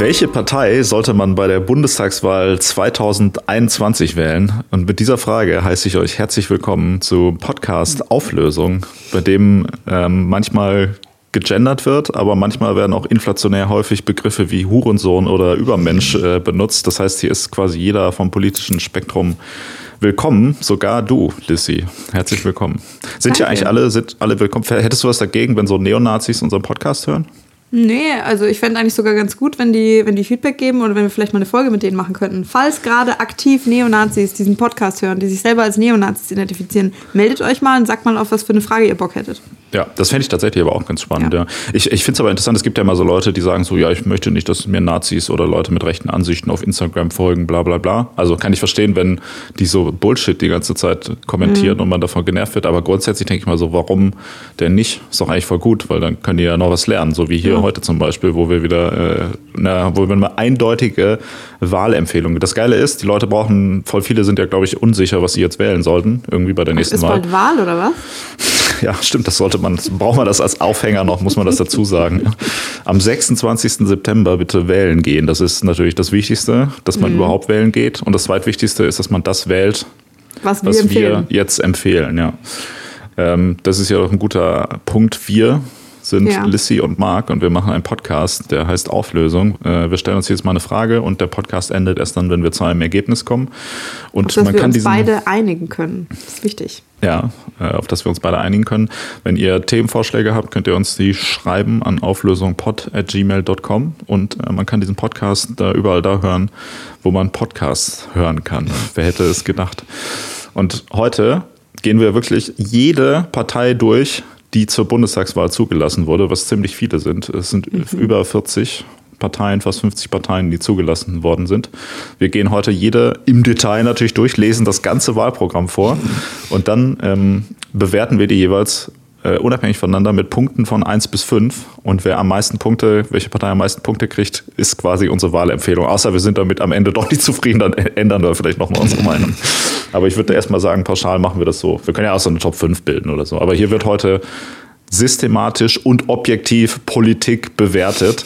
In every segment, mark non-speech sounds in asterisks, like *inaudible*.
Welche Partei sollte man bei der Bundestagswahl 2021 wählen? Und mit dieser Frage heiße ich euch herzlich willkommen zu Podcast Auflösung, bei dem ähm, manchmal gegendert wird, aber manchmal werden auch inflationär häufig Begriffe wie Hurensohn oder Übermensch äh, benutzt. Das heißt, hier ist quasi jeder vom politischen Spektrum willkommen, sogar du, Lissy. Herzlich willkommen. Sind hier eigentlich alle, sind alle willkommen? Hättest du was dagegen, wenn so Neonazis unseren Podcast hören? Nee, also ich fände eigentlich sogar ganz gut, wenn die, wenn die Feedback geben oder wenn wir vielleicht mal eine Folge mit denen machen könnten. Falls gerade aktiv Neonazis diesen Podcast hören, die sich selber als Neonazis identifizieren, meldet euch mal und sagt mal, auf was für eine Frage ihr Bock hättet. Ja, das fände ich tatsächlich aber auch ganz spannend. Ja. ja. Ich, ich finde es aber interessant, es gibt ja immer so Leute, die sagen so, ja, ich möchte nicht, dass mir Nazis oder Leute mit rechten Ansichten auf Instagram folgen, bla bla bla. Also kann ich verstehen, wenn die so Bullshit die ganze Zeit kommentieren mhm. und man davon genervt wird. Aber grundsätzlich denke ich mal so, warum denn nicht? Ist doch eigentlich voll gut, weil dann können die ja noch was lernen, so wie hier ja. Heute zum Beispiel, wo wir wieder, äh, na, wo wir mal eindeutige Wahlempfehlungen. Das Geile ist, die Leute brauchen, voll viele sind ja, glaube ich, unsicher, was sie jetzt wählen sollten, irgendwie bei der nächsten ist Wahl. Ist bald Wahl oder was? *laughs* Ja, stimmt, das sollte man, braucht man das als Aufhänger noch, muss man das dazu sagen. Am 26. September bitte wählen gehen. Das ist natürlich das Wichtigste, dass man mhm. überhaupt wählen geht. Und das zweitwichtigste ist, dass man das wählt, was, was wir, wir, jetzt empfehlen. Ja. Ähm, das ist ja auch ein guter Punkt. Wir sind ja. Lissy und Marc und wir machen einen Podcast, der heißt Auflösung. Äh, wir stellen uns jetzt mal eine Frage und der Podcast endet erst dann, wenn wir zu einem Ergebnis kommen. Und auf das man wir kann uns beide einigen können. Das ist wichtig. Ja, äh, auf das wir uns beide einigen können. Wenn ihr Themenvorschläge habt, könnt ihr uns die schreiben an auflösungpod.gmail.com und äh, man kann diesen Podcast da überall da hören, wo man Podcasts hören kann. Wer hätte es gedacht? Und heute gehen wir wirklich jede Partei durch, die zur Bundestagswahl zugelassen wurde, was ziemlich viele sind. Es sind mhm. über 40 Parteien, fast 50 Parteien, die zugelassen worden sind. Wir gehen heute jede im Detail natürlich durch, lesen das ganze Wahlprogramm vor und dann ähm, bewerten wir die jeweils äh, unabhängig voneinander mit Punkten von 1 bis 5. Und wer am meisten Punkte, welche Partei am meisten Punkte kriegt, ist quasi unsere Wahlempfehlung. Außer wir sind damit am Ende doch nicht *laughs* zufrieden, dann ändern wir vielleicht nochmal unsere Meinung. Aber ich würde erstmal sagen, pauschal machen wir das so. Wir können ja auch so eine Top 5 bilden oder so. Aber hier wird heute systematisch und objektiv Politik bewertet.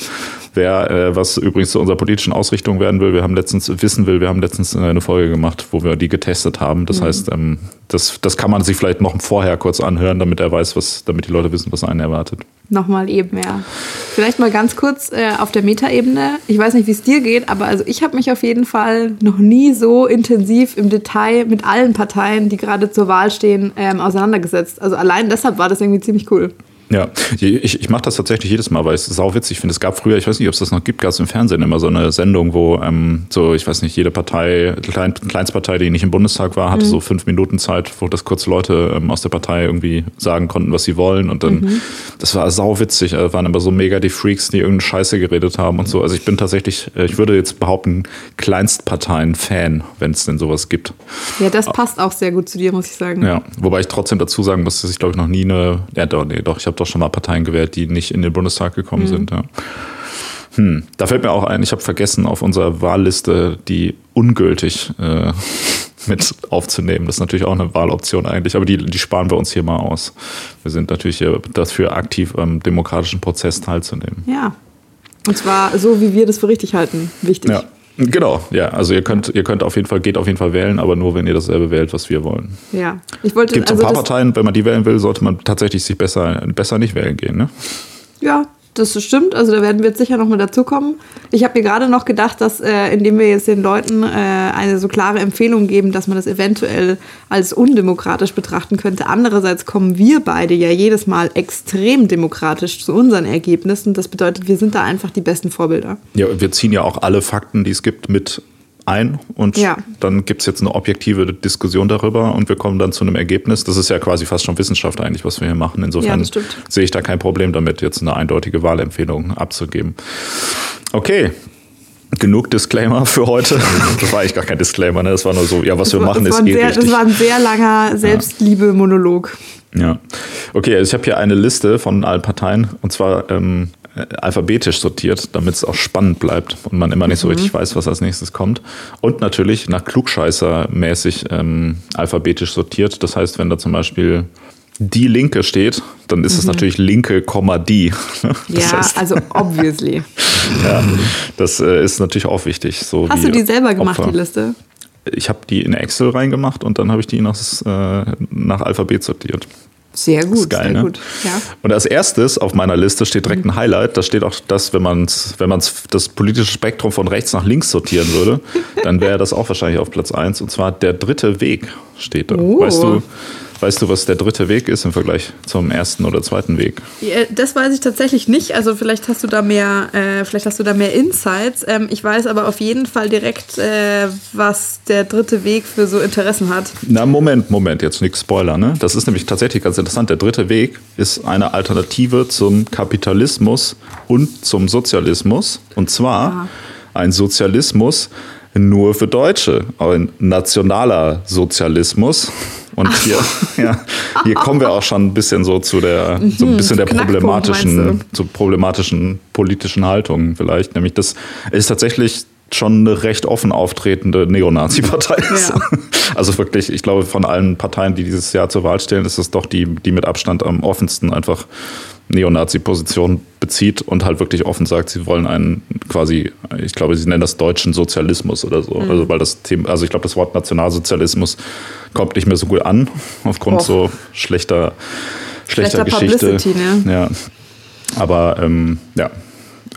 Wer äh, was übrigens zu unserer politischen Ausrichtung werden will, wir haben letztens wissen will, wir haben letztens eine Folge gemacht, wo wir die getestet haben. Das mhm. heißt, ähm, das, das kann man sich vielleicht noch vorher kurz anhören, damit er weiß, was, damit die Leute wissen, was einen erwartet. Nochmal eben, ja. Vielleicht mal ganz kurz äh, auf der Metaebene. Ich weiß nicht, wie es dir geht, aber also ich habe mich auf jeden Fall noch nie so intensiv im Detail mit allen Parteien, die gerade zur Wahl stehen, ähm, auseinandergesetzt. Also allein deshalb war das irgendwie ziemlich cool. Ja, ich, ich mache das tatsächlich jedes Mal, weil ich es sau witzig finde. Es gab früher, ich weiß nicht, ob es das noch gibt, gab es im Fernsehen immer so eine Sendung, wo ähm, so, ich weiß nicht, jede Partei, Klein, Kleinstpartei, die nicht im Bundestag war, hatte mhm. so fünf Minuten Zeit, wo das kurz Leute ähm, aus der Partei irgendwie sagen konnten, was sie wollen. Und dann, mhm. das war sau witzig. Da waren immer so mega die Freaks, die irgendeine Scheiße geredet haben und so. Also ich bin tatsächlich, äh, ich würde jetzt behaupten, Kleinstparteien-Fan, wenn es denn sowas gibt. Ja, das passt auch sehr gut zu dir, muss ich sagen. Ja, wobei ich trotzdem dazu sagen muss, dass ich glaube ich noch nie eine, ja doch, nee, doch, ich habe habe doch schon mal Parteien gewählt, die nicht in den Bundestag gekommen mhm. sind. Ja. Hm. Da fällt mir auch ein, ich habe vergessen, auf unserer Wahlliste die ungültig äh, *laughs* mit aufzunehmen. Das ist natürlich auch eine Wahloption eigentlich, aber die, die sparen wir uns hier mal aus. Wir sind natürlich hier dafür aktiv am demokratischen Prozess teilzunehmen. Ja. Und zwar so, wie wir das für richtig halten. Wichtig. Ja. Genau, ja. Also ihr könnt, ihr könnt auf jeden Fall, geht auf jeden Fall wählen, aber nur wenn ihr dasselbe wählt, was wir wollen. Ja. Ich wollte. Gibt also ein paar Parteien, wenn man die wählen will, sollte man tatsächlich sich besser, besser nicht wählen gehen, ne? Ja, das stimmt, also da werden wir jetzt sicher noch mal dazukommen. Ich habe mir gerade noch gedacht, dass äh, indem wir jetzt den Leuten äh, eine so klare Empfehlung geben, dass man das eventuell als undemokratisch betrachten könnte. Andererseits kommen wir beide ja jedes Mal extrem demokratisch zu unseren Ergebnissen. Das bedeutet, wir sind da einfach die besten Vorbilder. Ja, wir ziehen ja auch alle Fakten, die es gibt, mit ein und ja. dann gibt es jetzt eine objektive Diskussion darüber und wir kommen dann zu einem Ergebnis. Das ist ja quasi fast schon Wissenschaft eigentlich, was wir hier machen. Insofern ja, sehe ich da kein Problem damit, jetzt eine eindeutige Wahlempfehlung abzugeben. Okay, genug Disclaimer für heute. *laughs* Das war eigentlich gar kein Disclaimer, ne? Das war nur so, ja, was das wir war, machen, ist eh sehr, richtig. Das war ein sehr langer Selbstliebe-Monolog. Ja. Okay, also ich habe hier eine Liste von allen Parteien und zwar ähm, äh, alphabetisch sortiert, damit es auch spannend bleibt und man immer nicht so mhm. richtig weiß, was als nächstes kommt. Und natürlich nach Klugscheißer-mäßig ähm, alphabetisch sortiert. Das heißt, wenn da zum Beispiel die Linke steht, dann ist es natürlich linke, Komma die. *laughs* Das ja, heißt, also obviously. *laughs* ja, das äh, ist natürlich auch wichtig. So Hast du die selber gemacht, Opfer. die Liste? Ich habe die in Excel reingemacht und dann habe ich die nach, äh, nach Alphabet sortiert. Sehr gut, geil, sehr ne? gut. Ja. Und als erstes auf meiner Liste steht direkt ein Highlight. Da steht auch, dass wenn man wenn man's das politische Spektrum von rechts nach links sortieren würde, dann wäre das auch wahrscheinlich auf Platz 1. Und zwar der dritte Weg steht da. Oh. Weißt, du, weißt du, was der dritte Weg ist im Vergleich zum ersten oder zweiten Weg? Das weiß ich tatsächlich nicht. Also vielleicht hast du da mehr, äh, vielleicht hast du da mehr Insights. Ähm, ich weiß aber auf jeden Fall direkt, äh, was der dritte Weg für so Interessen hat. Na, Moment, Moment, jetzt nichts Spoiler, ne? Das ist nämlich tatsächlich ganz interessant. Der dritte Weg ist eine Alternative zum Kapitalismus und zum Sozialismus. Und zwar Ah. ein Sozialismus nur für Deutsche, ein nationaler Sozialismus. Und hier, *laughs* ja, hier kommen wir auch schon ein bisschen so zu der, so ein bisschen der problematischen, zu problematischen politischen Haltung vielleicht. Nämlich das ist tatsächlich schon eine recht offen auftretende Neonazi-Partei ist. Ja. *laughs* Also wirklich, ich glaube, von allen Parteien, die dieses Jahr zur Wahl stellen, ist es doch die, die mit Abstand am offensten einfach Neonazi-Position bezieht und halt wirklich offen sagt, sie wollen einen quasi, ich glaube, sie nennen das deutschen Sozialismus oder so. Also weil das Thema, also ich glaube, das Wort Nationalsozialismus kommt nicht mehr so gut an, aufgrund Och. so schlechter, schlechter, Schlechter Geschichte. Ne? Ja. Aber ähm, ja.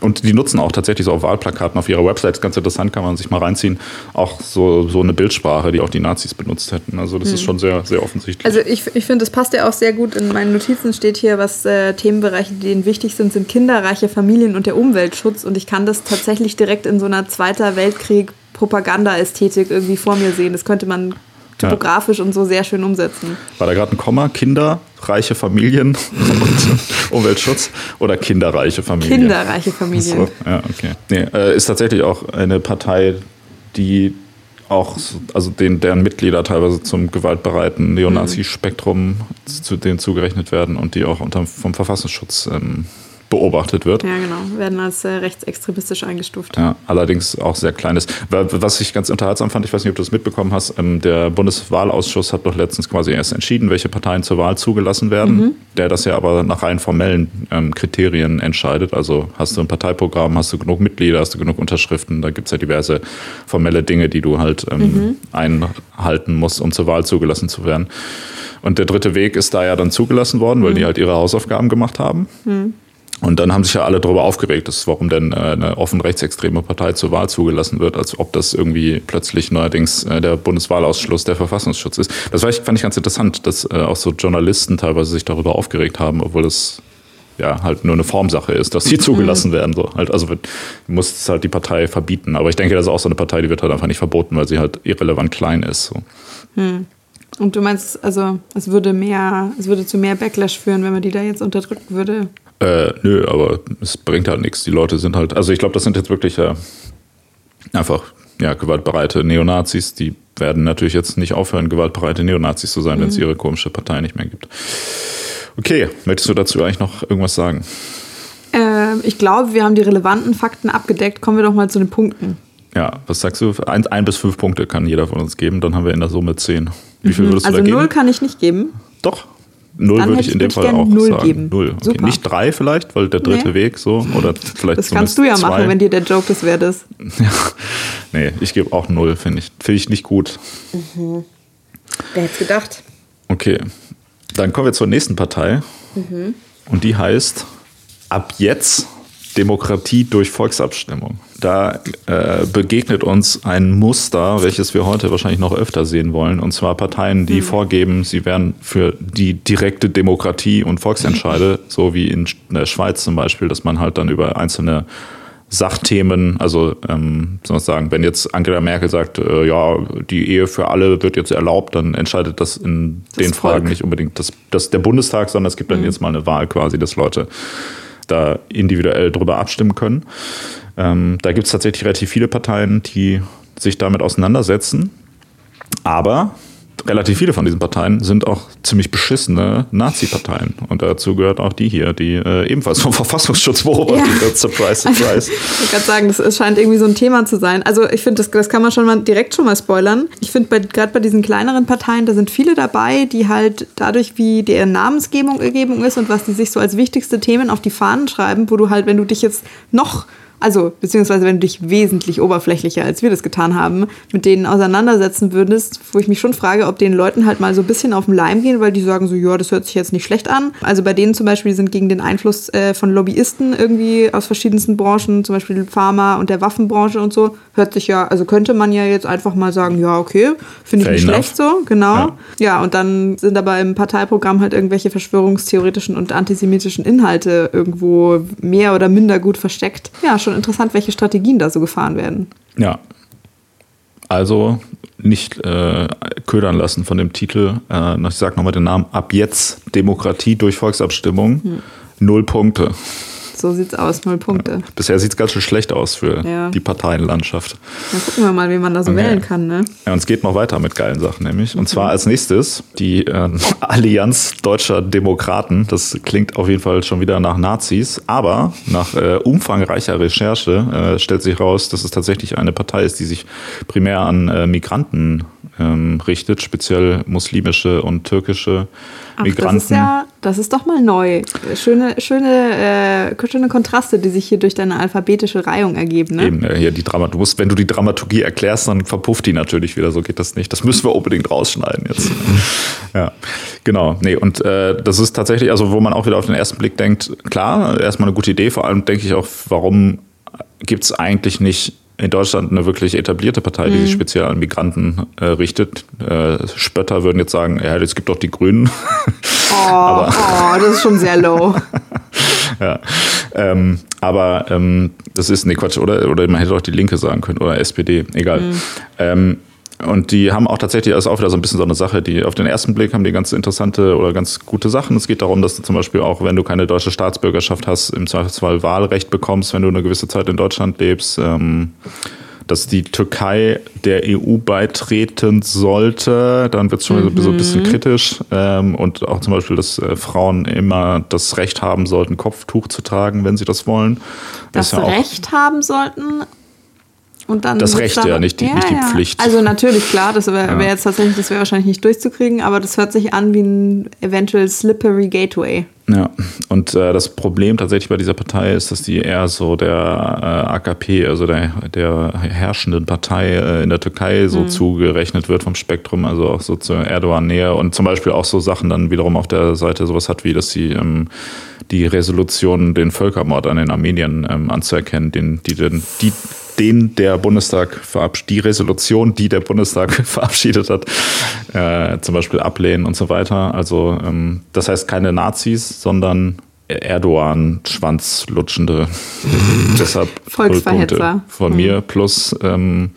Und die nutzen auch tatsächlich so auf Wahlplakaten auf ihrer Website, ist ganz interessant, kann man sich mal reinziehen, auch so, so eine Bildsprache, die auch die Nazis benutzt hätten. Also das ist schon sehr, sehr offensichtlich. Also ich, ich finde, das passt ja auch sehr gut. In meinen Notizen steht hier, was äh, Themenbereiche, die denen wichtig sind, sind kinderreiche Familien und der Umweltschutz. Und ich kann das tatsächlich direkt in so einer Zweiter Weltkrieg Propaganda-Ästhetik irgendwie vor mir sehen. Das könnte man typografisch und so sehr schön umsetzen. War da gerade ein Komma? Kinder, reiche Familien und *laughs* Umweltschutz oder kinderreiche Familien? Kinderreiche Familien. So, ja, okay. Nee, äh, ist tatsächlich auch eine Partei, die auch, so- also den, deren Mitglieder teilweise zum gewaltbereiten Neonazi-Spektrum zu denen zugerechnet werden und die auch unter, vom Verfassungsschutz ähm, beobachtet wird. Ja, genau. Werden als äh, rechtsextremistisch eingestuft. Ja, allerdings auch sehr kleines. Was ich ganz unterhaltsam fand, ich weiß nicht, ob du das mitbekommen hast, ähm, der Bundeswahlausschuss hat doch letztens quasi erst entschieden, welche Parteien zur Wahl zugelassen werden, der das ja aber nach rein formellen ähm, Kriterien entscheidet. Also hast du ein Parteiprogramm, hast du genug Mitglieder, hast du genug Unterschriften, da gibt es ja diverse formelle Dinge, die du halt ähm, einhalten musst, um zur Wahl zugelassen zu werden. Und der dritte Weg ist da ja dann zugelassen worden, weil die halt ihre Hausaufgaben gemacht haben. Und dann haben sich ja alle darüber aufgeregt, dass, warum denn äh, eine offen rechtsextreme Partei zur Wahl zugelassen wird, als ob das irgendwie plötzlich neuerdings äh, der Bundeswahlausschluss der Verfassungsschutz ist. Das fand ich ganz interessant, dass äh, auch so Journalisten teilweise sich darüber aufgeregt haben, obwohl das ja halt nur eine Formsache ist, dass die zugelassen werden. So. Halt, also wird- muss es halt die Partei verbieten. Aber ich denke, das ist auch so eine Partei, die wird halt einfach nicht verboten, weil sie halt irrelevant klein ist. So. Und du meinst, also es würde mehr, es würde zu mehr Backlash führen, wenn man die da jetzt unterdrücken würde. Äh, nö, aber es bringt halt nichts. Die Leute sind halt, also ich glaube, das sind jetzt wirklich äh, einfach ja, gewaltbereite Neonazis. Die werden natürlich jetzt nicht aufhören, gewaltbereite Neonazis zu sein, wenn es ihre komische Partei nicht mehr gibt. Okay, möchtest du dazu eigentlich noch irgendwas sagen? Ähm, ich glaube, wir haben die relevanten Fakten abgedeckt. Kommen wir doch mal zu den Punkten. Ja, was sagst du? Ein, ein bis fünf Punkte kann jeder von uns geben, dann haben wir in der Summe zehn. Wie viel würdest Also du da geben? null kann ich nicht geben. Doch. Null würde ich in dem Fall auch null sagen. geben. Null. Okay. Super. Nicht drei vielleicht, weil der dritte Nee. Weg so. Oder vielleicht Das kannst du ja zumindest machen, zwei. wenn dir der Joke das wert ist. *laughs* Nee, ich gebe auch null, finde ich. Finde ich nicht gut. Wer hätte gedacht? Okay. Dann kommen wir zur nächsten Partei. Und die heißt ab jetzt Demokratie durch Volksabstimmung. Da äh, begegnet uns ein Muster, welches wir heute wahrscheinlich noch öfter sehen wollen. Und zwar Parteien, die vorgeben, sie wären für die direkte Demokratie und Volksentscheide, *laughs* so wie in der Schweiz zum Beispiel, dass man halt dann über einzelne Sachthemen, also ähm, soll man sagen, wenn jetzt Angela Merkel sagt, äh, ja, die Ehe für alle wird jetzt erlaubt, dann entscheidet das in Das den Volk. Fragen nicht unbedingt das, das der Bundestag, sondern es gibt dann jetzt mal eine Wahl quasi, dass Leute da individuell drüber abstimmen können. Ähm, da gibt es tatsächlich relativ viele Parteien, die sich damit auseinandersetzen. Aber relativ viele von diesen Parteien sind auch ziemlich beschissene Nazi-Parteien. Und dazu gehört auch die hier, die äh, ebenfalls vom Verfassungsschutz beobachtet ja. wird. Surprise, surprise. *laughs* ich kann sagen, das, scheint irgendwie so ein Thema zu sein. Also ich finde, das, das kann man schon mal direkt schon mal spoilern. Ich finde, gerade bei diesen kleineren Parteien, da sind viele dabei, die halt dadurch, wie deren Namensgebung ist und was die sich so als wichtigste Themen auf die Fahnen schreiben, wo du halt, wenn du dich jetzt noch also beziehungsweise wenn du dich wesentlich oberflächlicher, als wir das getan haben, mit denen auseinandersetzen würdest, wo ich mich schon frage, ob den Leuten halt mal so ein bisschen auf den Leim gehen, weil die sagen so, ja, das hört sich jetzt nicht schlecht an. Also bei denen zum Beispiel, die sind gegen den Einfluss äh, von Lobbyisten irgendwie aus verschiedensten Branchen, zum Beispiel Pharma und der Waffenbranche und so, hört sich ja, also könnte man ja jetzt einfach mal sagen, ja, okay, finde ich nicht enough. schlecht so, genau. Ja. ja, und dann sind aber im Parteiprogramm halt irgendwelche verschwörungstheoretischen und antisemitischen Inhalte irgendwo mehr oder minder gut versteckt. Ja, schon interessant, welche Strategien da so gefahren werden. Ja. Also nicht äh, ködern lassen von dem Titel. Äh, ich sage nochmal den Namen. Ab jetzt Demokratie durch Volksabstimmung. Hm. Null Punkte. So sieht's aus, null Punkte. Ja. Bisher sieht es ganz schön schlecht aus für ja. die Parteienlandschaft. Dann gucken wir mal, wie man da so okay. wählen kann. Ne? Ja, und es geht noch weiter mit geilen Sachen, nämlich. Und zwar als nächstes die äh, *laughs* Allianz Deutscher Demokraten. Das klingt auf jeden Fall schon wieder nach Nazis, aber nach äh, umfangreicher Recherche äh, stellt sich raus, dass es tatsächlich eine Partei ist, die sich primär an äh, Migranten ähm, richtet, speziell muslimische und türkische Migranten. Das ist ja, das ist doch mal neu. Schöne, schöne, äh, schöne Kontraste, die sich hier durch deine alphabetische Reihung ergeben. Ne? Eben, äh, hier die Dramat du musst, wenn du die Dramaturgie erklärst, dann verpufft die natürlich wieder. So geht das nicht. Das müssen wir unbedingt rausschneiden jetzt. *laughs* ja, genau. Nee, und äh, das ist tatsächlich, also wo man auch wieder auf den ersten Blick denkt, klar, erstmal eine gute Idee. Vor allem denke ich auch, warum gibt es eigentlich nicht in Deutschland eine wirklich etablierte Partei, die sich mhm. speziell an Migranten äh, richtet. Äh, Spötter würden jetzt sagen, ja, es gibt doch die Grünen. *laughs* Oh, aber, oh das ist schon sehr low. *laughs* ja, ähm, aber ähm, das ist, nee, Quatsch, oder, oder man hätte auch die Linke sagen können oder SPD, egal. Mhm. Ähm, und die haben auch tatsächlich, das ist auch wieder so ein bisschen so eine Sache, die auf den ersten Blick haben die ganz interessante oder ganz gute Sachen. Es geht darum, dass du zum Beispiel auch, wenn du keine deutsche Staatsbürgerschaft hast, im Zweifelsfall Wahlrecht bekommst, wenn du eine gewisse Zeit in Deutschland lebst. Ähm, dass die Türkei der EU beitreten sollte, dann wird es schon mhm. so ein bisschen kritisch. Ähm, und auch zum Beispiel, dass äh, Frauen immer das Recht haben sollten, Kopftuch zu tragen, wenn sie das wollen. Das, das ja Recht haben sollten, und dann das Recht, ja, nicht die, ja, nicht die Pflicht. Also natürlich, klar, das wäre ja. wär jetzt tatsächlich, das wäre wahrscheinlich nicht durchzukriegen, aber das hört sich an wie ein eventuell slippery Gateway. Ja, und äh, das Problem tatsächlich bei dieser Partei ist, dass die eher so der äh, AKP, also der, der herrschenden Partei äh, in der Türkei so mhm. zugerechnet wird vom Spektrum, also auch so zur Erdogan-Nähe und zum Beispiel auch so Sachen dann wiederum auf der Seite sowas hat, wie dass sie ähm, die Resolution, den Völkermord an den Armeniern ähm, anzuerkennen, den, die, den, die den der Bundestag verabschiedet, die Resolution, die der Bundestag *laughs* verabschiedet hat, äh, zum Beispiel ablehnen und so weiter. Also ähm, das heißt keine Nazis, sondern Erdogan schwanzlutschende. *laughs* Deshalb Volksverhetzer von mir plus ähm,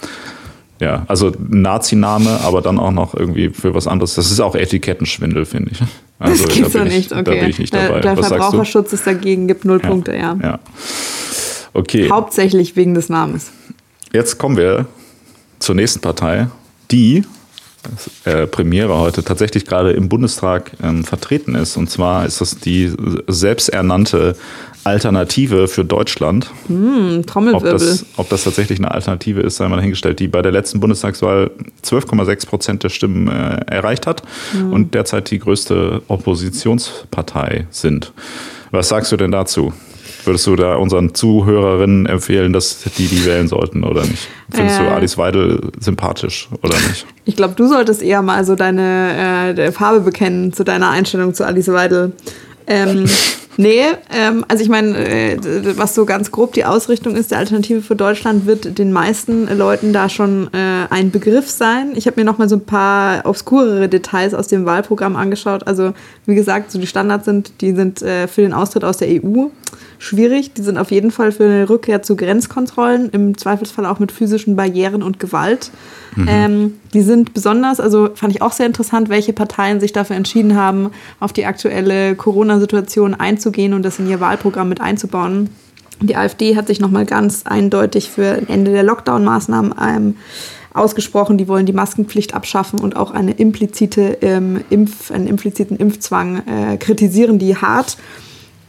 ja, also Nazi-Name, aber dann auch noch irgendwie für was anderes. Das ist auch Etikettenschwindel, finde ich. Also, das gibt's doch nicht, okay. Da bin ich nicht dabei. Der, der Verbraucherschutz ist dagegen, gibt null ja, Punkte, ja. ja. Okay. Hauptsächlich wegen des Namens. Jetzt kommen wir zur nächsten Partei, die äh, Premiere heute tatsächlich gerade im Bundestag ähm, vertreten ist. Und zwar ist das die selbsternannte Alternative für Deutschland. Hm, Trommelwirbel. Ob das, ob das tatsächlich eine Alternative ist, sei mal dahingestellt, die bei der letzten Bundestagswahl 12,6 Prozent der Stimmen äh, erreicht hat hm. und derzeit die größte Oppositionspartei sind. Was sagst du denn dazu? Würdest du da unseren Zuhörerinnen empfehlen, dass die die wählen sollten oder nicht? Findest äh, du Alice Weidel sympathisch oder nicht? Ich glaube, du solltest eher mal so deine äh, Farbe bekennen zu deiner Einstellung zu Alice Weidel. Ähm, nee, ähm, also ich meine, äh, was so ganz grob die Ausrichtung ist, der Alternative für Deutschland wird den meisten Leuten da schon äh, ein Begriff sein. Ich habe mir noch mal so ein paar obskurere Details aus dem Wahlprogramm angeschaut. Also wie gesagt, so die Standards sind, die sind äh, für den Austritt aus der EU schwierig. Die sind auf jeden Fall für eine Rückkehr zu Grenzkontrollen, im Zweifelsfall auch mit physischen Barrieren und Gewalt. Mhm. Ähm, die sind besonders, also fand ich auch sehr interessant, welche Parteien sich dafür entschieden haben, auf die aktuelle Corona-Situation einzugehen und das in ihr Wahlprogramm mit einzubauen. Die AfD hat sich nochmal ganz eindeutig für ein Ende der Lockdown-Maßnahmen ähm, ausgesprochen, die wollen die Maskenpflicht abschaffen und auch eine implizite ähm, Impf, einen impliziten Impfzwang äh, kritisieren die hart.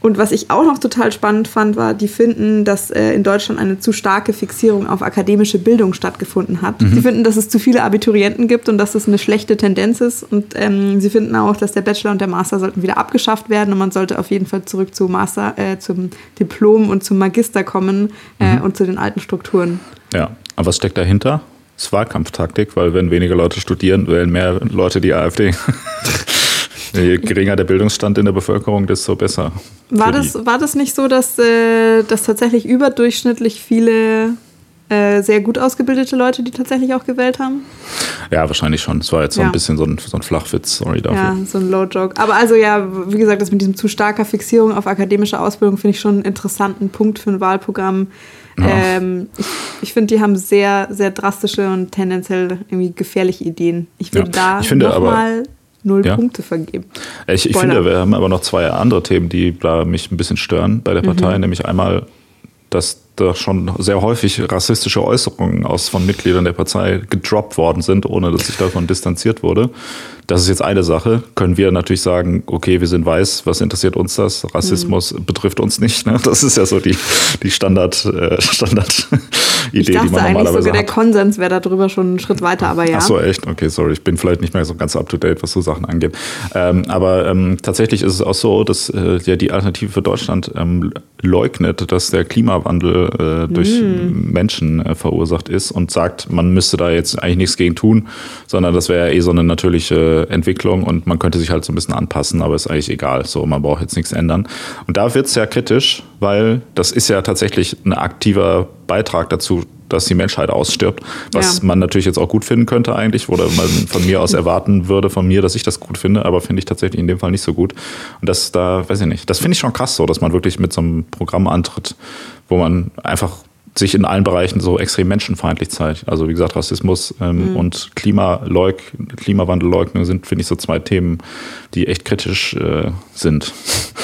Und was ich auch noch total spannend fand, war, die finden, dass äh, in Deutschland eine zu starke Fixierung auf akademische Bildung stattgefunden hat. Mhm. Sie finden, dass es zu viele Abiturienten gibt und dass das eine schlechte Tendenz ist. Und ähm, sie finden auch, dass der Bachelor und der Master sollten wieder abgeschafft werden und man sollte auf jeden Fall zurück zu Master, äh, zum Diplom und zum Magister kommen äh, mhm. und zu den alten Strukturen. Ja, aber was steckt dahinter? Das ist Wahlkampftaktik, weil wenn weniger Leute studieren, wählen mehr Leute die AfD. *laughs* Je geringer der Bildungsstand in der Bevölkerung, desto besser. War das, war das nicht so, dass, äh, dass tatsächlich überdurchschnittlich viele äh, sehr gut ausgebildete Leute, die tatsächlich auch gewählt haben? Ja, wahrscheinlich schon. Es war jetzt so ja. ein bisschen so ein, so ein Flachwitz, sorry dafür. Ja, so ein Low-Joke. Aber also ja, wie gesagt, das mit diesem zu starker Fixierung auf akademische Ausbildung finde ich schon einen interessanten Punkt für ein Wahlprogramm. Ja. Ähm, ich, ich finde, die haben sehr, sehr drastische und tendenziell irgendwie gefährliche Ideen. Ich würde ja. da ich null ja. Punkte vergeben. Ich, ich finde, wir haben aber noch zwei andere Themen, die mich ein bisschen stören bei der Partei, mhm. nämlich einmal, dass da schon sehr häufig rassistische Äußerungen aus von Mitgliedern der Partei gedroppt worden sind, ohne dass sich davon distanziert wurde. Das ist jetzt eine Sache. Können wir natürlich sagen, okay, wir sind weiß, was interessiert uns das? Rassismus mhm. betrifft uns nicht. Ne? Das ist ja so die, die Standard, äh, Standard Idee, die man normalerweise eigentlich sogar hat. der Konsens wäre darüber schon einen Schritt weiter, aber ja. Ach so, echt? Okay, sorry. Ich bin vielleicht nicht mehr so ganz up to date, was so Sachen angeht. Ähm, aber ähm, tatsächlich ist es auch so, dass äh, ja die Alternative für Deutschland ähm, leugnet, dass der Klimawandel äh, durch mm. Menschen äh, verursacht ist und sagt, man müsste da jetzt eigentlich nichts gegen tun, sondern das wäre ja eh so eine natürliche Entwicklung und man könnte sich halt so ein bisschen anpassen, aber ist eigentlich egal. So, man braucht jetzt nichts ändern. Und da wird es ja kritisch, weil das ist ja tatsächlich ein aktiver Beitrag dazu, dass die Menschheit ausstirbt, was ja. man natürlich jetzt auch gut finden könnte eigentlich, oder man von mir aus erwarten würde von mir, dass ich das gut finde, aber finde ich tatsächlich in dem Fall nicht so gut. Und das da, weiß ich nicht, das finde ich schon krass so, dass man wirklich mit so einem Programm antritt, wo man einfach sich in allen Bereichen so extrem menschenfeindlich zeigt. Also wie gesagt, Rassismus ähm, mhm. und Klimaleug Klimawandelleugnung sind, finde ich, so zwei Themen, die echt kritisch äh, sind.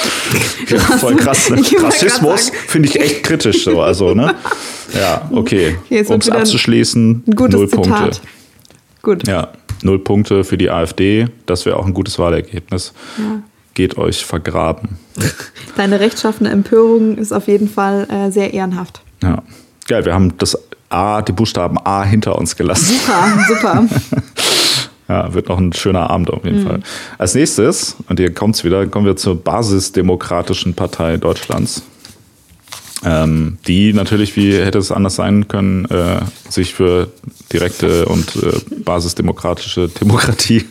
*laughs* ja, voll krass. Ne? Rassismus finde ich echt kritisch so. Also, ne? *laughs* Ja, okay. um es abzuschließen, null Zitat. Punkte. Gut. Ja, null Punkte für die AfD. Das wäre auch ein gutes Wahlergebnis. Ja. Geht euch vergraben. Deine rechtschaffene Empörung ist auf jeden Fall äh, sehr ehrenhaft. Ja. Geil, wir haben das A, die Buchstaben A hinter uns gelassen. Super, super. *laughs* ja, wird noch ein schöner Abend auf jeden mhm. Fall. Als nächstes, und hier kommt es wieder, kommen wir zur Basisdemokratischen Partei Deutschlands. Ähm, die natürlich, wie hätte es anders sein können, äh, sich für direkte und äh, basisdemokratische Demokratie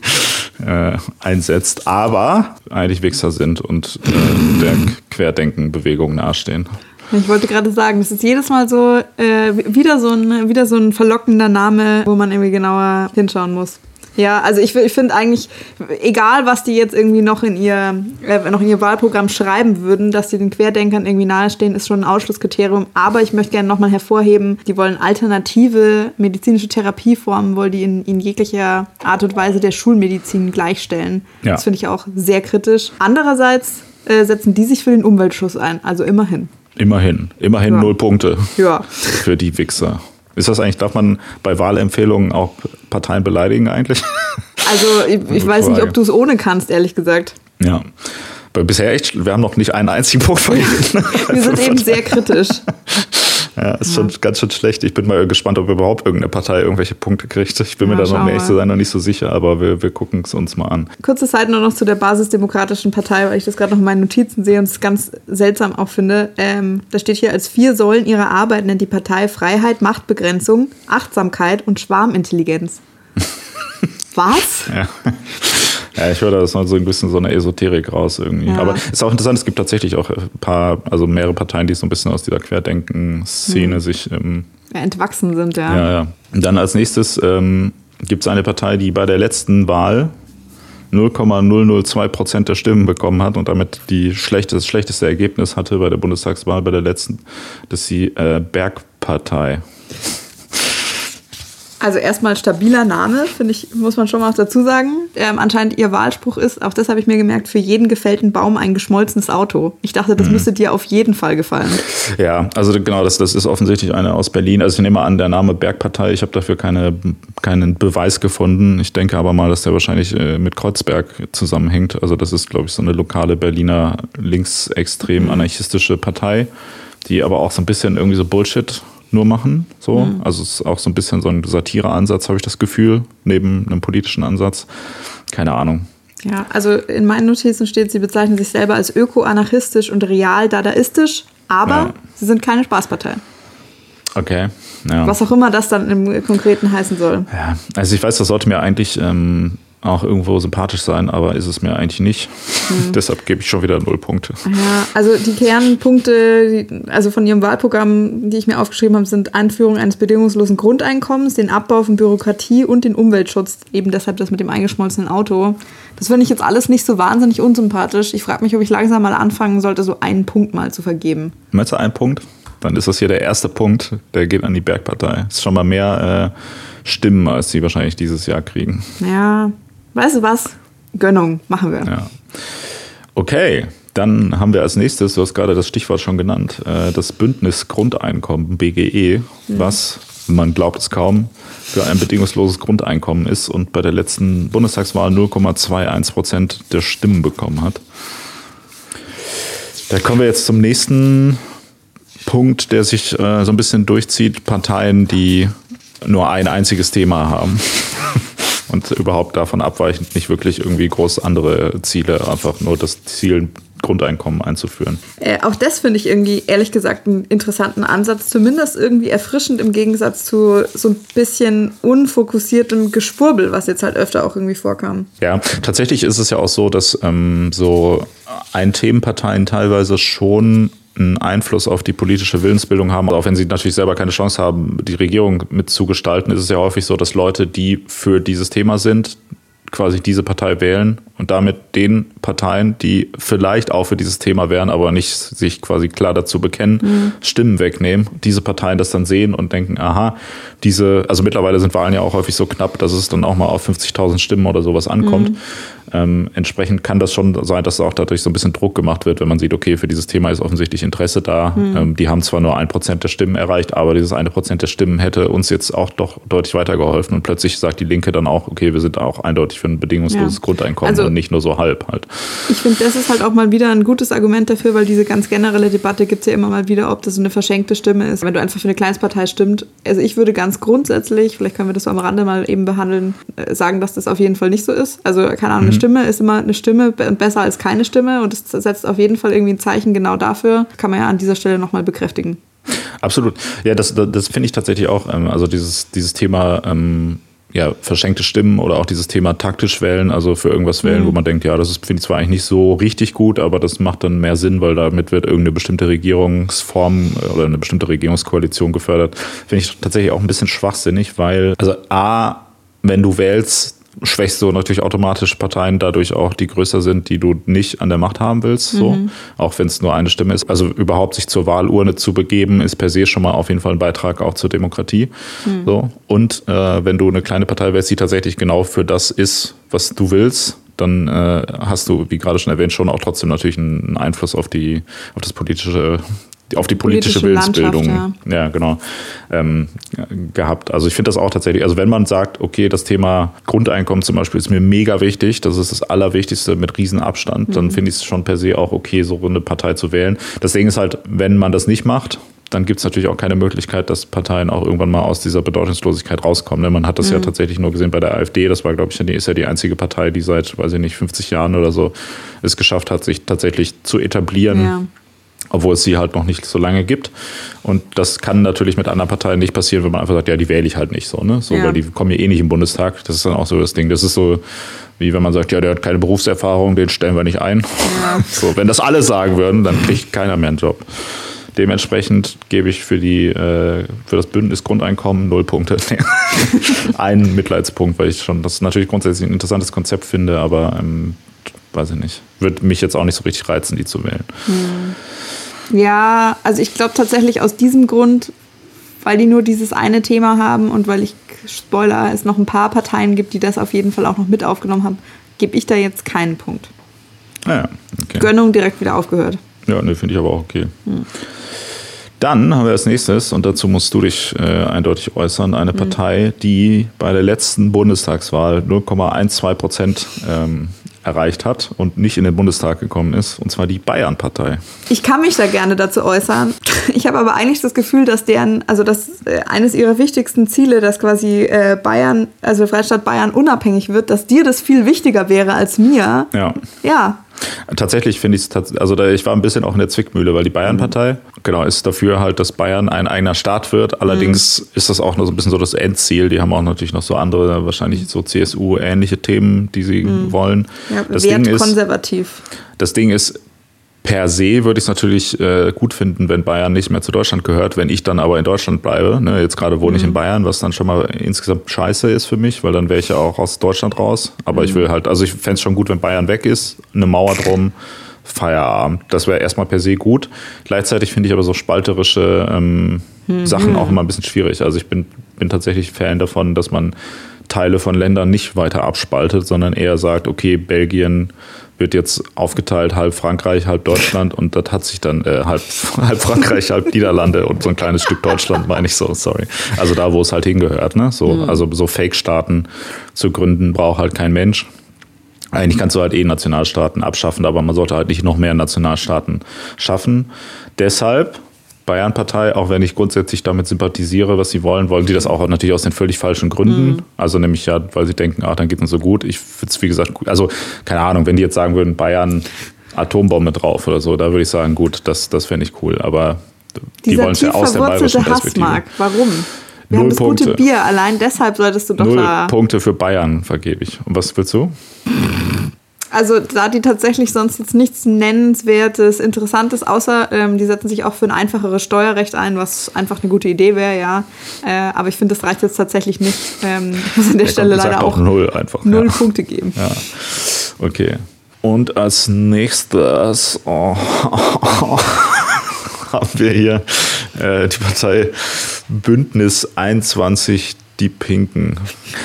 äh, einsetzt, aber eigentlich Wichser sind und äh, der Querdenken-Bewegung nahestehen. Ich wollte gerade sagen, es ist jedes Mal so äh, wieder, so ein, wieder so ein verlockender Name, wo man irgendwie genauer hinschauen muss. Ja, also ich, ich finde eigentlich, egal was die jetzt irgendwie noch in, ihr, äh, noch in ihr Wahlprogramm schreiben würden, dass die den Querdenkern irgendwie nahestehen, ist schon ein Ausschlusskriterium. Aber ich möchte gerne nochmal hervorheben, die wollen alternative medizinische Therapieformen, wollen die in, in jeglicher Art und Weise der Schulmedizin gleichstellen. Ja. Das finde ich auch sehr kritisch. Andererseits äh, setzen die sich für den Umweltschutz ein, also immerhin. Immerhin. Immerhin ja. null Punkte. Ja. Für die Wichser. Ist das eigentlich, darf man bei Wahlempfehlungen auch Parteien beleidigen eigentlich? *laughs* Also ich, ich weiß nicht, ob du es ohne kannst, ehrlich gesagt. Ja. Bisher echt, wir haben noch nicht einen einzigen Punkt vergeben. *laughs* wir sind eben sehr kritisch. *laughs* Ja, ist ja. schon ganz schön schlecht. Ich bin mal gespannt, ob überhaupt irgendeine Partei irgendwelche Punkte kriegt. Ich bin ja, mir da noch nicht zu sein noch nicht so sicher, aber wir, wir gucken es uns mal an. Kurze Zeit nur noch zu der Basisdemokratischen Partei, weil ich das gerade noch in meinen Notizen sehe und es ganz seltsam auch finde. Ähm, da steht hier, als vier Säulen ihrer Arbeit nennt die Partei Freiheit, Machtbegrenzung, Achtsamkeit und Schwarmintelligenz. *laughs* Was? Ja. Ja, ich höre da so ein bisschen so eine Esoterik raus irgendwie. Ja. Aber ist auch interessant, es gibt tatsächlich auch ein paar, also mehrere Parteien, die so ein bisschen aus dieser Querdenken-Szene hm. sich ähm, ja, entwachsen sind, ja. Ja, ja. Und dann als nächstes ähm, gibt es eine Partei, die bei der letzten Wahl 0,002 Prozent der Stimmen bekommen hat und damit die schlechteste, das schlechteste Ergebnis hatte bei der Bundestagswahl, bei der letzten. Das ist die äh, Bergpartei. Also erstmal stabiler Name, finde ich, muss man schon mal dazu sagen. Ähm, anscheinend ihr Wahlspruch ist, auch das habe ich mir gemerkt, für jeden gefällten Baum ein geschmolzenes Auto. Ich dachte, das mhm. müsste dir auf jeden Fall gefallen. Ja, also genau, das, das ist offensichtlich eine aus Berlin. Also ich nehme an, der Name Bergpartei, ich habe dafür keine, keinen Beweis gefunden. Ich denke aber mal, dass der wahrscheinlich äh, mit Kreuzberg zusammenhängt. Also das ist, glaube ich, so eine lokale Berliner linksextrem anarchistische Partei, die aber auch so ein bisschen irgendwie so Bullshit nur machen. So. Mhm. Also es ist auch so ein bisschen so ein Satire-Ansatz, habe ich das Gefühl, neben einem politischen Ansatz. Keine Ahnung. Ja, also in meinen Notizen steht, sie bezeichnen sich selber als öko-anarchistisch und real-dadaistisch, aber ja. sie sind keine Spaßpartei. Okay. Ja. Was auch immer das dann im Konkreten heißen soll. Ja, also ich weiß, das sollte mir eigentlich ähm, auch irgendwo sympathisch sein, aber ist es mir eigentlich nicht. Hm. Deshalb gebe ich schon wieder null Punkte. Ja, also die Kernpunkte, also von Ihrem Wahlprogramm, die ich mir aufgeschrieben habe, sind Einführung eines bedingungslosen Grundeinkommens, den Abbau von Bürokratie und den Umweltschutz. Eben deshalb das mit dem eingeschmolzenen Auto. Das finde ich jetzt alles nicht so wahnsinnig unsympathisch. Ich frage mich, ob ich langsam mal anfangen sollte, so einen Punkt mal zu vergeben. Meinst du einen Punkt? Dann ist das hier der erste Punkt, der geht an die Bergpartei. Das ist schon mal mehr äh, Stimmen, als sie wahrscheinlich dieses Jahr kriegen. Ja, weißt du was? Gönnung, machen wir. Ja. Okay, dann haben wir als nächstes, du hast gerade das Stichwort schon genannt, äh, das Bündnis Grundeinkommen, BGE, mhm. was, man glaubt es kaum, für ein bedingungsloses Grundeinkommen ist und bei der letzten Bundestagswahl 0,21 Prozent der Stimmen bekommen hat. Da kommen wir jetzt zum nächsten Punkt, der sich äh, so ein bisschen durchzieht. Parteien, die nur ein einziges Thema haben *laughs* und überhaupt davon abweichend nicht wirklich irgendwie groß andere Ziele, einfach nur das Ziel, Grundeinkommen einzuführen. Äh, auch das finde ich irgendwie, ehrlich gesagt, einen interessanten Ansatz. Zumindest irgendwie erfrischend im Gegensatz zu so ein bisschen unfokussiertem Geschwurbel, was jetzt halt öfter auch irgendwie vorkam. Ja, tatsächlich ist es ja auch so, dass ähm, so Ein-Themenparteien teilweise schon einen Einfluss auf die politische Willensbildung haben. Auch wenn sie natürlich selber keine Chance haben, die Regierung mitzugestalten, ist es ja häufig so, dass Leute, die für dieses Thema sind, quasi diese Partei wählen und damit den Parteien, die vielleicht auch für dieses Thema wären, aber nicht sich quasi klar dazu bekennen, mhm. Stimmen wegnehmen. Diese Parteien das dann sehen und denken, aha, diese, also mittlerweile sind Wahlen ja auch häufig so knapp, dass es dann auch mal auf 50.000 Stimmen oder sowas ankommt. Mhm. Ähm, entsprechend kann das schon sein, dass auch dadurch so ein bisschen Druck gemacht wird, wenn man sieht, okay, für dieses Thema ist offensichtlich Interesse da. Mhm. Ähm, die haben zwar nur ein Prozent der Stimmen erreicht, aber dieses eine Prozent der Stimmen hätte uns jetzt auch doch deutlich weitergeholfen. Und plötzlich sagt die Linke dann auch, okay, wir sind auch eindeutig für ein bedingungsloses ja. Grundeinkommen also, und nicht nur so halb halt. Ich finde, das ist halt auch mal wieder ein gutes Argument dafür, weil diese ganz generelle Debatte gibt es ja immer mal wieder, ob das so eine verschenkte Stimme ist. Wenn du einfach für eine Kleinstpartei stimmt. Also ich würde ganz grundsätzlich, vielleicht können wir das so am Rande mal eben behandeln, äh, sagen, dass das auf jeden Fall nicht so ist. Also keine Ahnung, mhm. Eine Stimme ist immer eine Stimme besser als keine Stimme und es setzt auf jeden Fall irgendwie ein Zeichen genau dafür. Kann man ja an dieser Stelle nochmal bekräftigen. Absolut. Ja, das, das, das finde ich tatsächlich auch. Ähm, also dieses, dieses Thema ähm, ja, verschenkte Stimmen oder auch dieses Thema taktisch wählen, also für irgendwas wählen, mhm. wo man denkt, ja, das finde ich zwar eigentlich nicht so richtig gut, aber das macht dann mehr Sinn, weil damit wird irgendeine bestimmte Regierungsform äh, oder eine bestimmte Regierungskoalition gefördert. Finde ich tatsächlich auch ein bisschen schwachsinnig, weil, also A, wenn du wählst, schwächst du natürlich automatisch Parteien dadurch auch, die größer sind, die du nicht an der Macht haben willst, so. Mhm. Auch wenn es nur eine Stimme ist. Also überhaupt sich zur Wahlurne zu begeben, ist per se schon mal auf jeden Fall ein Beitrag auch zur Demokratie. Mhm. So. Und äh, wenn du eine kleine Partei wärst, die tatsächlich genau für das ist, was du willst, dann äh, hast du, wie gerade schon erwähnt, schon auch trotzdem natürlich einen Einfluss auf die, auf das politische auf die politische, politische Willensbildung ja. ja. genau ähm, gehabt. Also ich finde das auch tatsächlich, also wenn man sagt, okay, das Thema Grundeinkommen zum Beispiel ist mir mega wichtig, das ist das Allerwichtigste mit Riesenabstand, mhm. dann finde ich es schon per se auch okay, so eine Partei zu wählen. Das Ding ist halt, wenn man das nicht macht, dann gibt es natürlich auch keine Möglichkeit, dass Parteien auch irgendwann mal aus dieser Bedeutungslosigkeit rauskommen. Ne? Man hat das mhm. ja tatsächlich nur gesehen bei der AfD. Das war, glaube ich, ist ja die einzige Partei, die seit, weiß ich nicht, 50 Jahren oder so es geschafft hat, sich tatsächlich zu etablieren. Ja obwohl es sie halt noch nicht so lange gibt. Und das kann natürlich mit anderen Parteien nicht passieren, wenn man einfach sagt, ja, die wähle ich halt nicht so, ne? So, ja. weil die kommen ja eh nicht im Bundestag. Das ist dann auch so das Ding. Das ist so, wie wenn man sagt, ja, der hat keine Berufserfahrung, den stellen wir nicht ein. Ja. *laughs* So, wenn das alle sagen würden, dann kriegt keiner mehr einen Job. Dementsprechend gebe ich für, die, äh, für das Bündnis Grundeinkommen null Punkte. *laughs* Einen Mitleidspunkt, weil ich schon das natürlich grundsätzlich ein interessantes Konzept finde, aber ähm, weiß ich nicht. Würde mich jetzt auch nicht so richtig reizen, die zu wählen. Hm. Ja, also ich glaube tatsächlich aus diesem Grund, weil die nur dieses eine Thema haben und weil ich Spoiler, es noch ein paar Parteien gibt, die das auf jeden Fall auch noch mit aufgenommen haben, gebe ich da jetzt keinen Punkt. Ah ja, okay. Gönnung direkt wieder aufgehört. Ja, ne, finde ich aber auch okay. Dann haben wir als nächstes, und dazu musst du dich äh, eindeutig äußern, eine Partei, die bei der letzten Bundestagswahl 0,12 Prozent ähm, erreicht hat und nicht in den Bundestag gekommen ist, und zwar die Bayern-Partei. Ich kann mich da gerne dazu äußern. Ich habe aber eigentlich das Gefühl, dass deren, also dass äh, eines ihrer wichtigsten Ziele, dass quasi äh, Bayern, also Freistaat Bayern unabhängig wird, dass dir das viel wichtiger wäre als mir. Ja. Ja. Tatsächlich finde ich es, also da, ich war ein bisschen auch in der Zwickmühle, weil die Bayern-Partei, genau, ist dafür halt, dass Bayern ein eigener Staat wird. Allerdings ist das auch noch so ein bisschen so das Endziel. Die haben auch natürlich noch so andere, wahrscheinlich so CSU-ähnliche Themen, die sie wollen. ja das, Ding ist, das Ding ist, per se würde ich es natürlich äh, gut finden, wenn Bayern nicht mehr zu Deutschland gehört. Wenn ich dann aber in Deutschland bleibe, ne, jetzt gerade wohne ich in Bayern, was dann schon mal insgesamt scheiße ist für mich, weil dann wäre ich ja auch aus Deutschland raus. Aber ich will halt, also ich fände es schon gut, wenn Bayern weg ist, eine Mauer drum, Feierabend. Das wäre erstmal per se gut. Gleichzeitig finde ich aber so spalterische ähm, Sachen auch immer ein bisschen schwierig. Also ich bin, bin tatsächlich Fan davon, dass man Teile von Ländern nicht weiter abspaltet, sondern eher sagt, okay, Belgien wird jetzt aufgeteilt, halb Frankreich, halb Deutschland und das hat sich dann äh, halb, *laughs* halb Frankreich, halb Niederlande und so ein kleines Stück Deutschland, meine ich so, sorry. Also da, wo es halt hingehört, ne? So, Also so Fake-Staaten zu gründen, braucht halt kein Mensch. Eigentlich kannst du halt eh Nationalstaaten abschaffen, aber man sollte halt nicht noch mehr Nationalstaaten schaffen. Deshalb Bayern-Partei, auch wenn ich grundsätzlich damit sympathisiere, was sie wollen, wollen die das auch natürlich aus den völlig falschen Gründen. Also nämlich ja, weil sie denken, ach, dann geht uns so gut. Ich finde es, wie gesagt, gut. Also keine Ahnung, wenn die jetzt sagen würden, Bayern Atombombe drauf oder so, da würde ich sagen, gut, das, das fände ich cool. Aber die Dieser wollen es ja aus der bayerischen Perspektive. Hassmark. Warum? Wir Null haben das gute Punkte. Bier. Allein deshalb solltest du doch Null da. Punkte für Bayern vergebe ich. Und was willst du? Also da die tatsächlich sonst jetzt nichts Nennenswertes, Interessantes, außer ähm, die setzen sich auch für ein einfacheres Steuerrecht ein, was einfach eine gute Idee wäre, ja. Äh, aber ich finde, das reicht jetzt tatsächlich nicht. Ähm, ich muss an der Ja, Stelle leider doch auch null einfach. null ja. Punkte geben. Ja, okay. Und als nächstes oh, *laughs* haben wir hier äh, die Partei Bündnis 21 Die Pinken.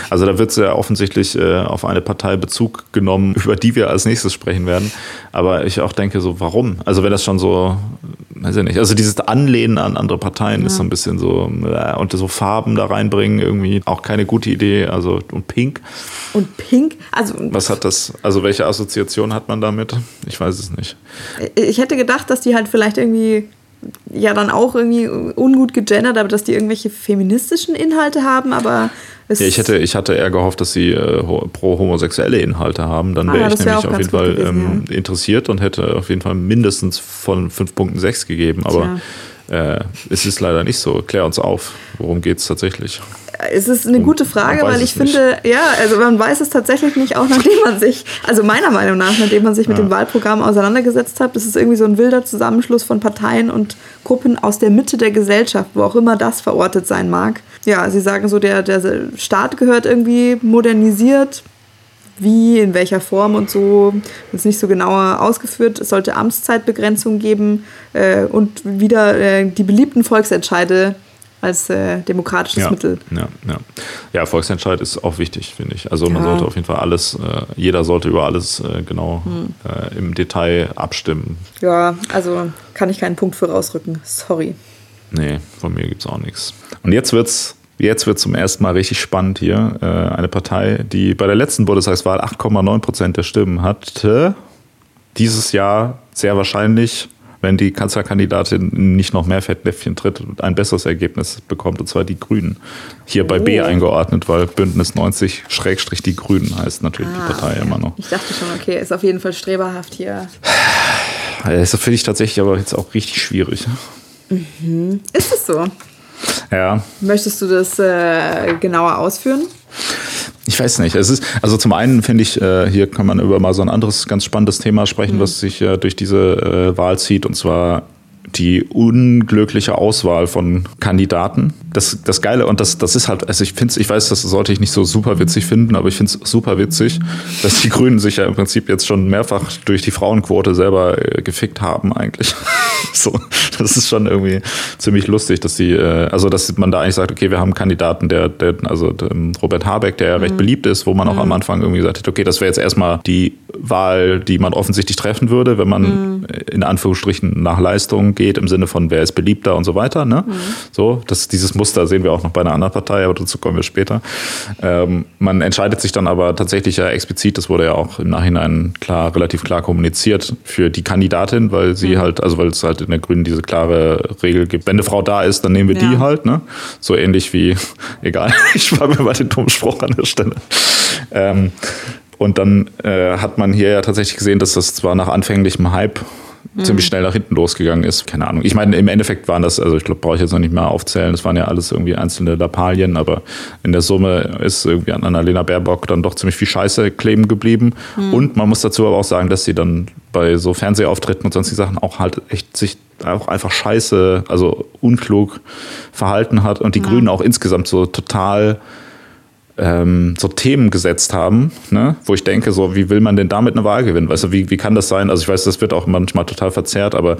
Also da wird sehr offensichtlich äh, auf eine Partei Bezug genommen, *laughs* über die wir als nächstes sprechen werden. Aber ich auch denke so, warum? Also wenn das schon so, weiß ich nicht, also dieses Anlehnen an andere Parteien ist so ein bisschen so, äh, und so Farben da reinbringen, irgendwie auch keine gute Idee. Also und Pink. Und Pink, also Was hat das, also welche Assoziation hat man damit? Ich weiß es nicht. ich hätte gedacht, dass die halt vielleicht irgendwie ja dann auch irgendwie ungut gegendert, aber dass die irgendwelche feministischen Inhalte haben, aber es Ja, ich hätte, ich hatte eher gehofft, dass sie äh, pro homosexuelle Inhalte haben. Dann Ah, wäre ich das wär nämlich auf jeden Fall gewesen, ähm, interessiert und hätte auf jeden Fall mindestens von 5 Punkten 6 gegeben. Aber äh, es ist leider nicht so. Klär uns auf. Worum geht es tatsächlich? Es ist eine gute Frage, weil ich finde, ja, also man weiß es tatsächlich nicht, auch nachdem man sich, also meiner Meinung nach, nachdem man sich mit dem Wahlprogramm auseinandergesetzt hat, das ist irgendwie so ein wilder Zusammenschluss von Parteien und Gruppen aus der Mitte der Gesellschaft, wo auch immer das verortet sein mag. Ja, sie sagen so, der, der Staat gehört irgendwie modernisiert, wie, in welcher Form und so, das ist nicht so genauer ausgeführt. Es sollte Amtszeitbegrenzung geben äh, und wieder äh, die beliebten Volksentscheide als äh, demokratisches Ja, Mittel. ja, ja. ja, Volksentscheid ist auch wichtig, finde ich. Also man Ja. sollte auf jeden Fall alles, äh, jeder sollte über alles äh, genau Hm. äh, im Detail abstimmen. Ja, also kann ich keinen Punkt für rausrücken. Sorry. Nee, von mir gibt es auch nichts. Und jetzt wird's Jetzt wird zum ersten Mal richtig spannend hier. Äh, eine Partei, die bei der letzten Bundestagswahl 8,9 Prozent der Stimmen hatte, dieses Jahr sehr wahrscheinlich, wenn die Kanzlerkandidatin nicht noch mehr Fettnäpfchen tritt, ein besseres Ergebnis bekommt, und zwar die Grünen. Hier bei B Oh. eingeordnet, weil Bündnis 90 Schrägstrich die Grünen heißt natürlich die Partei immer noch. Ich dachte schon, okay, ist auf jeden Fall streberhaft hier. Das finde ich tatsächlich aber jetzt auch richtig schwierig. Ist es so? Ja, Möchtest du das äh, genauer ausführen? Ich weiß nicht. Es ist, also zum einen finde ich, äh, hier kann man über mal so ein anderes ganz spannendes Thema sprechen, was sich äh, durch diese äh, Wahl zieht, und zwar die unglückliche Auswahl von Kandidaten. Das, das Geile, und das, das ist halt, also ich finde ich weiß, das sollte ich nicht so super witzig finden, aber ich finde es super witzig, dass die Grünen sich ja im Prinzip jetzt schon mehrfach durch die Frauenquote selber äh, gefickt haben, eigentlich. *laughs* so, das ist schon irgendwie ziemlich lustig, dass die, äh, also dass man da eigentlich sagt, okay, wir haben einen Kandidaten, der, der also der, Robert Habeck, der ja recht mhm. beliebt ist, wo man auch mhm. am Anfang irgendwie gesagt hat, okay, das wäre jetzt erstmal die Wahl, die man offensichtlich treffen würde, wenn man mhm. in Anführungsstrichen nach Leistung geht, im Sinne von wer ist beliebter und so weiter. Ne? Mhm. So, das, dieses Muster sehen wir auch noch bei einer anderen Partei, aber dazu kommen wir später. Ähm, man entscheidet sich dann aber tatsächlich ja explizit, das wurde ja auch im Nachhinein klar, relativ klar kommuniziert, für die Kandidatin, weil sie mhm. halt, also weil es halt in der Grünen diese klare Regel gibt, wenn eine Frau da ist, dann nehmen wir ja. die halt, ne? So ähnlich wie, *laughs* egal, *laughs* ich war mir bei den dummen Spruch an der Stelle. Ähm, und dann äh, hat man hier ja tatsächlich gesehen, dass das zwar nach anfänglichem Hype mhm. ziemlich schnell nach hinten losgegangen ist. Keine Ahnung. Ich meine, im Endeffekt waren das, also ich glaube, brauche ich jetzt noch nicht mehr aufzählen, das waren ja alles irgendwie einzelne Lappalien, aber in der Summe ist irgendwie an Annalena Baerbock dann doch ziemlich viel Scheiße kleben geblieben. Mhm. Und man muss dazu aber auch sagen, dass sie dann bei so Fernsehauftritten und sonstigen Sachen auch halt echt sich auch einfach scheiße, also unklug verhalten hat und die ja. Grünen auch insgesamt so total ähm, so Themen gesetzt haben, ne? wo ich denke, so, wie will man denn damit eine Wahl gewinnen? Weißt du, wie, wie kann das sein? Also ich weiß, das wird auch manchmal total verzerrt, aber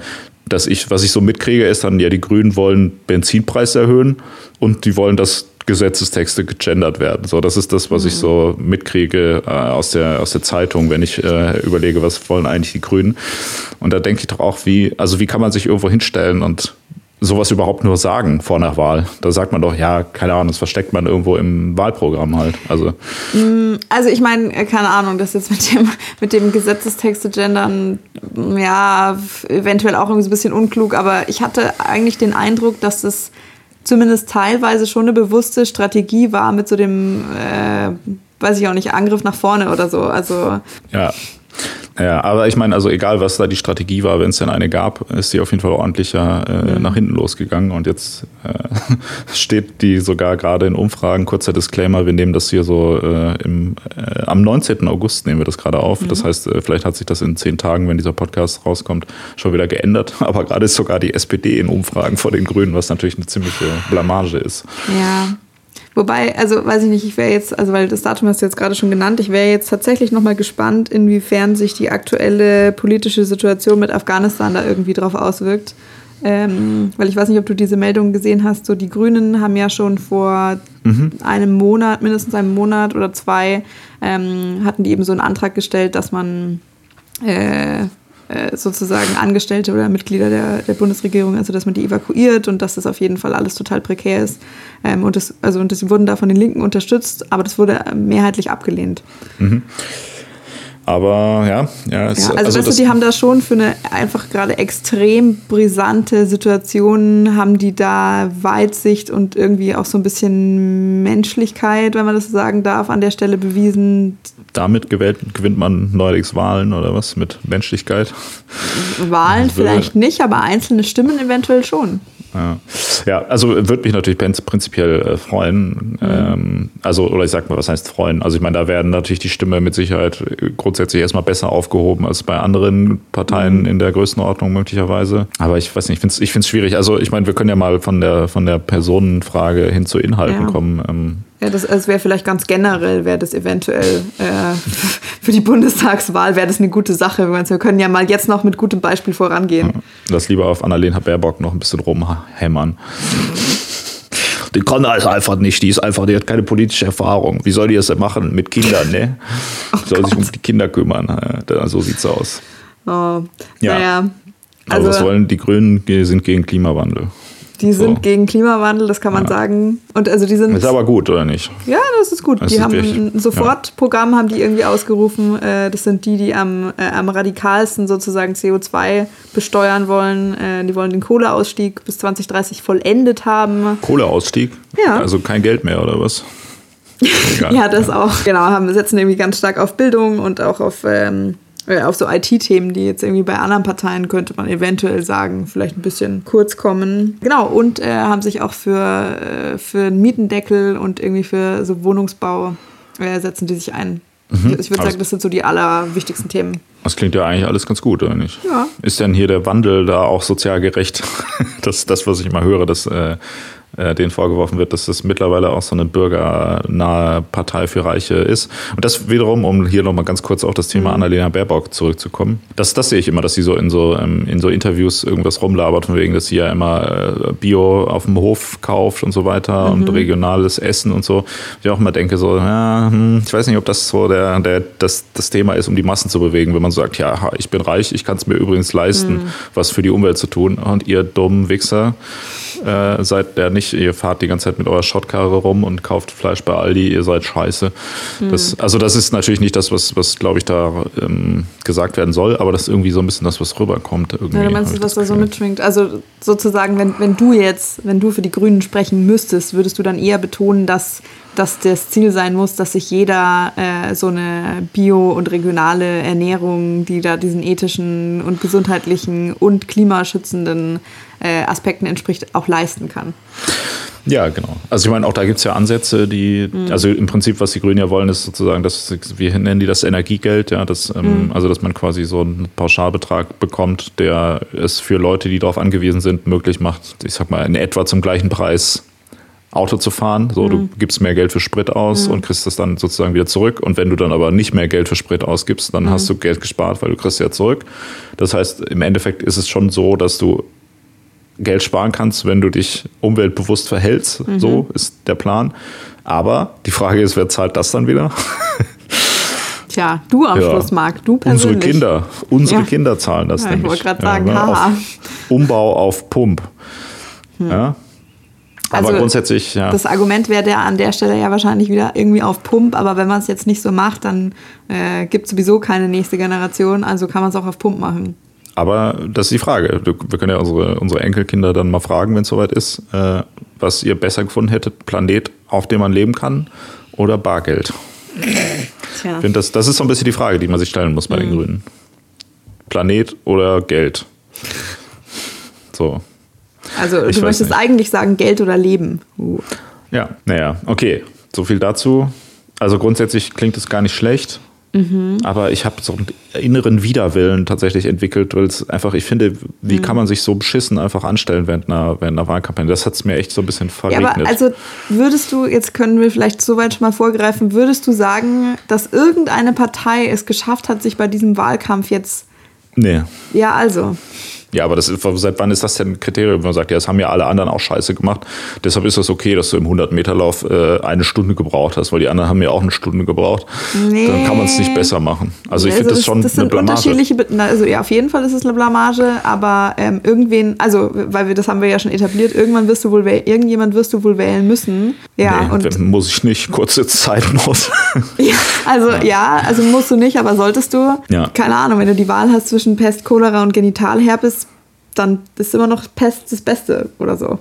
dass ich, was ich so mitkriege, ist dann, ja, die Grünen wollen Benzinpreis erhöhen und die wollen, dass Gesetzestexte gegendert werden. So, das ist das, was ich so mhm. mitkriege äh, aus, der, aus der Zeitung, wenn ich äh, überlege, was wollen eigentlich die Grünen. Und da denke ich doch auch, wie, also wie kann man sich irgendwo hinstellen und sowas überhaupt nur sagen vor einer Wahl? Da sagt man doch, ja, keine Ahnung, das versteckt man irgendwo im Wahlprogramm halt. Also, mm, also ich meine, äh, keine Ahnung, das jetzt mit dem, *laughs* mit dem Gesetzestexte gendern, ja, eventuell auch irgendwie so ein bisschen unklug, aber ich hatte eigentlich den Eindruck, dass das zumindest teilweise schon eine bewusste Strategie war mit so dem, äh, weiß ich auch nicht, Angriff nach vorne oder so. Also ja. Ja, aber ich meine, also egal was da die Strategie war, wenn es denn eine gab, ist sie auf jeden Fall ordentlicher äh, mhm. nach hinten losgegangen und jetzt äh, *laughs* steht die sogar gerade in Umfragen, kurzer Disclaimer, wir nehmen das hier so äh, im, äh, am 19. August nehmen wir das gerade auf. Mhm. Das heißt, äh, vielleicht hat sich das in zehn Tagen, wenn dieser Podcast rauskommt, schon wieder geändert. *laughs* Aber gerade ist sogar die SPD in Umfragen vor den Grünen, was natürlich eine ziemliche Blamage ist. Ja, Wobei, also weiß ich nicht, ich wäre jetzt, also weil das Datum hast du jetzt gerade schon genannt, ich wäre jetzt tatsächlich nochmal gespannt, inwiefern sich die aktuelle politische Situation mit Afghanistan da irgendwie drauf auswirkt. Ähm, weil ich weiß nicht, ob du diese Meldung gesehen hast, so die Grünen haben ja schon vor mhm. einem Monat, mindestens einem Monat oder zwei, ähm, hatten die eben so einen Antrag gestellt, dass man äh, sozusagen Angestellte oder Mitglieder der, der Bundesregierung, also dass man die evakuiert und dass das auf jeden Fall alles total prekär ist. Ähm, und das, also und das wurden da von den Linken unterstützt, aber das wurde mehrheitlich abgelehnt. Mhm. Aber ja, ja. Es, ja also, also weißt du, die haben da schon für eine einfach gerade extrem brisante Situation, haben die da Weitsicht und irgendwie auch so ein bisschen Menschlichkeit, wenn man das so sagen darf, an der Stelle bewiesen. Damit gewählt, gewinnt man neuerdings Wahlen oder was mit Menschlichkeit? Wahlen vielleicht nicht, aber einzelne Stimmen eventuell schon. Ja, ja also würde mich natürlich prinzipiell äh, freuen. Mhm. Ähm, also, oder ich sag mal, was heißt freuen? Also ich meine, da werden natürlich die Stimme mit Sicherheit grundsätzlich erstmal besser aufgehoben als bei anderen Parteien mhm. in der Größenordnung möglicherweise. Aber ich weiß nicht, ich finde es schwierig. Also ich meine, wir können ja mal von der, von der Personenfrage hin zu Inhalten ja. kommen. Ähm, ja, das, das wäre vielleicht ganz generell, wäre das eventuell äh, *laughs* für die Bundestagswahl wäre das eine gute Sache. Wir können ja mal jetzt noch mit gutem Beispiel vorangehen. Lass lieber auf Annalena Baerbock noch ein bisschen rumhämmern. Die kann das einfach nicht. Die ist einfach, die hat keine politische Erfahrung. Wie soll die das denn machen mit Kindern, ne? Oh soll Gott. sich um die Kinder kümmern. So sieht's aus. Oh, ja. Naja. Also, Aber was wollen die Grünen? Die sind gegen Klimawandel. Die sind so. gegen Klimawandel, das kann man ja. sagen. Und also die sind. Ist aber gut, oder nicht? Ja, das ist gut. Das die ist haben ein Sofortprogramm, ja. haben die irgendwie ausgerufen. Äh, das sind die, die am, äh, am radikalsten sozusagen CO2 besteuern wollen. Äh, die wollen den Kohleausstieg bis 2030 vollendet haben. Kohleausstieg? Ja. Also kein Geld mehr, oder was? *laughs* ja, das auch. Genau, haben, setzen irgendwie ganz stark auf Bildung und auch auf ähm, äh, auf so IT-Themen, die jetzt irgendwie bei anderen Parteien könnte man eventuell sagen, vielleicht ein bisschen kurz kommen. Genau, und äh, haben sich auch für, äh, für einen Mietendeckel und irgendwie für so Wohnungsbau äh, setzen die sich ein. Mhm. Ich würde sagen, das sind so die allerwichtigsten Themen. Das klingt ja eigentlich alles ganz gut, oder nicht? Ja. Ist denn hier der Wandel da auch sozial gerecht? *laughs* das das, was ich mal höre, dass äh, denen vorgeworfen wird, dass das mittlerweile auch so eine bürgernahe Partei für Reiche ist. Und das wiederum, um hier nochmal ganz kurz auf das Thema mhm. Annalena Baerbock zurückzukommen, das, das sehe ich immer, dass sie so in so, ähm, in so Interviews irgendwas rumlabert, von wegen, dass sie ja immer äh, Bio auf dem Hof kauft und so weiter mhm. und regionales Essen und so. Ich auch immer denke so, ja, hm, ich weiß nicht, ob das so der, der, das, das Thema ist, um die Massen zu bewegen, wenn man sagt, ja, ich bin reich, ich kann es mir übrigens leisten, mhm. was für die Umwelt zu tun und ihr dummen Wichser äh, seid der nicht, ihr fahrt die ganze Zeit mit eurer Schrottkarre rum und kauft Fleisch bei Aldi, ihr seid scheiße. Mhm. Das, also das ist natürlich nicht das, was, was glaube ich, da ähm, gesagt werden soll, aber das ist irgendwie so ein bisschen das, was rüberkommt. Irgendwie, ja, du meinst, was da so mitschwingt. Also sozusagen, wenn, wenn du jetzt, wenn du für die Grünen sprechen müsstest, würdest du dann eher betonen, dass dass das Ziel sein muss, dass sich jeder äh, so eine bio- und regionale Ernährung, die da diesen ethischen und gesundheitlichen und klimaschützenden äh, Aspekten entspricht, auch leisten kann. Ja, genau. Also ich meine, auch da gibt es ja Ansätze, die, mhm. also im Prinzip, was die Grünen ja wollen, ist sozusagen, dass wir nennen die das Energiegeld, ja, das, ähm, mhm. also dass man quasi so einen Pauschalbetrag bekommt, der es für Leute, die darauf angewiesen sind, möglich macht, ich sag mal, in etwa zum gleichen Preis Auto zu fahren. So, mhm. du gibst mehr Geld für Sprit aus mhm. und kriegst das dann sozusagen wieder zurück. Und wenn du dann aber nicht mehr Geld für Sprit ausgibst, dann mhm. hast du Geld gespart, weil du kriegst ja zurück. Das heißt, im Endeffekt ist es schon so, dass du Geld sparen kannst, wenn du dich umweltbewusst verhältst. Mhm. So ist der Plan. Aber die Frage ist, wer zahlt das dann wieder? Tja, du am ja. Schluss, Marc, du persönlich. Unsere Kinder, unsere ja. Kinder zahlen das ja, nämlich. Ich wollte gerade sagen, ja, haha. Umbau auf Pump. Hm. Ja, aber also grundsätzlich, ja. Das Argument wäre der an der Stelle ja wahrscheinlich wieder irgendwie auf Pump, aber wenn man es jetzt nicht so macht, dann äh, gibt es sowieso keine nächste Generation, also kann man es auch auf Pump machen. Aber das ist die Frage. Wir können ja unsere, unsere Enkelkinder dann mal fragen, wenn es soweit ist, äh, was ihr besser gefunden hättet: Planet, auf dem man leben kann oder Bargeld? Tja. Ich finde, das, das ist so ein bisschen die Frage, die man sich stellen muss bei mhm. den Grünen. Planet oder Geld? So. Also ich du möchtest nicht. eigentlich sagen Geld oder Leben. Uh. Ja, naja, okay. So viel dazu. Also grundsätzlich klingt es gar nicht schlecht. Mhm. Aber ich habe so einen inneren Widerwillen tatsächlich entwickelt, weil es einfach, ich finde, wie mhm. kann man sich so beschissen einfach anstellen während einer, während einer Wahlkampagne? Das hat es mir echt so ein bisschen verregnet. Ja, aber also würdest du, jetzt können wir vielleicht so weit schon mal vorgreifen, würdest du sagen, dass irgendeine Partei es geschafft hat, sich bei diesem Wahlkampf jetzt. Nee. Ja, also. Ja, aber das ist, seit wann ist das denn ein Kriterium? Wenn man sagt, ja, das haben ja alle anderen auch scheiße gemacht. Deshalb ist das okay, dass du im 100-Meter-Lauf äh, eine Stunde gebraucht hast, weil die anderen haben ja auch eine Stunde gebraucht. Nee. Dann kann man es nicht besser machen. Also ich finde das, das schon das eine Blamage. Unterschiedliche, also ja, auf jeden Fall ist es eine Blamage, aber ähm, irgendwen, also weil wir das haben wir ja schon etabliert, irgendwann wirst du wohl irgendjemand wirst du wohl wählen müssen. Ja, nee, und muss ich nicht, kurze Zeitnot. *laughs* *laughs* ja, also ja. ja, also musst du nicht, aber solltest du. Ja. Keine Ahnung, wenn du die Wahl hast zwischen Pest, Cholera und Genitalherpes, dann ist immer noch Pest das Beste oder so.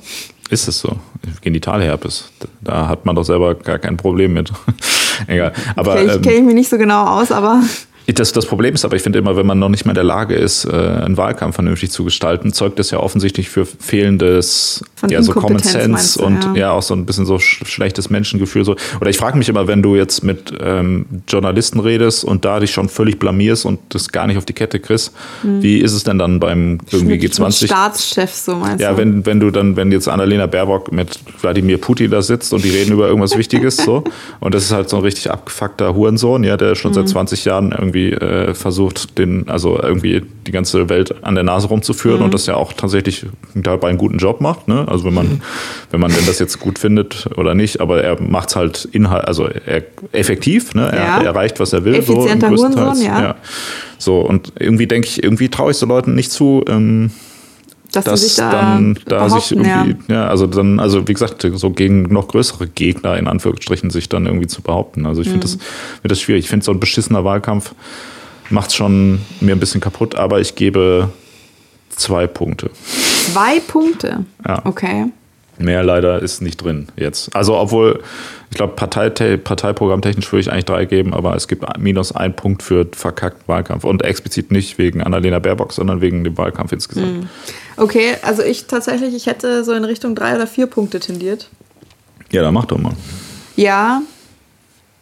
Ist es so? Genitalherpes. Da hat man doch selber gar kein Problem mit. *laughs* Egal. Aber, okay, ich ähm, kenne mich nicht so genau aus, aber. Das, das Problem ist aber, ich finde immer, wenn man noch nicht mal in der Lage ist, äh, einen Wahlkampf vernünftig zu gestalten, zeugt das ja offensichtlich für fehlendes Von ja, so Common Sense du, und ja. ja. auch so ein bisschen so schlechtes Menschengefühl. So. Oder ich frage mich immer, wenn du jetzt mit ähm, Journalisten redest und da dich schon völlig blamierst und das gar nicht auf die Kette kriegst, mhm. wie ist es denn dann beim irgendwie mit, G20? Mit Staatschef so meinst ja, du? Ja, wenn, wenn du dann, wenn jetzt Annalena Baerbock mit Wladimir Putin da sitzt und die reden über irgendwas Wichtiges so *laughs* und das ist halt so ein richtig abgefuckter Hurensohn, ja, der schon mhm. seit 20 Jahren irgendwie irgendwie äh, versucht, den, also irgendwie die ganze Welt an der Nase rumzuführen mhm. und das ja auch tatsächlich dabei einen guten Job macht. Ne? Also wenn man, mhm. wenn man denn das jetzt gut findet oder nicht, aber er macht es halt inhalt, also er, effektiv, ne? er, ja. er erreicht, was er will. Effizienter so, Hurensohn, ja. ja. So, und irgendwie denke ich, irgendwie traue ich so Leuten nicht zu, ähm, dass, dass sich da dann da sich irgendwie, ja. ja. also dann, also wie gesagt, so gegen noch größere Gegner in Anführungsstrichen sich dann irgendwie zu behaupten. Also ich finde mhm. das, find das schwierig. Ich finde so ein beschissener Wahlkampf macht schon mir ein bisschen kaputt, aber ich gebe zwei Punkte. Zwei Punkte? Ja. Okay. Mehr leider ist nicht drin jetzt. Also obwohl, ich glaube, Partei, Parteiprogrammtechnisch würde ich eigentlich drei geben, aber es gibt minus ein Punkt für verkackten Wahlkampf. Und explizit nicht wegen Annalena Baerbock, sondern wegen dem Wahlkampf insgesamt. Mhm. Okay, also ich tatsächlich, ich hätte so in Richtung drei oder vier Punkte tendiert. Ja, dann mach doch mal. Ja,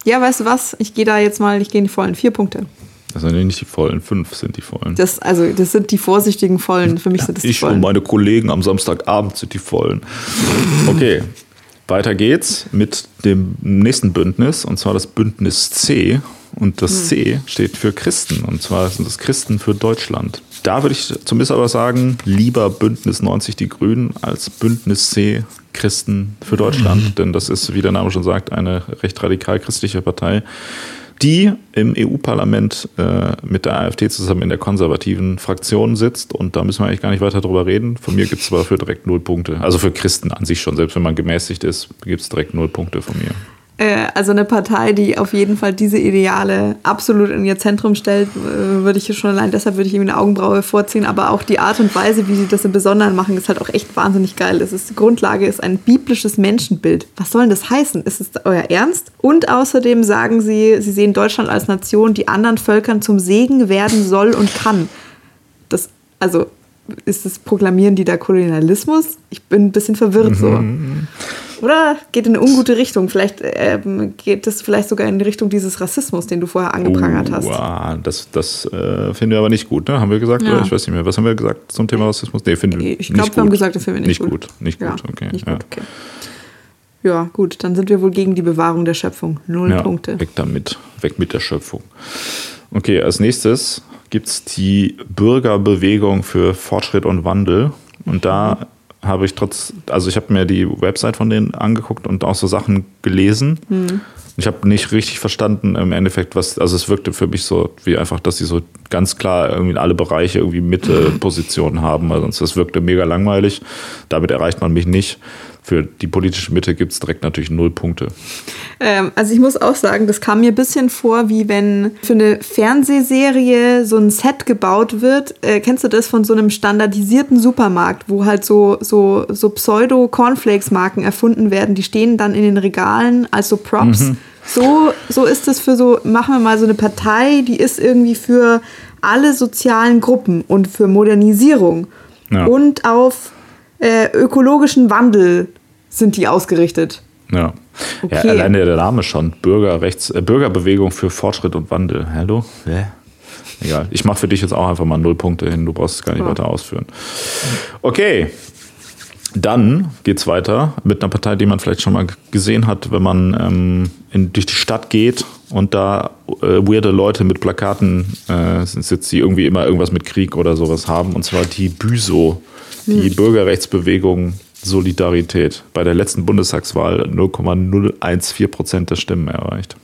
Ja, weißt du was? Ich gehe da jetzt mal, ich gehe in die vollen vier Punkte. Das sind ja nicht die vollen, fünf sind die vollen. Das, also, das sind die vorsichtigen vollen. Für mich sind das die ich vollen. und meine Kollegen am Samstagabend sind die vollen. Okay, weiter geht's mit dem nächsten Bündnis, und zwar das Bündnis C. Und das C steht für Christen, und zwar sind das Christen für Deutschland. Da würde ich zumindest aber sagen, lieber Bündnis 90 Die Grünen als Bündnis C Christen für Deutschland, denn das ist, wie der Name schon sagt, eine recht radikal christliche Partei, die im EU-Parlament äh, mit der AfD zusammen in der konservativen Fraktion sitzt. Und da müssen wir eigentlich gar nicht weiter drüber reden. Von mir gibt es dafür direkt null Punkte. Also für Christen an sich schon, selbst wenn man gemäßigt ist, gibt es direkt null Punkte von mir. Äh, also eine Partei, die auf jeden Fall diese Ideale absolut in ihr Zentrum stellt, äh, würde ich schon allein deshalb würde ich ihm eine Augenbraue vorziehen. Aber auch die Art und Weise, wie sie das im Besonderen machen, ist halt auch echt wahnsinnig geil. Es ist, die Grundlage ist ein biblisches Menschenbild. Was soll denn das heißen? Ist es euer Ernst? Und außerdem sagen sie, sie sehen Deutschland als Nation, die anderen Völkern zum Segen werden soll und kann. Das, also ist es, proklamieren die da Kolonialismus? Ich bin ein bisschen verwirrt so. Oder geht in eine ungute Richtung? Vielleicht ähm, geht es vielleicht sogar in die Richtung dieses Rassismus, den du vorher angeprangert hast. Wow, das das äh, finden wir aber nicht gut, ne? Haben wir gesagt? Ja. Oder? Ich weiß nicht mehr. Was haben wir gesagt zum Thema Rassismus? Nee, finden wir Ich nicht glaube, wir haben gut. gesagt, das finden wir nicht, Nicht gut, nicht ja, gut, okay, Nicht ja. gut, okay. Ja, gut, dann sind wir wohl gegen die Bewahrung der Schöpfung. Null Ja, Punkte. Weg damit, weg mit der Schöpfung. Okay, als nächstes gibt es die Bürgerbewegung für Fortschritt und Wandel. Und da habe ich trotz, also ich habe mir die Website von denen angeguckt und auch so Sachen gelesen. Ich habe nicht richtig verstanden im Endeffekt, was, also es wirkte für mich so wie einfach, dass sie so ganz klar irgendwie in alle Bereiche irgendwie Mitte-Positionen haben, weil sonst das wirkte mega langweilig. Damit erreicht man mich nicht. Für die politische Mitte gibt es direkt natürlich null Punkte. Ähm, also ich muss auch sagen, das kam mir ein bisschen vor, wie wenn für eine Fernsehserie so ein Set gebaut wird. Äh, kennst du das von so einem standardisierten Supermarkt, wo halt so, so, so Pseudo-Cornflakes-Marken erfunden werden, die stehen dann in den Regalen als so Props. So, so ist es für so, machen wir mal so eine Partei, die ist irgendwie für alle sozialen Gruppen und für Modernisierung Ja. und auf äh, ökologischen Wandel sind die ausgerichtet. Ja. Okay. ja alleine der Name schon. Bürgerrechts, äh, Bürgerbewegung für Fortschritt und Wandel. Hallo? Hä? Egal. Ich mache für dich jetzt auch einfach mal null Punkte hin. Du brauchst es gar nicht Ja. weiter ausführen. Okay. Dann geht's weiter mit einer Partei, die man vielleicht schon mal gesehen hat, wenn man ähm, in, durch die Stadt geht und da äh, weirde Leute mit Plakaten äh, sitzt, die irgendwie immer irgendwas mit Krieg oder sowas haben. Und zwar die BÜSO, die Bürgerrechtsbewegung Solidarität. Bei der letzten Bundestagswahl 0,014 Prozent der Stimmen erreicht.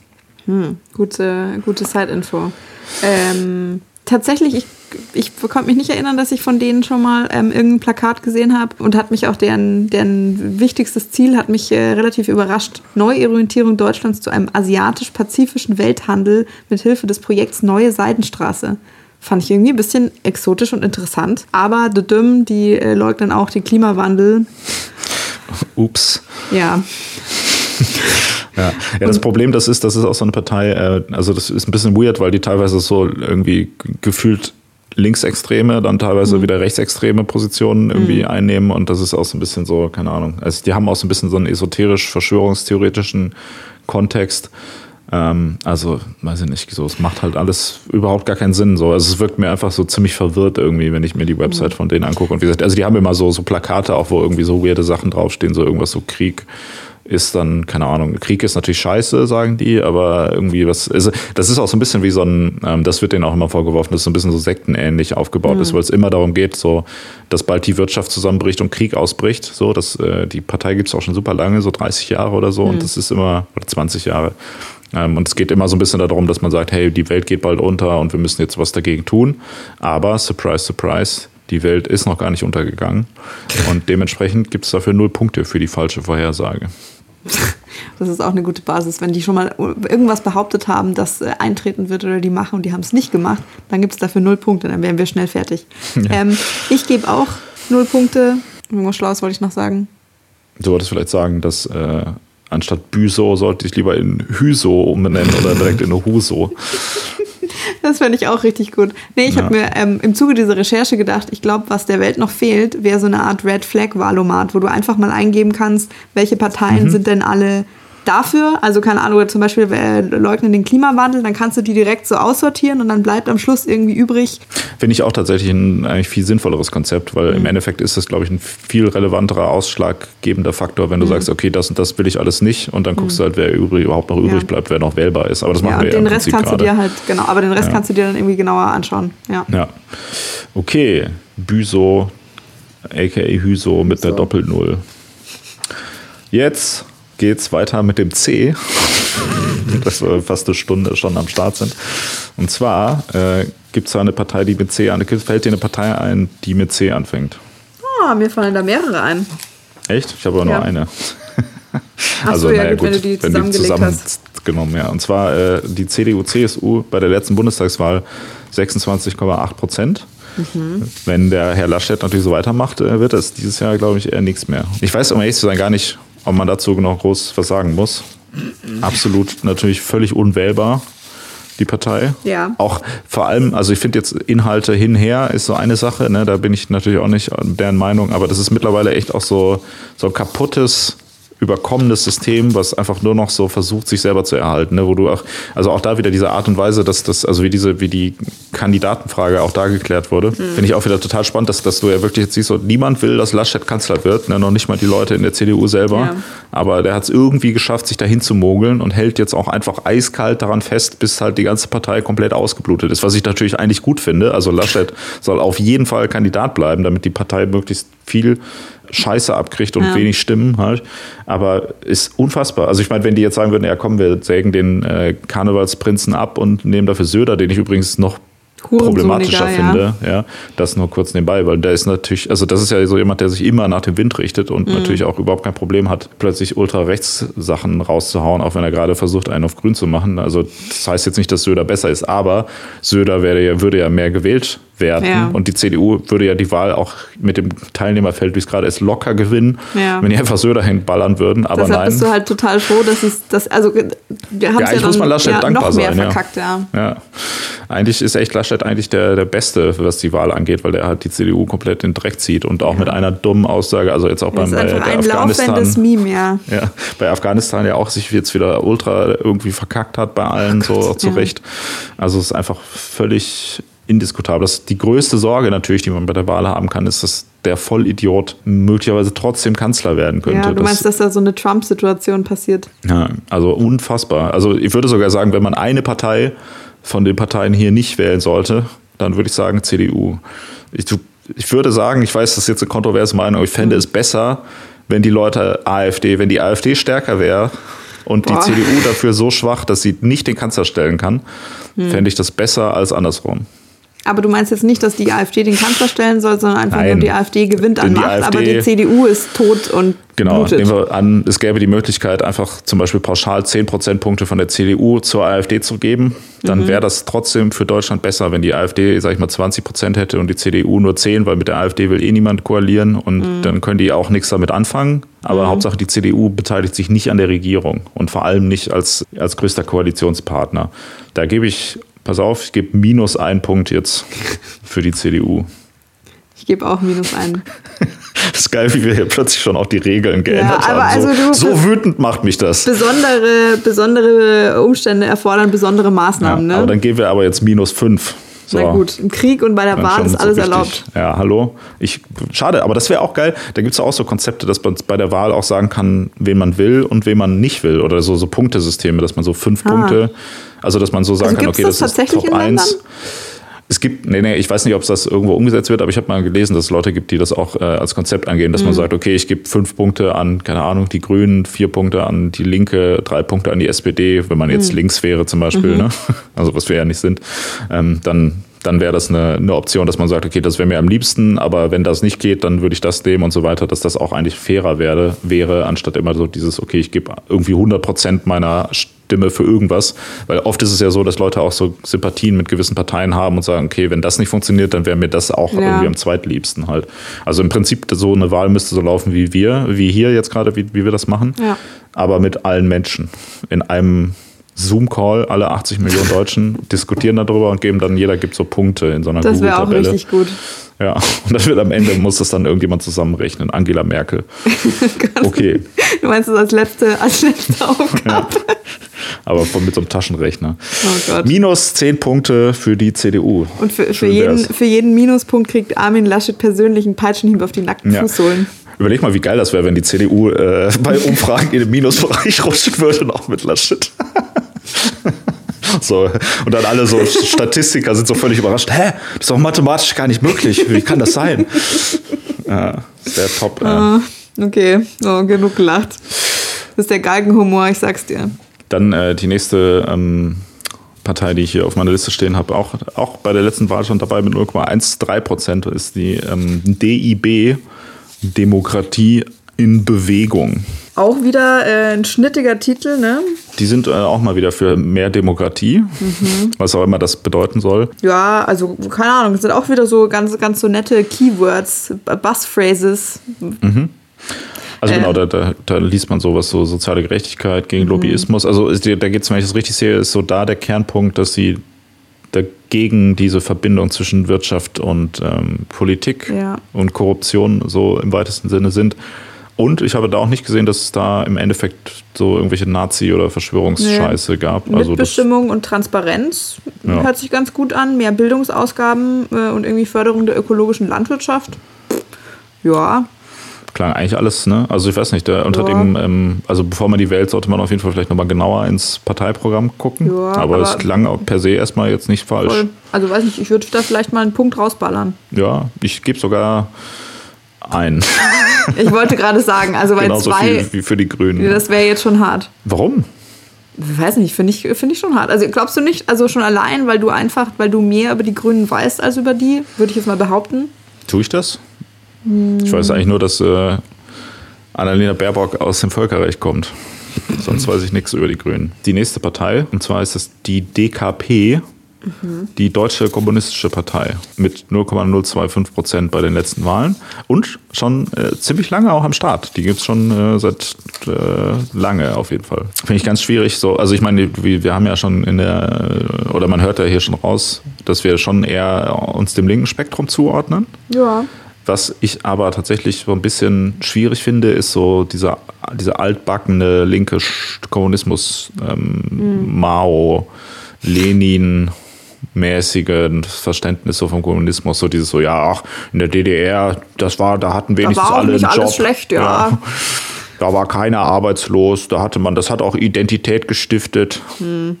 Gute, gute Side-Info. Ähm, tatsächlich, ich, ich konnte mich nicht erinnern, dass ich von denen schon mal ähm, irgendein Plakat gesehen habe und hat mich auch deren, deren wichtigstes Ziel hat mich äh, relativ überrascht. Neuorientierung Deutschlands zu einem asiatisch-pazifischen Welthandel mit Hilfe des Projekts Neue Seidenstraße. Fand ich irgendwie ein bisschen exotisch und interessant. Aber die Düm, die äh, leugnen auch den Klimawandel. Ups. Ja, *laughs* Ja, ja das Problem, das ist, das ist auch so eine Partei, äh, also das ist ein bisschen weird, weil die teilweise so irgendwie gefühlt linksextreme, dann teilweise wieder rechtsextreme Positionen irgendwie einnehmen und das ist auch so ein bisschen so, keine Ahnung. Also die haben auch so ein bisschen so einen esoterisch-verschwörungstheoretischen Kontext. Ähm, also, weiß ich nicht, so, es macht halt alles überhaupt gar keinen Sinn. So. Also es wirkt mir einfach so ziemlich verwirrt irgendwie, wenn ich mir die Website von denen angucke. Und wie gesagt, also die haben immer so, so Plakate auch, wo irgendwie so weirde Sachen draufstehen, so irgendwas so Krieg ist dann, keine Ahnung, Krieg ist natürlich scheiße, sagen die, aber irgendwie was, also das ist auch so ein bisschen wie so ein, ähm, das wird denen auch immer vorgeworfen, dass es so ein bisschen so sektenähnlich aufgebaut ist, weil es immer darum geht, so, dass bald die Wirtschaft zusammenbricht und Krieg ausbricht, so, dass äh, die Partei gibt es auch schon super lange, so 30 Jahre oder so und das ist immer, oder 20 Jahre. Ähm, und es geht immer so ein bisschen darum, dass man sagt, hey, die Welt geht bald unter und wir müssen jetzt was dagegen tun. Aber, surprise, surprise, die Welt ist noch gar nicht untergegangen. Und dementsprechend gibt es dafür null Punkte für die falsche Vorhersage. Das ist auch eine gute Basis. Wenn die schon mal irgendwas behauptet haben, das äh, eintreten wird oder die machen und die haben es nicht gemacht, dann gibt es dafür null Punkte, dann wären wir schnell fertig. *laughs* Ähm, ich gebe auch null Punkte. Irgendwas Schlaues wollte ich noch sagen. Du wolltest vielleicht sagen, dass äh, anstatt Büso sollte ich lieber in Hüso umbenennen oder direkt in Huso. Das fände ich auch richtig gut. Nee, ich Ja. habe mir ähm, im Zuge dieser Recherche gedacht, ich glaube, was der Welt noch fehlt, wäre so eine Art Red Flag Wahlomat, wo du einfach mal eingeben kannst, welche Parteien Mhm. sind denn alle dafür, also keine Ahnung, zum Beispiel äh, leugnen den Klimawandel, dann kannst du die direkt so aussortieren und dann bleibt am Schluss irgendwie übrig. Finde ich auch tatsächlich ein eigentlich viel sinnvolleres Konzept, weil mhm. im Endeffekt ist das, glaube ich, ein viel relevanterer, ausschlaggebender Faktor, wenn du mhm. sagst, okay, das und das will ich alles nicht und dann guckst mhm. du halt, wer übrig, überhaupt noch übrig ja. bleibt, wer noch wählbar ist. Aber das machen ja, wir den ja Rest kannst grade. du dir halt, genau, aber den Rest ja. kannst du dir dann irgendwie genauer anschauen. Ja. ja. Okay, Büso, aka Hyso mit so. der Doppel-Null. Jetzt geht's weiter mit dem C, *laughs* dass wir fast eine Stunde schon am Start sind. Und zwar äh, gibt es da eine Partei, die mit C anfängt. Fällt dir eine Partei ein, die mit C anfängt? Oh, mir fallen da mehrere ein. Echt? Ich habe aber nur eine. Ach also, so, ja, naja, gut, wenn du die wenn die zusammen hast. genommen, ja. Und zwar äh, die CDU-CSU bei der letzten Bundestagswahl 26,8 Prozent. Mhm. Wenn der Herr Laschet natürlich so weitermacht, äh, wird das dieses Jahr, glaube ich, eher nichts mehr. Ich weiß, um ehrlich zu sein, gar nicht, ob man dazu noch groß was sagen muss. Absolut natürlich völlig unwählbar, die Partei. Ja. Auch vor allem, also ich finde jetzt Inhalte hinher ist so eine Sache, ne? da bin ich natürlich auch nicht deren Meinung, aber das ist mittlerweile echt auch so, so ein kaputtes überkommenes System, was einfach nur noch so versucht, sich selber zu erhalten, ne? wo du auch, also auch da wieder diese Art und Weise, dass das, also wie diese, wie die Kandidatenfrage auch da geklärt wurde, mhm. finde ich auch wieder total spannend, dass, dass du ja wirklich jetzt siehst, so, niemand will, dass Laschet Kanzler wird, ne? noch nicht mal die Leute in der CDU selber, ja. aber der hat es irgendwie geschafft, sich dahin zu mogeln und hält jetzt auch einfach eiskalt daran fest, bis halt die ganze Partei komplett ausgeblutet ist, was ich natürlich eigentlich gut finde. Also Laschet soll auf jeden Fall Kandidat bleiben, damit die Partei möglichst viel Scheiße abkriegt und ja. wenig Stimmen halt. Aber ist unfassbar. Also ich meine, wenn die jetzt sagen würden, ja komm, wir sägen den äh, Karnevalsprinzen ab und nehmen dafür Söder, den ich übrigens noch problematischer finde. Ja. ja. das nur kurz nebenbei, weil der ist natürlich, also das ist ja so jemand, der sich immer nach dem Wind richtet und mhm. natürlich auch überhaupt kein Problem hat, plötzlich ultra-rechts-Sachen rauszuhauen, auch wenn er gerade versucht, einen auf grün zu machen. Also das heißt jetzt nicht, dass Söder besser ist, aber Söder werde ja, würde ja mehr gewählt werden. Ja. Und die CDU würde ja die Wahl auch mit dem Teilnehmerfeld, wie es gerade ist, locker gewinnen, ja. wenn die einfach Söder hinballern würden. Aber Deshalb nein. bist du halt total froh, dass es das, also wir haben ja, ja, muss man Laschet ja, dankbar noch mehr sein. Verkackt, ja. Ja. Eigentlich ist echt Laschet eigentlich der, der Beste, was die Wahl angeht, weil der halt die CDU komplett in den Dreck zieht und auch mit einer dummen Aussage, also jetzt auch beim bei, bei ein Afghanistan. Meme, ja. ja. Bei Afghanistan ja auch sich jetzt wieder ultra irgendwie verkackt hat bei allen, oh Gott, so zu Recht. Also es ist einfach völlig indiskutabel. Das die größte Sorge natürlich, die man bei der Wahl haben kann, ist, dass der Vollidiot möglicherweise trotzdem Kanzler werden könnte. Ja, du meinst, dass da so eine Trump-Situation passiert? Ja, also unfassbar. Also ich würde sogar sagen, wenn man eine Partei von den Parteien hier nicht wählen sollte, dann würde ich sagen CDU. Ich, ich würde sagen, ich weiß, das ist jetzt eine kontroverse Meinung, aber ich fände mhm. es besser, wenn die Leute AfD, wenn die AfD stärker wäre und Boah. die CDU dafür so schwach, dass sie nicht den Kanzler stellen kann, mhm. fände ich das besser als andersrum. Aber du meinst jetzt nicht, dass die AfD den Kanzler stellen soll, sondern einfach Nein. nur die AfD gewinnt an Macht, AfD, aber die CDU ist tot und Genau, blutet. nehmen wir an, es gäbe die Möglichkeit, einfach zum Beispiel pauschal 10 Prozentpunkte von der CDU zur AfD zu geben. Dann mhm. wäre das trotzdem für Deutschland besser, wenn die AfD, sag ich mal, 20 Prozent hätte und die CDU nur 10, weil mit der AfD will eh niemand koalieren und mhm. dann können die auch nichts damit anfangen. Aber mhm. Hauptsache die CDU beteiligt sich nicht an der Regierung und vor allem nicht als, als größter Koalitionspartner. Da gebe ich Pass auf, ich gebe minus einen Punkt jetzt für die CDU. Ich gebe auch minus einen. *laughs* Das ist geil, wie wir hier plötzlich schon auch die Regeln geändert ja, haben. Also so, so, wütend macht mich das. Besondere, besondere Umstände erfordern besondere Maßnahmen. Ja, ne? Aber dann geben wir aber jetzt minus fünf. So. Na gut, im Krieg und bei der Wahl ist alles so erlaubt. Ja, hallo. Ich, schade, aber das wäre auch geil. Da gibt es auch so Konzepte, dass man bei der Wahl auch sagen kann, wen man will und wen man nicht will. Oder so, so Punktesysteme, dass man so fünf ah. Punkte, also dass man so sagen also kann, okay, das, das ist Top 1. Es gibt, nee, nee, ich weiß nicht, ob das irgendwo umgesetzt wird, aber ich habe mal gelesen, dass es Leute gibt, die das auch äh, als Konzept angehen, dass mhm. man sagt, okay, ich gebe fünf Punkte an, keine Ahnung, die Grünen, vier Punkte an die Linke, drei Punkte an die SPD, wenn man jetzt mhm. links wäre zum Beispiel, mhm. ne? *laughs* also was wir ja nicht sind, ähm, dann dann wäre das eine, eine Option, dass man sagt, okay, das wäre mir am liebsten, aber wenn das nicht geht, dann würde ich das nehmen und so weiter, dass das auch eigentlich fairer wäre, wäre anstatt immer so dieses, okay, ich gebe irgendwie 100 Prozent meiner Stimme für irgendwas, weil oft ist es ja so, dass Leute auch so Sympathien mit gewissen Parteien haben und sagen, okay, wenn das nicht funktioniert, dann wäre mir das auch ja. irgendwie am zweitliebsten halt. Also im Prinzip so eine Wahl müsste so laufen wie wir, wie hier jetzt gerade, wie, wie wir das machen, ja. aber mit allen Menschen in einem Zoom-Call, alle 80 Millionen Deutschen diskutieren darüber und geben dann, jeder gibt so Punkte in so einer Das wäre auch richtig gut. Ja, und dann wird am Ende, muss das dann irgendjemand zusammenrechnen. Angela Merkel. *laughs* Okay, Du meinst das als letzte, als letzte Aufgabe? aber von, mit so einem Taschenrechner. Oh. Minus 10 Punkte für die CDU. Und für, für, jeden, für jeden Minuspunkt kriegt Armin Laschet persönlich einen Peitschenhieb auf die nackten Ja. Fußsohlen. Überleg mal, wie geil das wäre, wenn die CDU äh, bei Umfragen in den Minusbereich *laughs* rutschen würde und auch mit Laschet. *laughs* So, und dann alle so Statistiker sind so völlig überrascht. Hä? Das ist doch mathematisch gar nicht möglich. Wie kann das sein? Ja, sehr top. Ah, okay, so, genug gelacht. Das ist der Galgenhumor, ich sag's dir. Dann äh, die nächste ähm, Partei, die ich hier auf meiner Liste stehen habe, auch, auch bei der letzten Wahl schon dabei mit 0,13 Prozent, ist die ähm, DIB, Demokratie in Bewegung. Auch wieder äh, ein schnittiger Titel, ne? Die sind äh, auch mal wieder für mehr Demokratie, was auch immer das bedeuten soll. Ja, also keine Ahnung, das sind auch wieder so ganz, ganz so nette Keywords, Buzzphrases. Also Äh. genau, da, da, da liest man sowas, so soziale Gerechtigkeit gegen Lobbyismus. Also ist, da geht es, wenn ich das richtig sehe, ist so da der Kernpunkt, dass sie dagegen diese Verbindung zwischen Wirtschaft und ähm, Politik Ja. und Korruption so im weitesten Sinne sind. Und ich habe da auch nicht gesehen, dass es da im Endeffekt so irgendwelche Nazi- oder Verschwörungsscheiße gab. Also Mitbestimmung und Transparenz Ja. hört sich ganz gut an. Mehr Bildungsausgaben äh, und irgendwie Förderung der ökologischen Landwirtschaft. Ja, klang eigentlich alles, ne? Also ich weiß nicht, der, unter Ja. dem, ähm, also bevor man die wählt, sollte man auf jeden Fall vielleicht nochmal genauer ins Parteiprogramm gucken. Ja, aber, es aber- klang auch per se erstmal jetzt nicht falsch. voll. Also weiß nicht, ich würde da vielleicht mal einen Punkt rausballern. Ja, ich gebe sogar ein. *laughs* Ich wollte gerade sagen, also bei Genauso zwei, viel wie für die Grünen. das wäre jetzt schon hart. Warum? Ich weiß nicht, finde ich, finde ich schon hart. Also glaubst du nicht, also schon allein, weil du einfach, weil du mehr über die Grünen weißt als über die, würde ich jetzt mal behaupten. Tue ich das? Ich weiß eigentlich nur, dass äh, Annalena Baerbock aus dem Völkerrecht kommt. Sonst weiß ich nichts über die Grünen. Die nächste Partei, und zwar ist es die DKP, die Deutsche Kommunistische Partei, mit 0,025 Prozent bei den letzten Wahlen und schon äh, ziemlich lange auch am Start. Die gibt es schon äh, seit äh, lange auf jeden Fall. Finde ich ganz schwierig. So, also ich meine, wir, wir haben ja schon in der, oder man hört ja hier schon raus, dass wir schon eher uns dem linken Spektrum zuordnen. Ja. Was ich aber tatsächlich so ein bisschen schwierig finde, ist so dieser, dieser altbackene linke Kommunismus, ähm, Mao, Lenin, mäßige Verständnis so vom Kommunismus, so dieses so, ja, ach, in der DDR, das war, da hatten wenigstens war auch alle nicht einen alles Job. schlecht, ja. Da war keiner arbeitslos, da hatte man, das hat auch Identität gestiftet. Hm.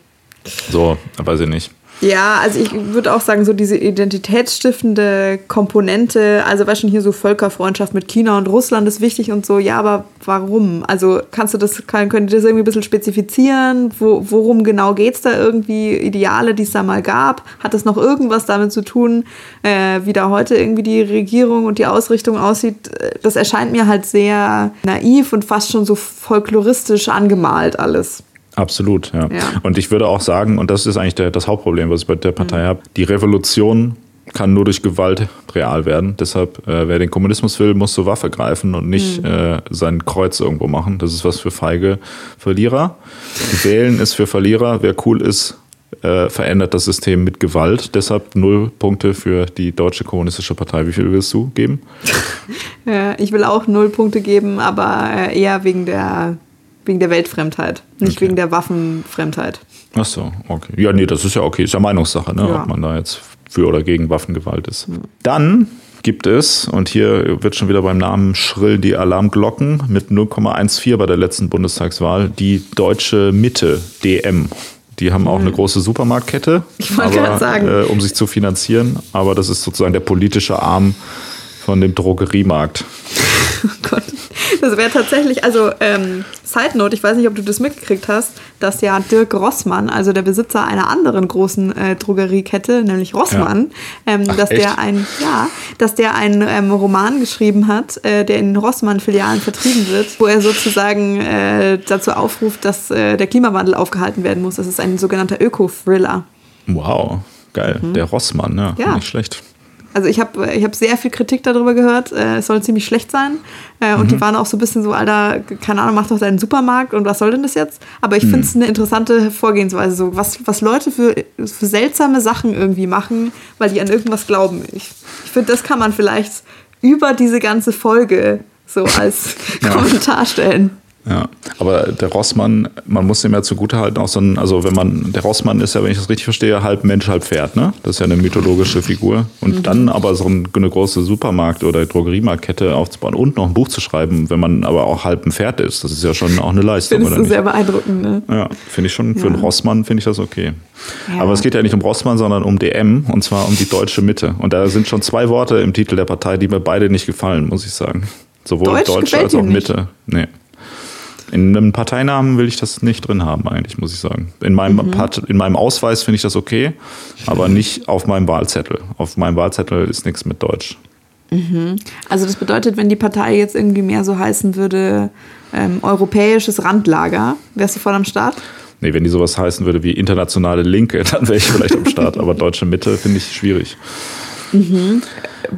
So, weiß ich nicht. Ja, also ich würde auch sagen, so diese identitätsstiftende Komponente, also war schon hier so Völkerfreundschaft mit China und Russland ist wichtig und so, ja, aber warum? Also kannst du das, könnt ihr das irgendwie ein bisschen spezifizieren? Wo, worum genau geht es da irgendwie? Ideale, die es da mal gab? Hat das noch irgendwas damit zu tun, äh, wie da heute irgendwie die Regierung und die Ausrichtung aussieht? Das erscheint mir halt sehr naiv und fast schon so folkloristisch angemalt alles. Absolut, ja. Ja. Und ich würde auch sagen, und das ist eigentlich der, das Hauptproblem, was ich bei der Partei habe, die Revolution kann nur durch Gewalt real werden. Deshalb, äh, wer den Kommunismus will, muss zur Waffe greifen und nicht äh, sein Kreuz irgendwo machen. Das ist was für feige Verlierer. Wählen ist für Verlierer. Wer cool ist, äh, verändert das System mit Gewalt. Deshalb null Punkte für die Deutsche Kommunistische Partei. Wie viel willst du geben? *laughs* Ja, ich will auch null Punkte geben, aber äh, eher wegen der, wegen der Weltfremdheit, nicht Okay. wegen der Waffenfremdheit. Ach so, okay. Ja, nee, das ist ja okay. Ist ja Meinungssache, ne? Ja. ob man da jetzt für oder gegen Waffengewalt ist. Dann gibt es, und hier wird schon wieder beim Namen schrillen die Alarmglocken, mit 0,14 bei der letzten Bundestagswahl, die Deutsche Mitte, DM. Die haben auch eine große Supermarktkette, aber. Äh, um sich zu finanzieren. Aber das ist sozusagen der politische Arm von dem Drogeriemarkt. *laughs* Oh Gott. Das wäre tatsächlich, also ähm, Side Note, ich weiß nicht, ob du das mitgekriegt hast, dass ja Dirk Rossmann, also der Besitzer einer anderen großen äh, Drogeriekette, nämlich Rossmann, ähm, Ach, dass echt? der ein, ja, dass der einen ähm, Roman geschrieben hat, äh, der in Rossmann-Filialen vertrieben wird, wo er sozusagen äh, dazu aufruft, dass äh, der Klimawandel aufgehalten werden muss. Das ist ein sogenannter Öko-Thriller. Wow, geil. Der Rossmann, ja, Mhm. Ja. nicht schlecht. Also ich habe ich hab sehr viel Kritik darüber gehört. Äh, es soll ziemlich schlecht sein. Äh, und mhm. die waren auch so ein bisschen so, Alter, keine Ahnung, mach doch deinen Supermarkt und was soll denn das jetzt? Aber ich mhm. finde es eine interessante Vorgehensweise, so was, was Leute für, für seltsame Sachen irgendwie machen, weil die an irgendwas glauben. Ich, ich finde, das kann man vielleicht über diese ganze Folge so als *laughs* Kommentar stellen. Ja, aber der Rossmann, man muss ihm ja zugutehalten, auch so ein, also wenn man, der Rossmann ist ja, wenn ich das richtig verstehe, halb Mensch, halb Pferd, ne? Das ist ja eine mythologische Figur. Und mhm. dann aber so eine große Supermarkt- oder Drogeriemarktkette aufzubauen und noch ein Buch zu schreiben, wenn man aber auch halb ein Pferd ist, das ist ja schon auch eine Leistung. Findest du sehr beeindruckend, ne? Ja, finde ich schon, für ja. einen Rossmann finde ich das okay. Ja. Aber es geht ja nicht um Rossmann, sondern um DM und zwar um die deutsche Mitte. Und da sind schon zwei Worte im Titel der Partei, die mir beide nicht gefallen, muss ich sagen. Sowohl Deutsch, Deutsch als auch Mitte. Nee. In einem Parteinamen will ich das nicht drin haben, eigentlich, muss ich sagen. In meinem, mhm. Part, in meinem Ausweis finde ich das okay, aber *laughs* nicht auf meinem Wahlzettel. Auf meinem Wahlzettel ist nichts mit Deutsch. Mhm. Also das bedeutet, wenn die Partei jetzt irgendwie mehr so heißen würde, ähm, europäisches Randlager, wärst du voll am Start? Nee, wenn die sowas heißen würde wie internationale Linke, *laughs* dann wäre ich vielleicht am Start. Aber deutsche Mitte finde ich schwierig. Mhm.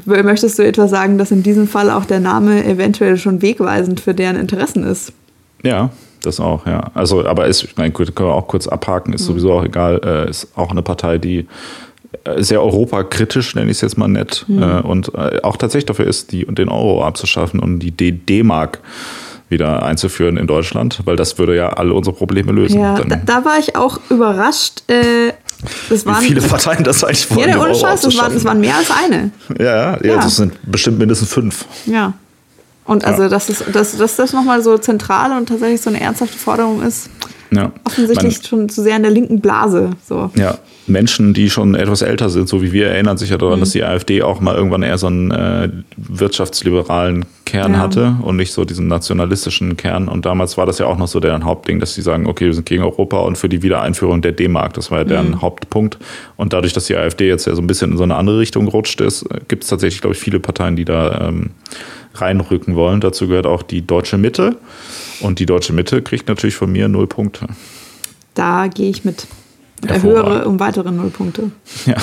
Möchtest du etwa sagen, dass in diesem Fall auch der Name eventuell schon wegweisend für deren Interessen ist? Ja, das auch, ja. Also, aber ist, ich meine, können wir auch kurz abhaken, ist mhm. sowieso auch egal, äh, ist auch eine Partei, die äh, sehr europakritisch, nenne ich es jetzt mal nett, mhm. äh, und äh, auch tatsächlich dafür ist, die, den Euro abzuschaffen und die D-Mark wieder einzuführen in Deutschland, weil das würde ja alle unsere Probleme lösen. Ja, da, da, war ich auch überrascht. Äh, das waren, Wie viele Parteien das eigentlich wollen. Ja, ohne Scheiß, das waren, waren mehr als eine. Ja, ja, ja, das sind bestimmt mindestens fünf. Ja. Und also, ja. dass, es, dass, dass das nochmal so zentral und tatsächlich so eine ernsthafte Forderung ist, ja. offensichtlich Man, schon zu sehr in der linken Blase. So. Ja, Menschen, die schon etwas älter sind, so wie wir, erinnern sich ja daran, mhm. dass die AfD auch mal irgendwann eher so einen äh, wirtschaftsliberalen Kern ja. hatte und nicht so diesen nationalistischen Kern. Und damals war das ja auch noch so deren Hauptding, dass sie sagen, okay, wir sind gegen Europa und für die Wiedereinführung der D-Mark. Das war ja deren mhm. Hauptpunkt. Und dadurch, dass die AfD jetzt ja so ein bisschen in so eine andere Richtung gerutscht ist, gibt es tatsächlich, glaube ich, viele Parteien, die da ähm, reinrücken wollen. Dazu gehört auch die deutsche Mitte. Und die deutsche Mitte kriegt natürlich von mir null Punkte. Da gehe ich mit. Erhöhe um weitere null Punkte. Ja,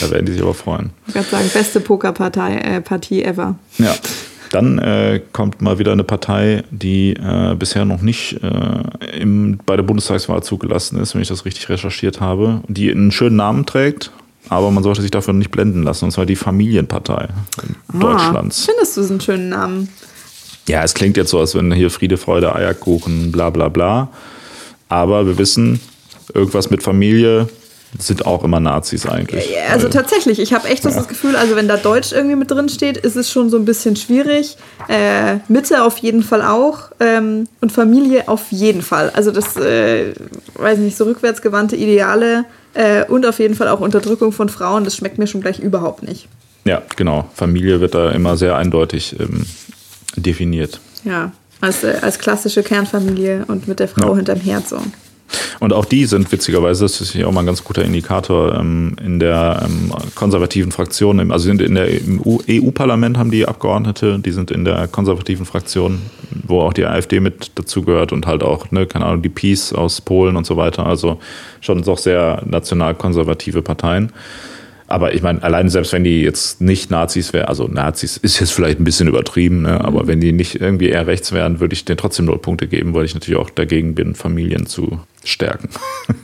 da werden die sich aber freuen. Ich würde sagen, beste Pokerpartei äh, Partie ever. Ja. Dann äh, kommt mal wieder eine Partei, die äh, bisher noch nicht äh, im, bei der Bundestagswahl zugelassen ist, wenn ich das richtig recherchiert habe, die einen schönen Namen trägt, aber man sollte sich dafür nicht blenden lassen, und zwar die Familienpartei ah, Deutschlands. Findest du so einen schönen Namen? Ja, es klingt jetzt so, als wenn hier Friede, Freude, Eierkuchen, bla bla bla. Aber wir wissen, irgendwas mit Familie sind auch immer Nazis eigentlich. Ja, also tatsächlich, ich habe echt ja. das Gefühl, also wenn da Deutsch irgendwie mit drin steht, ist es schon so ein bisschen schwierig. Äh, Mitte auf jeden Fall auch ähm, und Familie auf jeden Fall. Also das, äh, weiß nicht, so rückwärtsgewandte Ideale äh, und auf jeden Fall auch Unterdrückung von Frauen, das schmeckt mir schon gleich überhaupt nicht. Ja, genau. Familie wird da immer sehr eindeutig ähm, definiert. Ja, als, äh, als klassische Kernfamilie und mit der Frau ja. hinterm Herz so. Und auch die sind witzigerweise, das ist hier auch mal ein ganz guter Indikator, ähm, in der ähm, konservativen Fraktion, also sind in der im EU-Parlament haben die Abgeordnete, die sind in der konservativen Fraktion, wo auch die AfD mit dazugehört und halt auch, ne, keine Ahnung, die Peace aus Polen und so weiter. Also schon doch sehr national-konservative Parteien. Aber ich meine, allein selbst wenn die jetzt nicht Nazis wären, also Nazis ist jetzt vielleicht ein bisschen übertrieben, ne? aber mhm. wenn die nicht irgendwie eher rechts wären, würde ich denen trotzdem null Punkte geben, weil ich natürlich auch dagegen bin, Familien zu stärken.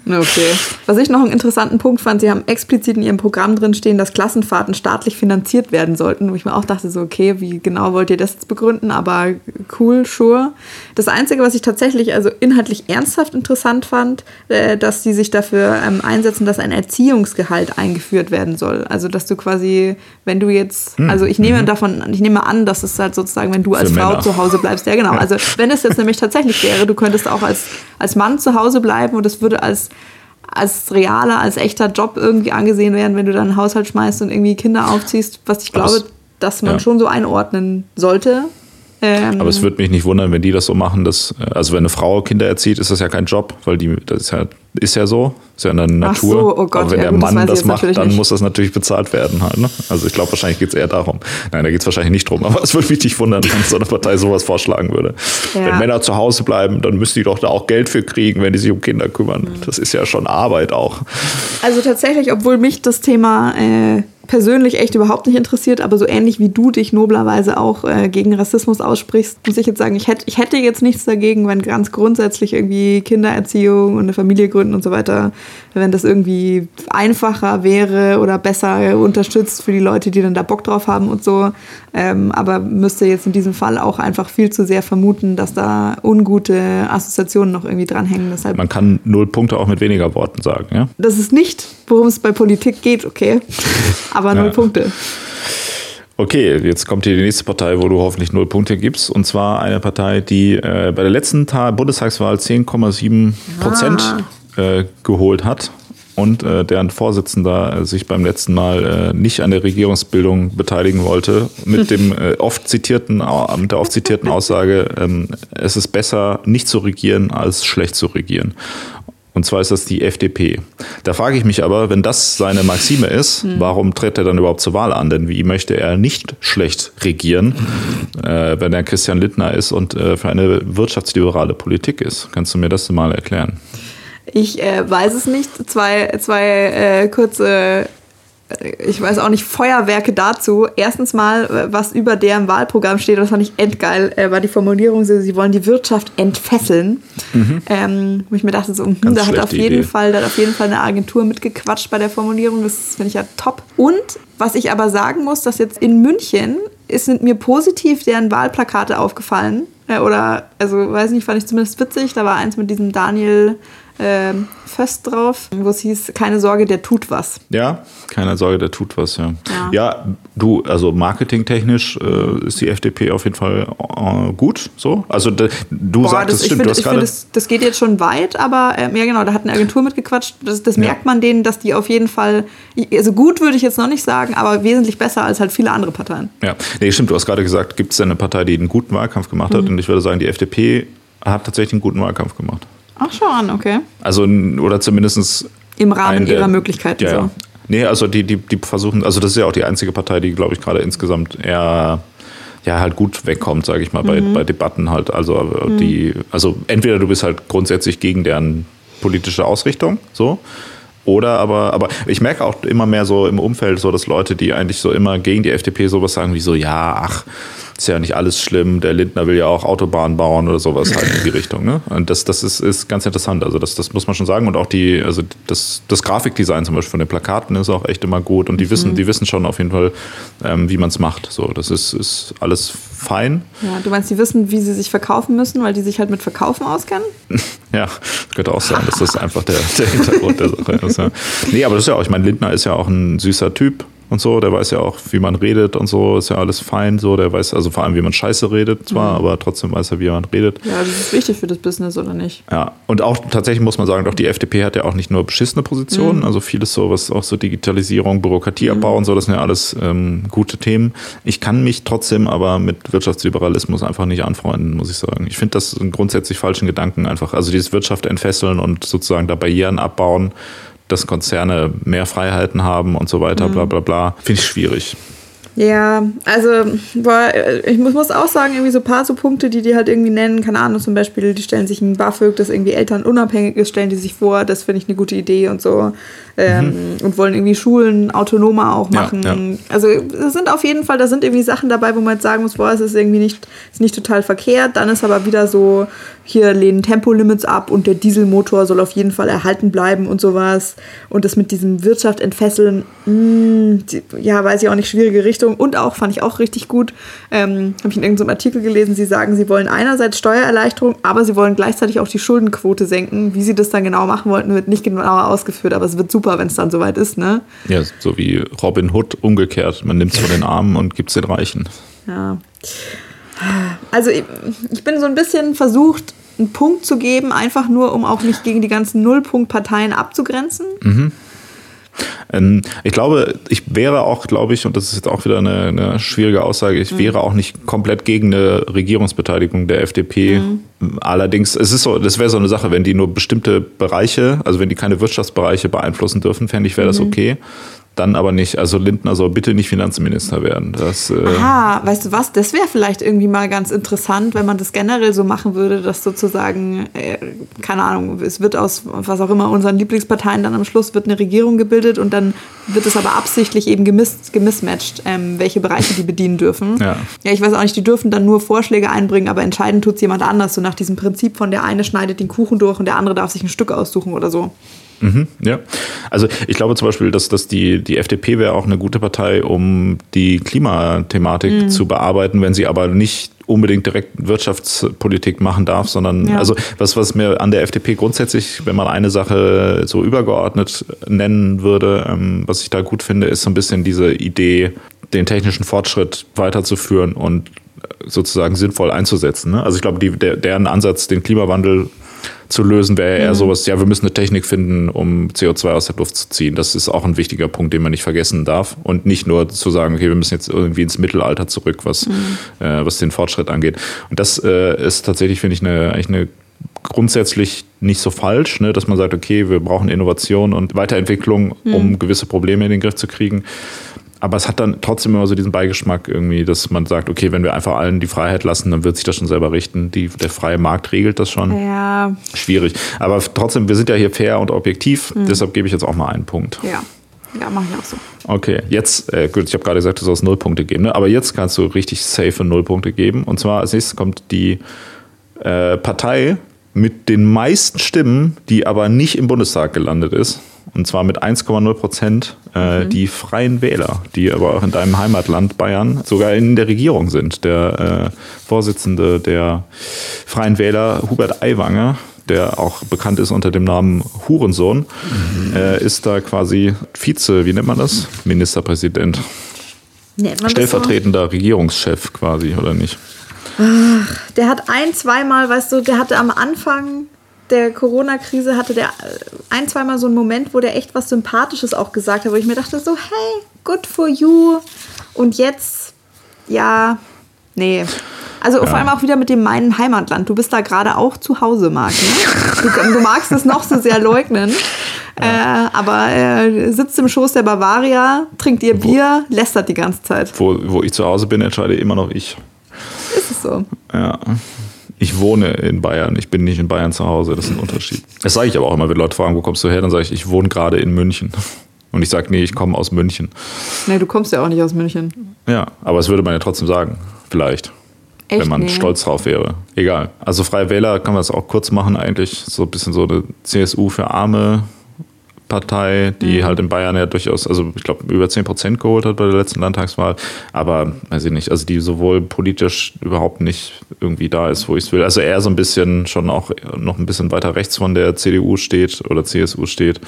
Okay. Was ich noch einen interessanten Punkt fand, Sie haben explizit in Ihrem Programm drin stehen, dass Klassenfahrten staatlich finanziert werden sollten, wo ich mir auch dachte, so, okay, wie genau wollt ihr das jetzt begründen? Aber cool, sure. Das Einzige, was ich tatsächlich also inhaltlich ernsthaft interessant fand, äh, dass Sie sich dafür ähm, einsetzen, dass ein Erziehungsgehalt eingeführt werden soll. Also, dass du quasi, wenn du jetzt, hm. also ich nehme mhm. davon, ich nehme an, dass es halt sozusagen, wenn du als Für Frau Männer. zu Hause bleibst, ja genau. Also, wenn es jetzt *laughs* nämlich tatsächlich wäre, du könntest auch als, als Mann zu Hause bleiben, bleiben und es würde als, als realer, als echter Job irgendwie angesehen werden, wenn du dann einen Haushalt schmeißt und irgendwie Kinder aufziehst, was ich glaube, dass man ja. schon so einordnen sollte. Ähm, Aber es würde mich nicht wundern, wenn die das so machen, dass, also wenn eine Frau Kinder erzieht, ist das ja kein Job, weil die, das ist ja, ist ja so, ist ja in der Natur. So, oh Gott, Aber wenn ja, der gut, Mann das, das macht, dann nicht. muss das natürlich bezahlt werden halt. Ne? Also ich glaube, wahrscheinlich geht es eher darum. Nein, da geht es wahrscheinlich nicht drum. *laughs* Aber es würde mich nicht wundern, wenn so eine Partei sowas vorschlagen würde. Ja. Wenn Männer zu Hause bleiben, dann müssten die doch da auch Geld für kriegen, wenn die sich um Kinder kümmern. Mhm. Das ist ja schon Arbeit auch. Also tatsächlich, obwohl mich das Thema äh, persönlich echt überhaupt nicht interessiert, aber so ähnlich wie du dich noblerweise auch äh, gegen Rassismus aussprichst, muss ich jetzt sagen, ich hätte, ich hätte jetzt nichts dagegen, wenn ganz grundsätzlich irgendwie Kindererziehung und eine Familie gründen und so weiter, wenn das irgendwie einfacher wäre oder besser unterstützt für die Leute, die dann da Bock drauf haben und so. Ähm, aber müsste jetzt in diesem Fall auch einfach viel zu sehr vermuten, dass da ungute Assoziationen noch irgendwie dranhängen. Deshalb Man kann null Punkte auch mit weniger Worten sagen, ja? das ist nicht, worum es bei Politik geht, okay? *laughs* Aber null Ja. Punkte. Okay, jetzt kommt hier die nächste Partei, wo du hoffentlich null Punkte gibst. Und zwar eine Partei, die äh, bei der letzten Ta Bundestagswahl 10,7 Prozent äh, geholt hat und äh, deren Vorsitzender äh, sich beim letzten Mal äh, nicht an der Regierungsbildung beteiligen wollte, mit dem äh, oft zitierten, mit der oft zitierten *laughs* Aussage, ähm, es ist besser, nicht zu regieren, als schlecht zu regieren. Und zwar ist das die FDP. Da frage ich mich aber, wenn das seine Maxime ist, warum tritt er dann überhaupt zur Wahl an? Denn wie möchte er nicht schlecht regieren, äh, wenn er Christian Lindner ist und äh, für eine wirtschaftsliberale Politik ist? Kannst du mir das mal erklären? Ich äh, weiß es nicht. Zwei, zwei äh, kurze, äh, ich weiß auch nicht, Feuerwerke dazu. Erstens mal, äh, was über deren Wahlprogramm steht, das fand ich endgeil, äh, war die Formulierung, so, sie wollen die Wirtschaft entfesseln. Ähm, wo ich mir dachte, so, hm, da hat auf jeden Idee. Fall, da hat auf jeden Fall eine Agentur mitgequatscht bei der Formulierung. Das finde ich ja top. Und was ich aber sagen muss, dass jetzt in München ist, sind mir positiv deren Wahlplakate aufgefallen. Äh, oder, also weiß nicht, fand ich zumindest witzig. Da war eins mit diesem Daniel ähm, Föst drauf, wo es hieß, keine Sorge, der tut was. Ja, keine Sorge, der tut was, ja. Ja. Ja, du, also marketingtechnisch äh, ist die FDP auf jeden Fall äh, gut, so. Also du sagst, es ich stimmt, finde, du hast find, gerade... das, das geht jetzt schon weit, aber ähm, ja genau, da hat eine Agentur mitgequatscht. Das, das Ja. merkt man denen, dass die auf jeden Fall, also gut würde ich jetzt noch nicht sagen, aber wesentlich besser als halt viele andere Parteien. Ja, nee, stimmt, du hast gerade gesagt, gibt es eine Partei, die einen guten Wahlkampf gemacht Mhm. hat? Und ich würde sagen, die FDP hat tatsächlich einen guten Wahlkampf gemacht. Ach, schau an, okay. Also, oder zumindest Im Rahmen der- ihrer Möglichkeiten Ja, so. ja. Nee, also die, die, die versuchen, also das ist ja auch die einzige Partei, die, glaube ich, gerade insgesamt eher ja halt gut wegkommt, sage ich mal, bei, Mhm. bei Debatten halt. Also die, also entweder du bist halt grundsätzlich gegen deren politische Ausrichtung, so. Oder aber, aber ich merke auch immer mehr so im Umfeld so, dass Leute, die eigentlich so immer gegen die FDP sowas sagen, wie so, ja, ach, ist ja nicht alles schlimm, der Lindner will ja auch Autobahnen bauen oder sowas halt in die *laughs* Richtung. Ne? Und das, das ist, ist ganz interessant. Also das, das muss man schon sagen. Und auch die, also das, das Grafikdesign zum Beispiel von den Plakaten ist auch echt immer gut. Und die wissen, die wissen schon auf jeden Fall, ähm, wie man es macht. So, das ist, ist alles fein. Ja, du meinst, die wissen, wie sie sich verkaufen müssen, weil die sich halt mit Verkaufen auskennen? *laughs* Ja, könnte auch sein, dass das einfach der, der Hintergrund der Sache ist. Ja. Nee, aber das ist ja auch, ich meine, Lindner ist ja auch ein süßer Typ und so, der weiß ja auch, wie man redet und so, ist ja alles fein so, der weiß also vor allem, wie man Scheiße redet zwar, aber trotzdem weiß er, wie man redet. Ja, das ist wichtig für das Business, oder nicht? Ja, und auch tatsächlich muss man sagen, doch die FDP hat ja auch nicht nur beschissene Positionen, also vieles so, was auch so Digitalisierung, Bürokratieabbau und so, das sind ja alles ähm, gute Themen. Ich kann mich trotzdem aber mit Wirtschaftsliberalismus einfach nicht anfreunden, muss ich sagen. Ich finde das einen grundsätzlich falschen Gedanken einfach. Also dieses Wirtschaft entfesseln und sozusagen da Barrieren abbauen, dass Konzerne mehr Freiheiten haben und so weiter, bla bla bla, finde ich schwierig. Ja, also boah, ich muss, muss auch sagen, irgendwie so ein paar so Punkte, die die halt irgendwie nennen, keine Ahnung, zum Beispiel, die stellen sich ein BAföG, das irgendwie elternunabhängig ist, stellen die sich vor, das finde ich eine gute Idee und so. Ähm, Und wollen irgendwie Schulen autonomer auch Ja, machen. ja. Also es sind auf jeden Fall, da sind irgendwie Sachen dabei, wo man jetzt sagen muss, boah, es ist irgendwie nicht, ist nicht total verkehrt. Dann ist aber wieder so, hier lehnen Tempolimits ab und der Dieselmotor soll auf jeden Fall erhalten bleiben und sowas. Und das mit diesem Wirtschaft entfesseln, mh, die, ja, weiß ich auch nicht, schwierige Richtung. Und auch, fand ich auch richtig gut, ähm, habe ich in irgendeinem Artikel gelesen, sie sagen, sie wollen einerseits Steuererleichterung, aber sie wollen gleichzeitig auch die Schuldenquote senken. Wie sie das dann genau machen wollten, wird nicht genauer ausgeführt, aber es wird super, wenn es dann soweit ist, ne? Ja, so wie Robin Hood umgekehrt. Man nimmt es von den Armen und gibt es den Reichen. Ja. Also ich, ich bin so ein bisschen versucht, einen Punkt zu geben, einfach nur, um auch nicht gegen die ganzen Nullpunktparteien abzugrenzen. Ähm, ich glaube, ich wäre auch, glaube ich, und das ist jetzt auch wieder eine, eine schwierige Aussage, ich wäre auch nicht komplett gegen eine Regierungsbeteiligung der FDP. Allerdings, es ist so, das wäre so eine Sache, wenn die nur bestimmte Bereiche, also wenn die keine Wirtschaftsbereiche beeinflussen dürfen, fände ich, wäre das okay. Dann aber nicht, also Lindner soll bitte nicht Finanzminister werden. Das, äh ah, weißt du was, das wäre vielleicht irgendwie mal ganz interessant, wenn man das generell so machen würde, dass sozusagen, äh, keine Ahnung, es wird aus was auch immer unseren Lieblingsparteien dann am Schluss wird eine Regierung gebildet und dann wird es aber absichtlich eben gemis gemismatcht, ähm, welche Bereiche die bedienen dürfen. Ja. ja, ich weiß auch nicht, die dürfen dann nur Vorschläge einbringen, aber entscheiden tut es jemand anders, so nach diesem Prinzip von der eine schneidet den Kuchen durch und der andere darf sich ein Stück aussuchen oder so. Mhm, ja, also ich glaube zum Beispiel, dass, dass die, die FDP wäre auch eine gute Partei, um die Klimathematik mhm. zu bearbeiten, wenn sie aber nicht unbedingt direkt Wirtschaftspolitik machen darf, sondern ja. also was, was mir an der FDP grundsätzlich, wenn man eine Sache so übergeordnet nennen würde, ähm, was ich da gut finde, ist so ein bisschen diese Idee, den technischen Fortschritt weiterzuführen und sozusagen sinnvoll einzusetzen. Ne? Also ich glaube, die, der, deren Ansatz, den Klimawandel zu lösen, wäre eher mhm. sowas, ja, wir müssen eine Technik finden, um CO2 aus der Luft zu ziehen. Das ist auch ein wichtiger Punkt, den man nicht vergessen darf. Und nicht nur zu sagen, okay, wir müssen jetzt irgendwie ins Mittelalter zurück, was, mhm. äh, was den Fortschritt angeht. Und das äh, ist tatsächlich, finde ich, eine, eigentlich eine grundsätzlich nicht so falsch, ne, dass man sagt, okay, wir brauchen Innovation und Weiterentwicklung, um mhm. gewisse Probleme in den Griff zu kriegen aber es hat dann trotzdem immer so diesen Beigeschmack irgendwie, dass man sagt, okay, wenn wir einfach allen die Freiheit lassen, dann wird sich das schon selber richten. Die, der freie Markt regelt das schon. Ja. Schwierig. Aber trotzdem, wir sind ja hier fair und objektiv, mhm. deshalb gebe ich jetzt auch mal einen Punkt. Ja. Ja, mache ich auch so. Okay, jetzt, äh, gut, ich habe gerade gesagt, du sollst null Punkte geben, ne? aber jetzt kannst du richtig safe null Punkte geben. Und zwar als nächstes kommt die äh, Partei mit den meisten Stimmen, die aber nicht im Bundestag gelandet ist. Und zwar mit 1,0 Prozent äh, mhm. die Freien Wähler, die aber auch in deinem Heimatland Bayern sogar in der Regierung sind. Der äh, Vorsitzende der Freien Wähler, Hubert Aiwanger, der auch bekannt ist unter dem Namen Hurensohn, mhm. äh, ist da quasi Vize, wie nennt man das? Ministerpräsident. Man Stellvertretender so? Regierungschef quasi, oder nicht? Ach, der hat ein, zweimal, weißt du, der hatte am Anfang der Corona-Krise hatte der ein, zweimal so einen Moment, wo der echt was Sympathisches auch gesagt hat, wo ich mir dachte so, hey, good for you. Und jetzt, ja, nee. Also ja. vor allem auch wieder mit dem meinen Heimatland. Du bist da gerade auch zu Hause, Marc. Ne? Du, du, magst es noch so sehr leugnen. Ja. Äh, aber äh, sitzt im Schoß der Bavaria, trinkt ihr Bier, lästert die ganze Zeit. Wo, wo ich zu Hause bin, entscheide immer noch ich. Ist es so? Ja ich wohne in Bayern, ich bin nicht in Bayern zu Hause, das ist ein Unterschied. Das sage ich aber auch immer, wenn Leute fragen, wo kommst du her, dann sage ich, ich wohne gerade in München. *laughs* Und ich sage, nee, ich komme aus München. Nee, du kommst ja auch nicht aus München. Ja, aber das würde man ja trotzdem sagen, vielleicht. Echt? Wenn man nee. stolz drauf wäre. Egal. Also Freie Wähler kann man das auch kurz machen, eigentlich. So ein bisschen so eine CSU für Arme Partei, die mhm. halt in Bayern ja durchaus, also ich glaube, über 10 Prozent geholt hat bei der letzten Landtagswahl. Aber weiß ich nicht, also die sowohl politisch überhaupt nicht irgendwie da ist, wo ich es will. Also eher so ein bisschen schon auch noch ein bisschen weiter rechts von der CDU steht oder CSU steht.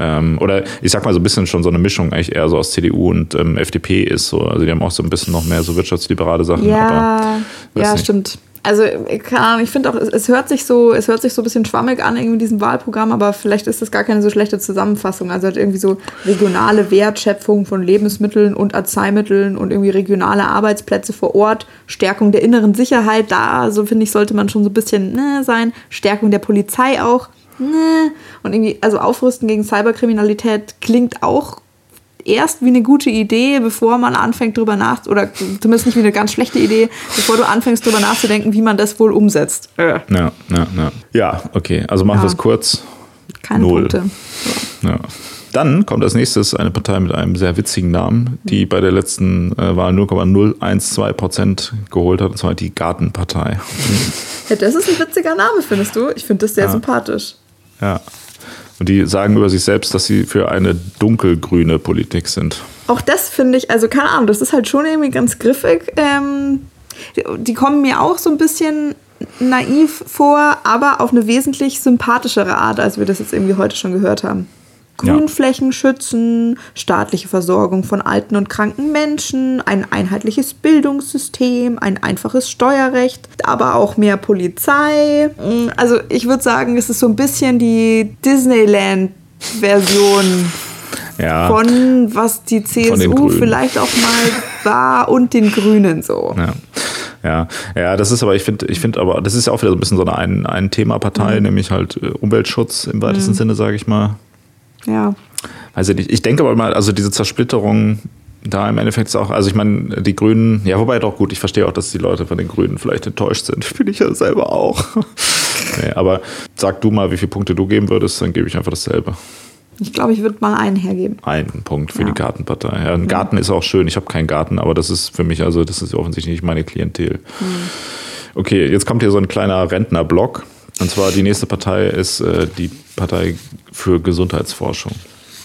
Ähm, oder ich sag mal so ein bisschen schon so eine Mischung eigentlich eher so aus CDU und ähm, FDP ist so. Also die haben auch so ein bisschen noch mehr so wirtschaftsliberale Sachen. Ja, ja, nicht. stimmt also ich finde auch, es hört sich so, es hört sich so ein bisschen schwammig an irgendwie in diesem Wahlprogramm, aber vielleicht ist das gar keine so schlechte Zusammenfassung. Also halt irgendwie so regionale Wertschöpfung von Lebensmitteln und Arzneimitteln und irgendwie regionale Arbeitsplätze vor Ort, Stärkung der inneren Sicherheit, da so finde ich sollte man schon so ein bisschen ne, sein, Stärkung der Polizei auch. Ne. Und irgendwie, also Aufrüsten gegen Cyberkriminalität klingt auch erst wie eine gute Idee, bevor man anfängt drüber nach oder zumindest nicht wie eine ganz schlechte Idee, bevor du anfängst drüber nachzudenken, wie man das wohl umsetzt. Äh. Ja, ja, ja. ja, okay. Also machen ja. wir es kurz. Keine Null. Punkte. Ja. ja. Dann kommt als nächstes eine Partei mit einem sehr witzigen Namen, die bei der letzten äh, Wahl 0,012 Prozent geholt hat, und zwar die Gartenpartei. *laughs* Ja, das ist ein witziger Name, findest du? Ich finde das sehr ja. sympathisch. Ja, und die sagen über sich selbst, dass sie für eine dunkelgrüne Politik sind. Auch das finde ich, also keine Ahnung, das ist halt schon irgendwie ganz griffig. Ähm, die, die kommen mir auch so ein bisschen naiv vor, aber auf eine wesentlich sympathischere Art, als wir das jetzt irgendwie heute schon gehört haben. Grünflächen ja. schützen, staatliche Versorgung von alten und kranken Menschen, ein einheitliches Bildungssystem, ein einfaches Steuerrecht, aber auch mehr Polizei. Also ich würde sagen, es ist so ein bisschen die Disneyland-Version *laughs* ja, von was die CSU vielleicht auch mal war und den Grünen so. Ja. Ja, ja, das ist aber, ich finde, ich finde aber, das ist ja auch wieder so ein bisschen so eine ein, ein Thema Partei, mhm. nämlich halt äh, Umweltschutz im weitesten mhm. Sinne, sage ich mal. Ja. Weiß ich denke aber mal, also diese Zersplitterung da im Endeffekt ist auch, also ich meine, die Grünen, ja, wobei doch gut, ich verstehe auch, dass die Leute von den Grünen vielleicht enttäuscht sind. *laughs* Bin ich ja selber auch. nee, aber sag du mal, wie viele Punkte du geben würdest, dann gebe ich einfach dasselbe. Ich glaube, ich würde mal einen hergeben. Einen Punkt für Ja. die Gartenpartei. Ja, ein Garten ist auch schön. Ich habe keinen Garten, aber das ist für mich, also das ist offensichtlich nicht meine Klientel. Okay, jetzt kommt hier so ein kleiner Rentnerblock. Und zwar die nächste Partei ist äh, die Partei für Gesundheitsforschung.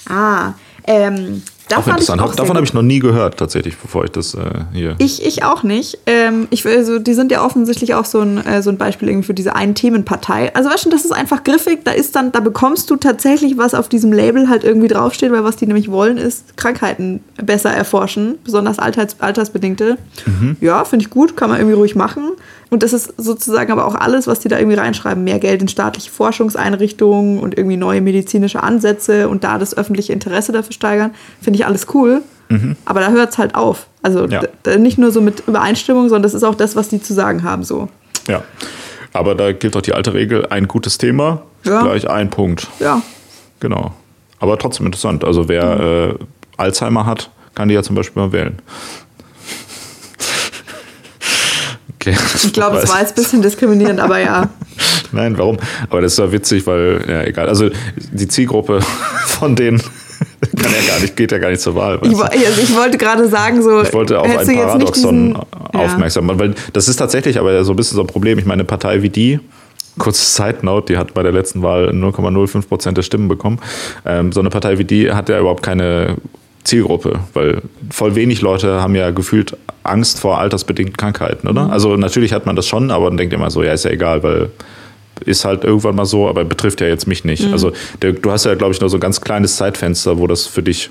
Ah, ähm, da auch interessant. auch Davon habe ich noch nie gehört, tatsächlich, bevor ich das äh, hier. Ich, ich auch nicht. Ähm, ich will so, die sind ja offensichtlich auch so ein, äh, so ein Beispiel irgendwie für diese einen Themenpartei. Also weißt du, das ist einfach griffig. Da ist dann, da bekommst du tatsächlich, was auf diesem Label halt irgendwie draufsteht, weil was die nämlich wollen, ist Krankheiten besser erforschen, besonders alters, altersbedingte. Ja, finde ich gut, kann man irgendwie ruhig machen. Und das ist sozusagen aber auch alles, was die da irgendwie reinschreiben. Mehr Geld in staatliche Forschungseinrichtungen und irgendwie neue medizinische Ansätze und da das öffentliche Interesse dafür steigern. Finde ich alles cool. Aber da hört es halt auf. Also Ja. nicht nur so mit Übereinstimmung, sondern das ist auch das, was die zu sagen haben. So. Ja. Aber da gilt doch die alte Regel: ein gutes Thema Ja. gleich ein Punkt. Ja. Genau. Aber trotzdem interessant. Also wer äh, Alzheimer hat, kann die ja zum Beispiel mal wählen. Okay. Ich glaube, es war jetzt ein bisschen diskriminierend, aber ja. *laughs* Nein, warum? Aber das ist ja witzig, weil, ja, egal. Also die Zielgruppe *laughs* von denen kann ja gar nicht, geht ja gar nicht zur Wahl. Ich, also ich wollte gerade sagen, so. Ich wollte auf ein Paradoxon diesen- Ja. aufmerksam machen, weil das ist tatsächlich aber so ein bisschen so ein Problem. Ich meine, eine Partei wie die, kurze Side Note, die hat bei der letzten Wahl 0,05 Prozent der Stimmen bekommen. Ähm, so eine Partei wie die hat ja überhaupt keine Zielgruppe, weil voll wenig Leute haben ja gefühlt Angst vor altersbedingten Krankheiten, oder? Also natürlich hat man das schon, aber man denkt immer so, ja, ist ja egal, weil ist halt irgendwann mal so, aber betrifft ja jetzt mich nicht. Also der, du hast ja, glaube ich, nur so ein ganz kleines Zeitfenster, wo das für dich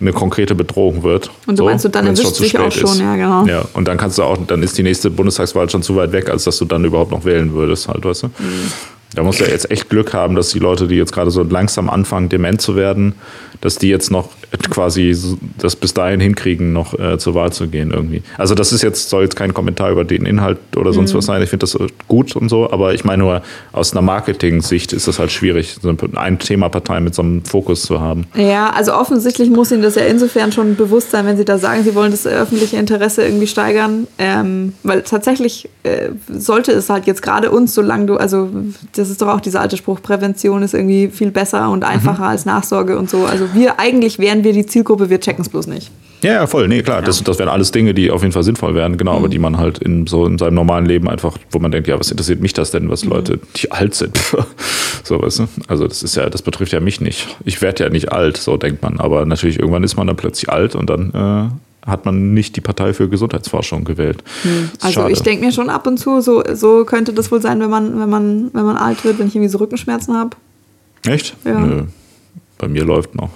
eine konkrete Bedrohung wird. Und du meinst, so, dann erwischt dich auch schon, ja, genau. Ja, und dann kannst du auch, dann ist die nächste Bundestagswahl schon zu weit weg, als dass du dann überhaupt noch wählen würdest, halt, weißt du? Mhm. Da musst du ja jetzt echt Glück haben, dass die Leute, die jetzt gerade so langsam anfangen, dement zu werden, dass die jetzt noch quasi das bis dahin hinkriegen, noch äh, zur Wahl zu gehen irgendwie. Also das ist jetzt, soll jetzt kein Kommentar über den Inhalt oder Mhm. sonst was sein. Ich finde das äh, gut und so, aber ich meine nur, aus einer Marketing-Sicht ist es halt schwierig, so ein Themapartei mit so einem Fokus zu haben. Ja, also offensichtlich muss Ihnen das ja insofern schon bewusst sein, wenn Sie da sagen, Sie wollen das öffentliche Interesse irgendwie steigern. Ähm, weil tatsächlich äh, sollte es halt jetzt gerade uns, solange du, also das ist doch auch dieser alte Spruch, Prävention ist irgendwie viel besser und einfacher als Nachsorge und so. Also wir, eigentlich wären wir die Zielgruppe, wir checken es bloß nicht. Ja, ja, voll. Nee, klar, Das, das wären alles Dinge, die auf jeden Fall sinnvoll wären, genau, Mhm. aber die man halt in so in seinem normalen Leben einfach, wo man denkt, ja, was interessiert mich das denn, Mhm. was Leute, die alt sind, *laughs* so, weißt du? Also das ist ja, das betrifft ja mich nicht. Ich werde ja nicht alt, so denkt man. Aber natürlich irgendwann ist man dann plötzlich alt und dann äh, hat man nicht die Partei für Gesundheitsforschung gewählt. Ist Also schade. ich denke mir schon ab und zu, so, so könnte das wohl sein, wenn man, wenn man, wenn man alt wird, wenn ich irgendwie so Rückenschmerzen habe. Echt? Ja. Nö. Bei mir läuft noch.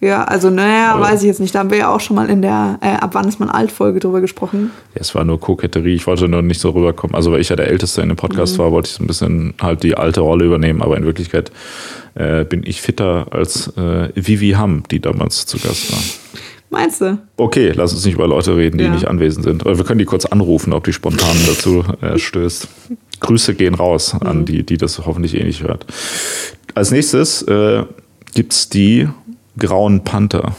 Ja, also naja, Aber- weiß ich jetzt nicht. Da haben wir ja auch schon mal in der äh, Ab wann ist man alt Folge drüber gesprochen. Ja, es war nur Koketterie. Ich wollte nur nicht so rüberkommen. Also, weil ich ja der Älteste in dem Podcast Mhm. war, wollte ich so ein bisschen halt die alte Rolle übernehmen. Aber in Wirklichkeit äh, bin ich fitter als äh, Vivi Hamm, die damals zu Gast war. Meinst du? Okay, lass uns nicht über Leute reden, die Ja. nicht anwesend sind. Wir können die kurz anrufen, ob die spontan *laughs* dazu äh, stößt. Grüße gehen raus Mhm. an die, die das hoffentlich eh nicht hört. Als nächstes äh, gibt es die Grauen Panther.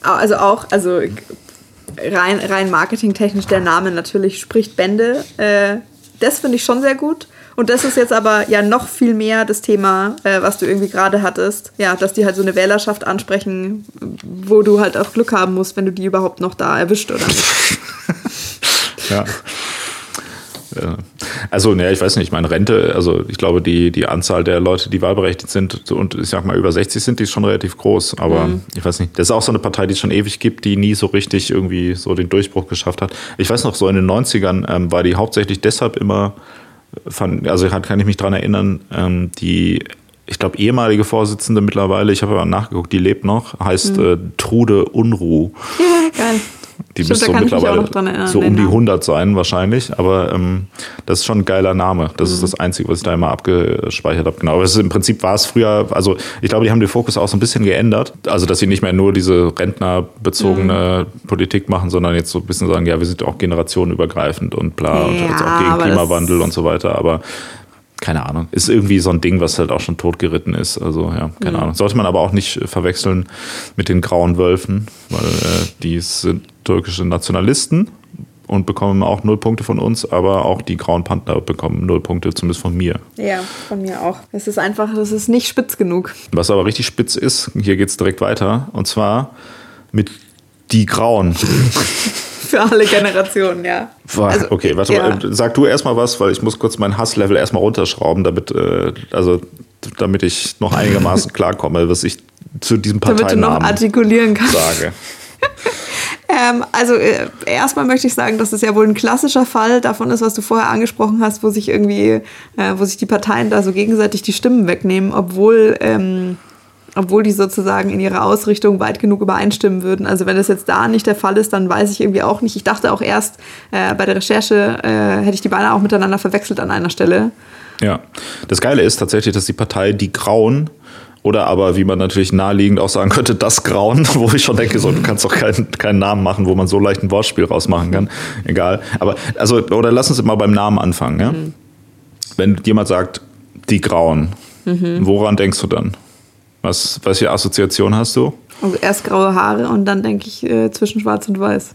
Also auch, also rein, rein marketingtechnisch der Name natürlich spricht Bände. Äh, das finde ich schon sehr gut. Und das ist jetzt aber ja noch viel mehr das Thema, äh, was du irgendwie gerade hattest. Ja, dass die halt so eine Wählerschaft ansprechen, wo du halt auch Glück haben musst, wenn du die überhaupt noch da erwischt oder nicht. *laughs* Ja. Äh, Also, ne, ich weiß nicht, ich meine, Rente, also ich glaube, die, die Anzahl der Leute, die wahlberechtigt sind und ich sag mal über 60 sind, die ist schon relativ groß. Aber ich weiß nicht, das ist auch so eine Partei, die es schon ewig gibt, die nie so richtig irgendwie so den Durchbruch geschafft hat. Ich weiß noch, so in den 90ern ähm, war die hauptsächlich deshalb immer, fand, also kann ich mich dran erinnern, ähm, die, ich glaube, ehemalige Vorsitzende mittlerweile, ich habe aber nachgeguckt, die lebt noch, heißt äh, Trude Unruh. Ja, *laughs* geil. Die Stimmt, müsste so mittlerweile so um die Namen. 100 sein wahrscheinlich, aber ähm, das ist schon ein geiler Name. Das Mhm. ist das Einzige, was ich da immer abgespeichert habe. Genau, aber es ist, im Prinzip war es früher, also ich glaube, die haben den Fokus auch so ein bisschen geändert. Also, dass sie nicht mehr nur diese rentnerbezogene Mhm. Politik machen, sondern jetzt so ein bisschen sagen, ja, wir sind auch generationenübergreifend und bla und Ja, jetzt auch gegen Klimawandel und so weiter. Aber keine Ahnung. Ist irgendwie so ein Ding, was halt auch schon totgeritten ist. Also ja, keine Mhm. Ahnung. Sollte man aber auch nicht verwechseln mit den grauen Wölfen, weil äh, die sind türkische Nationalisten und bekommen auch null Punkte von uns, aber auch die grauen Panther bekommen null Punkte, zumindest von mir. Ja, von mir auch. Es ist einfach, es ist nicht spitz genug. Was aber richtig spitz ist, hier geht's direkt weiter, und zwar mit die Grauen. *laughs* Für alle Generationen, ja. Also, okay, warte ja. mal, sag du erstmal was, weil ich muss kurz mein Hasslevel erstmal runterschrauben, damit, äh, also, damit ich noch einigermaßen *laughs* klarkomme, was ich zu diesem Damit du noch Parteinamen artikulieren kannst. sage. *laughs* Ähm, also äh, erstmal möchte ich sagen, dass es ja wohl ein klassischer Fall davon ist, was du vorher angesprochen hast, wo sich irgendwie, äh, wo sich die Parteien da so gegenseitig die Stimmen wegnehmen, obwohl, ähm, obwohl die sozusagen in ihrer Ausrichtung weit genug übereinstimmen würden. Also wenn das jetzt da nicht der Fall ist, dann weiß ich irgendwie auch nicht. Ich dachte auch erst äh, bei der Recherche äh, hätte ich die beinahe auch miteinander verwechselt an einer Stelle. Ja. Das Geile ist tatsächlich, dass die Partei Die Grauen oder aber, wie man natürlich naheliegend auch sagen könnte, das Grauen, *laughs* wo ich schon denke, so, du kannst doch keinen, keinen Namen machen, wo man so leicht ein Wortspiel rausmachen kann. Egal. Aber, also, oder lass uns mal beim Namen anfangen, ja? Wenn jemand sagt, die Grauen, woran denkst du dann? Was, was für Assoziation hast du? Also erst graue Haare und dann denke ich äh, zwischen schwarz und weiß.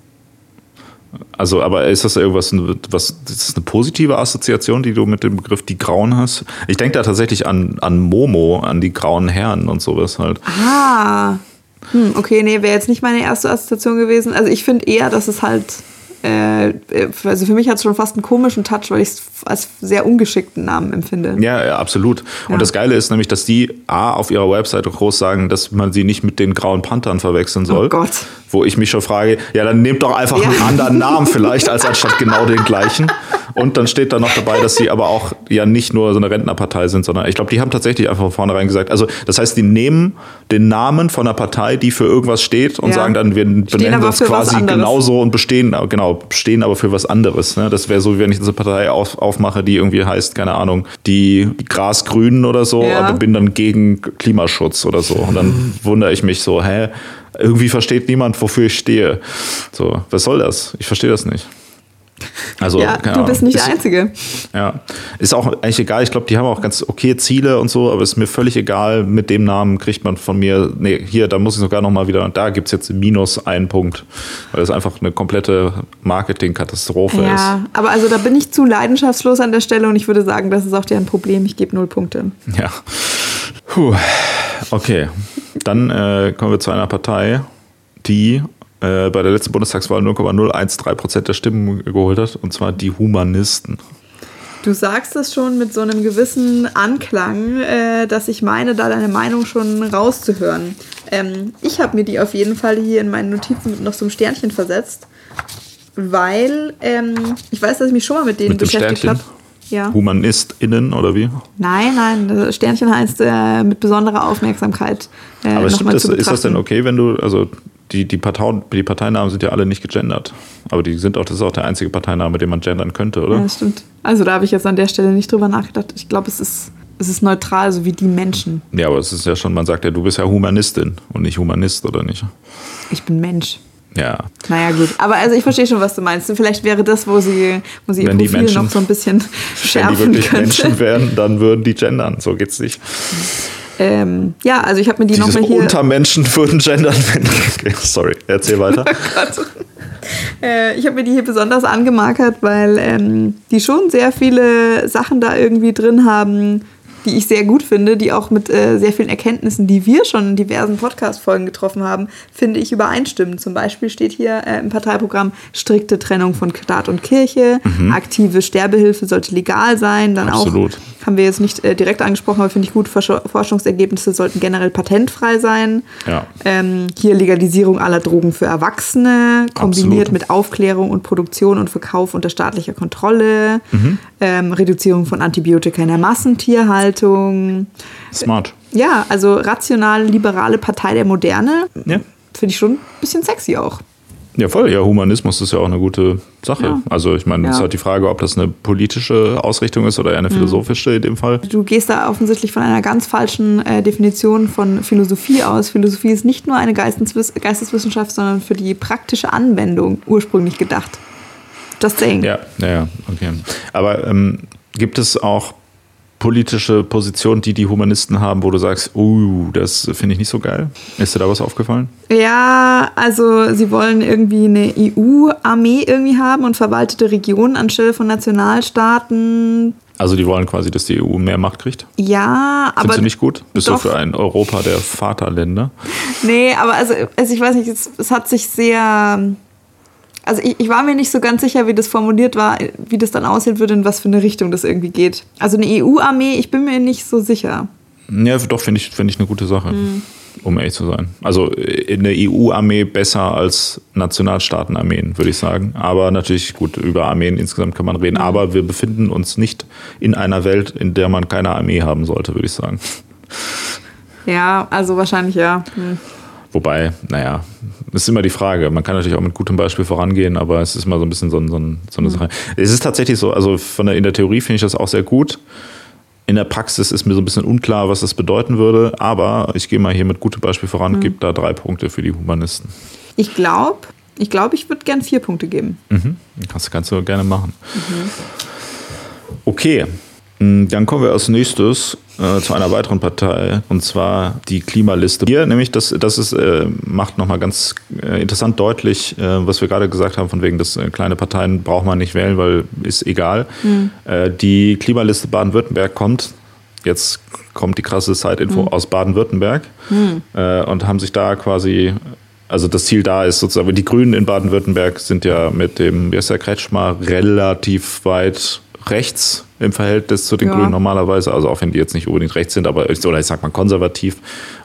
Also, aber ist das irgendwas, was, ist das eine positive Assoziation, die du mit dem Begriff die Grauen hast? Ich denke da tatsächlich an, an Momo, an die grauen Herren und sowas halt. Ah, hm, okay, nee, wäre jetzt nicht meine erste Assoziation gewesen. Also ich finde eher, dass es halt, äh, also für mich hat es schon fast einen komischen Touch, weil ich es als sehr ungeschickten Namen empfinde. Ja, ja, absolut. Und Ja. das Geile ist nämlich, dass die A auf ihrer Webseite groß sagen, dass man sie nicht mit den grauen Panthern verwechseln soll. Oh Gott. Wo ich mich schon frage, ja, dann nehmt doch einfach Ja. einen anderen *laughs* Namen vielleicht, als anstatt genau den gleichen. Und dann steht da noch dabei, dass sie aber auch ja nicht nur so eine Rentnerpartei sind, sondern ich glaube, die haben tatsächlich einfach von vornherein gesagt, also das heißt, die nehmen den Namen von einer Partei, die für irgendwas steht und Ja. sagen dann, wir benennen was quasi genauso und bestehen, genau, stehen aber für was anderes. Ne? Das wäre so, wie wenn ich eine Partei auf, aufmache, die irgendwie heißt, keine Ahnung, die Grasgrünen oder so, Ja. aber bin dann gegen Klimaschutz oder so. Und dann wundere ich mich so, hä, irgendwie versteht niemand, wofür ich stehe. So, was soll das? Ich verstehe das nicht. Also, Ja, du bist nicht ist, der Einzige. Ja, ist auch eigentlich egal. Ich glaube, die haben auch ganz okay Ziele und so, aber ist mir völlig egal. Mit dem Namen kriegt man von mir, nee, hier, da muss ich sogar noch mal wieder, da gibt's jetzt minus einen Punkt, weil das einfach eine komplette Marketingkatastrophe ist. Ja, aber also da bin ich zu leidenschaftslos an der Stelle und ich würde sagen, das ist auch deren Problem. Ich gebe null Punkte. Ja. Puh. Okay. Dann äh, kommen wir zu einer Partei, die äh, bei der letzten Bundestagswahl 0,013 Prozent der Stimmen geholt hat, und zwar die Humanisten. Du sagst es schon mit so einem gewissen Anklang, äh, dass ich meine, da deine Meinung schon rauszuhören. Ähm, ich habe mir die auf jeden Fall hier in meinen Notizen mit noch so einem Sternchen versetzt, weil ähm, ich weiß, dass ich mich schon mal mit denen Mit beschäftigt habe. Ja. HumanistInnen oder wie? Nein, nein, das Sternchen heißt äh, mit besonderer Aufmerksamkeit. Äh, Aber stimmt das, ist das denn okay, wenn du, also die, die, Partei, die Parteinamen sind ja alle nicht gegendert. Aber die sind auch, das ist auch der einzige Parteiname, den man gendern könnte, oder? Ja, das stimmt. Also da habe ich jetzt an der Stelle nicht drüber nachgedacht. Ich glaube, es ist, es ist neutral, so wie die Menschen. Ja, aber es ist ja schon, man sagt ja, du bist ja Humanistin und nicht Humanist, oder nicht? Ich bin Mensch. Ja. Naja, gut. Aber also ich verstehe schon, was du meinst. Vielleicht wäre das, wo sie, wo sie ihr Wenn Profil Menschen- noch so ein bisschen *laughs* Wenn die schärfen wirklich Menschen könnte. wären, dann würden die gendern. So geht's nicht. Ähm, ja, also ich habe mir die nochmal hier. Untermenschen *laughs* würden gendern. Wenn, okay, sorry, erzähl weiter. *laughs* Äh, ich habe mir die hier besonders angemarkert, weil ähm, die schon sehr viele Sachen da irgendwie drin haben, die ich sehr gut finde, die auch mit äh, sehr vielen Erkenntnissen, die wir schon in diversen Podcast-Folgen getroffen haben, finde ich übereinstimmen. Zum Beispiel steht hier äh, im Parteiprogramm strikte Trennung von Staat und Kirche, aktive Sterbehilfe sollte legal sein, dann Mhm. Absolut. auch haben wir jetzt nicht äh, direkt angesprochen, aber finde ich gut, Forsch Forschungsergebnisse sollten generell patentfrei sein. Ja. Ähm, hier Legalisierung aller Drogen für Erwachsene, kombiniert Absolut. mit Aufklärung und Produktion und Verkauf unter staatlicher Kontrolle, Mhm. Ähm, Reduzierung von Antibiotika in der Massentierhaltung. Smart. Ja, also rational liberale Partei der Moderne. Ja. Finde ich schon ein bisschen sexy auch. Ja, voll. Ja, Humanismus ist ja auch eine gute Sache. Ja. Also ich meine, es ist Ja. Mhm. halt die Frage, ob das eine politische Ausrichtung ist oder eher eine philosophische in dem Fall. Du gehst da offensichtlich von einer ganz falschen äh, Definition von Philosophie aus. Philosophie ist nicht nur eine Geisteswiss Geisteswissenschaft, sondern für die praktische Anwendung ursprünglich gedacht. Just saying. Ja, ja, ja, okay. Aber ähm, gibt es auch politische Position, die die Humanisten haben, wo du sagst, uh, das finde ich nicht so geil? Ist dir da was aufgefallen? Ja, also sie wollen irgendwie eine EU-Armee irgendwie haben und verwaltete Regionen anstelle von Nationalstaaten. Also die wollen quasi, dass die EU mehr Macht kriegt? Ja, aber. Findest du nicht gut? Bist doch. du für ein Europa der Vaterländer? Nee, aber also, also ich weiß nicht, es, es hat sich sehr. Also ich, ich war mir nicht so ganz sicher, wie das formuliert war, wie das dann aussehen würde, in was für eine Richtung das irgendwie geht. Also eine EU-Armee, ich bin mir nicht so sicher. Ja, doch, finde ich, find ich eine gute Sache, Hm. um ehrlich zu sein. Also in der EU-Armee besser als Nationalstaatenarmeen, würde ich sagen. Aber natürlich, gut, über Armeen insgesamt kann man reden. Aber wir befinden uns nicht in einer Welt, in der man keine Armee haben sollte, würde ich sagen. Ja, also wahrscheinlich ja. Hm. Wobei, naja, ist immer die Frage. Man kann natürlich auch mit gutem Beispiel vorangehen, aber es ist immer so ein bisschen so, so, so eine Sache. Es ist tatsächlich so, also von der, in der Theorie finde ich das auch sehr gut. In der Praxis ist mir so ein bisschen unklar, was das bedeuten würde, aber ich gehe mal hier mit gutem Beispiel voran, gebe da drei Punkte für die Humanisten. Ich glaube, ich glaube, ich würde gern vier Punkte geben. Mhm. Kannst, kannst du gerne machen. Okay, Mm, dann kommen wir als nächstes äh, zu einer weiteren Partei und zwar die Klimaliste. Hier nämlich, das, das ist, äh, macht nochmal ganz äh, interessant deutlich, äh, was wir gerade gesagt haben, von wegen, dass äh, kleine Parteien braucht man nicht wählen, weil ist egal. Äh, die Klimaliste Baden-Württemberg kommt. Jetzt kommt die krasse Zeitinfo aus Baden-Württemberg äh, und haben sich da quasi also das Ziel da ist sozusagen, die Grünen in Baden-Württemberg sind ja mit dem, wie heißt der Kretschmer, relativ weit rechts im Verhältnis zu den Ja. Grünen normalerweise. Also auch wenn die jetzt nicht unbedingt rechts sind, aber ich- oder ich sag mal konservativ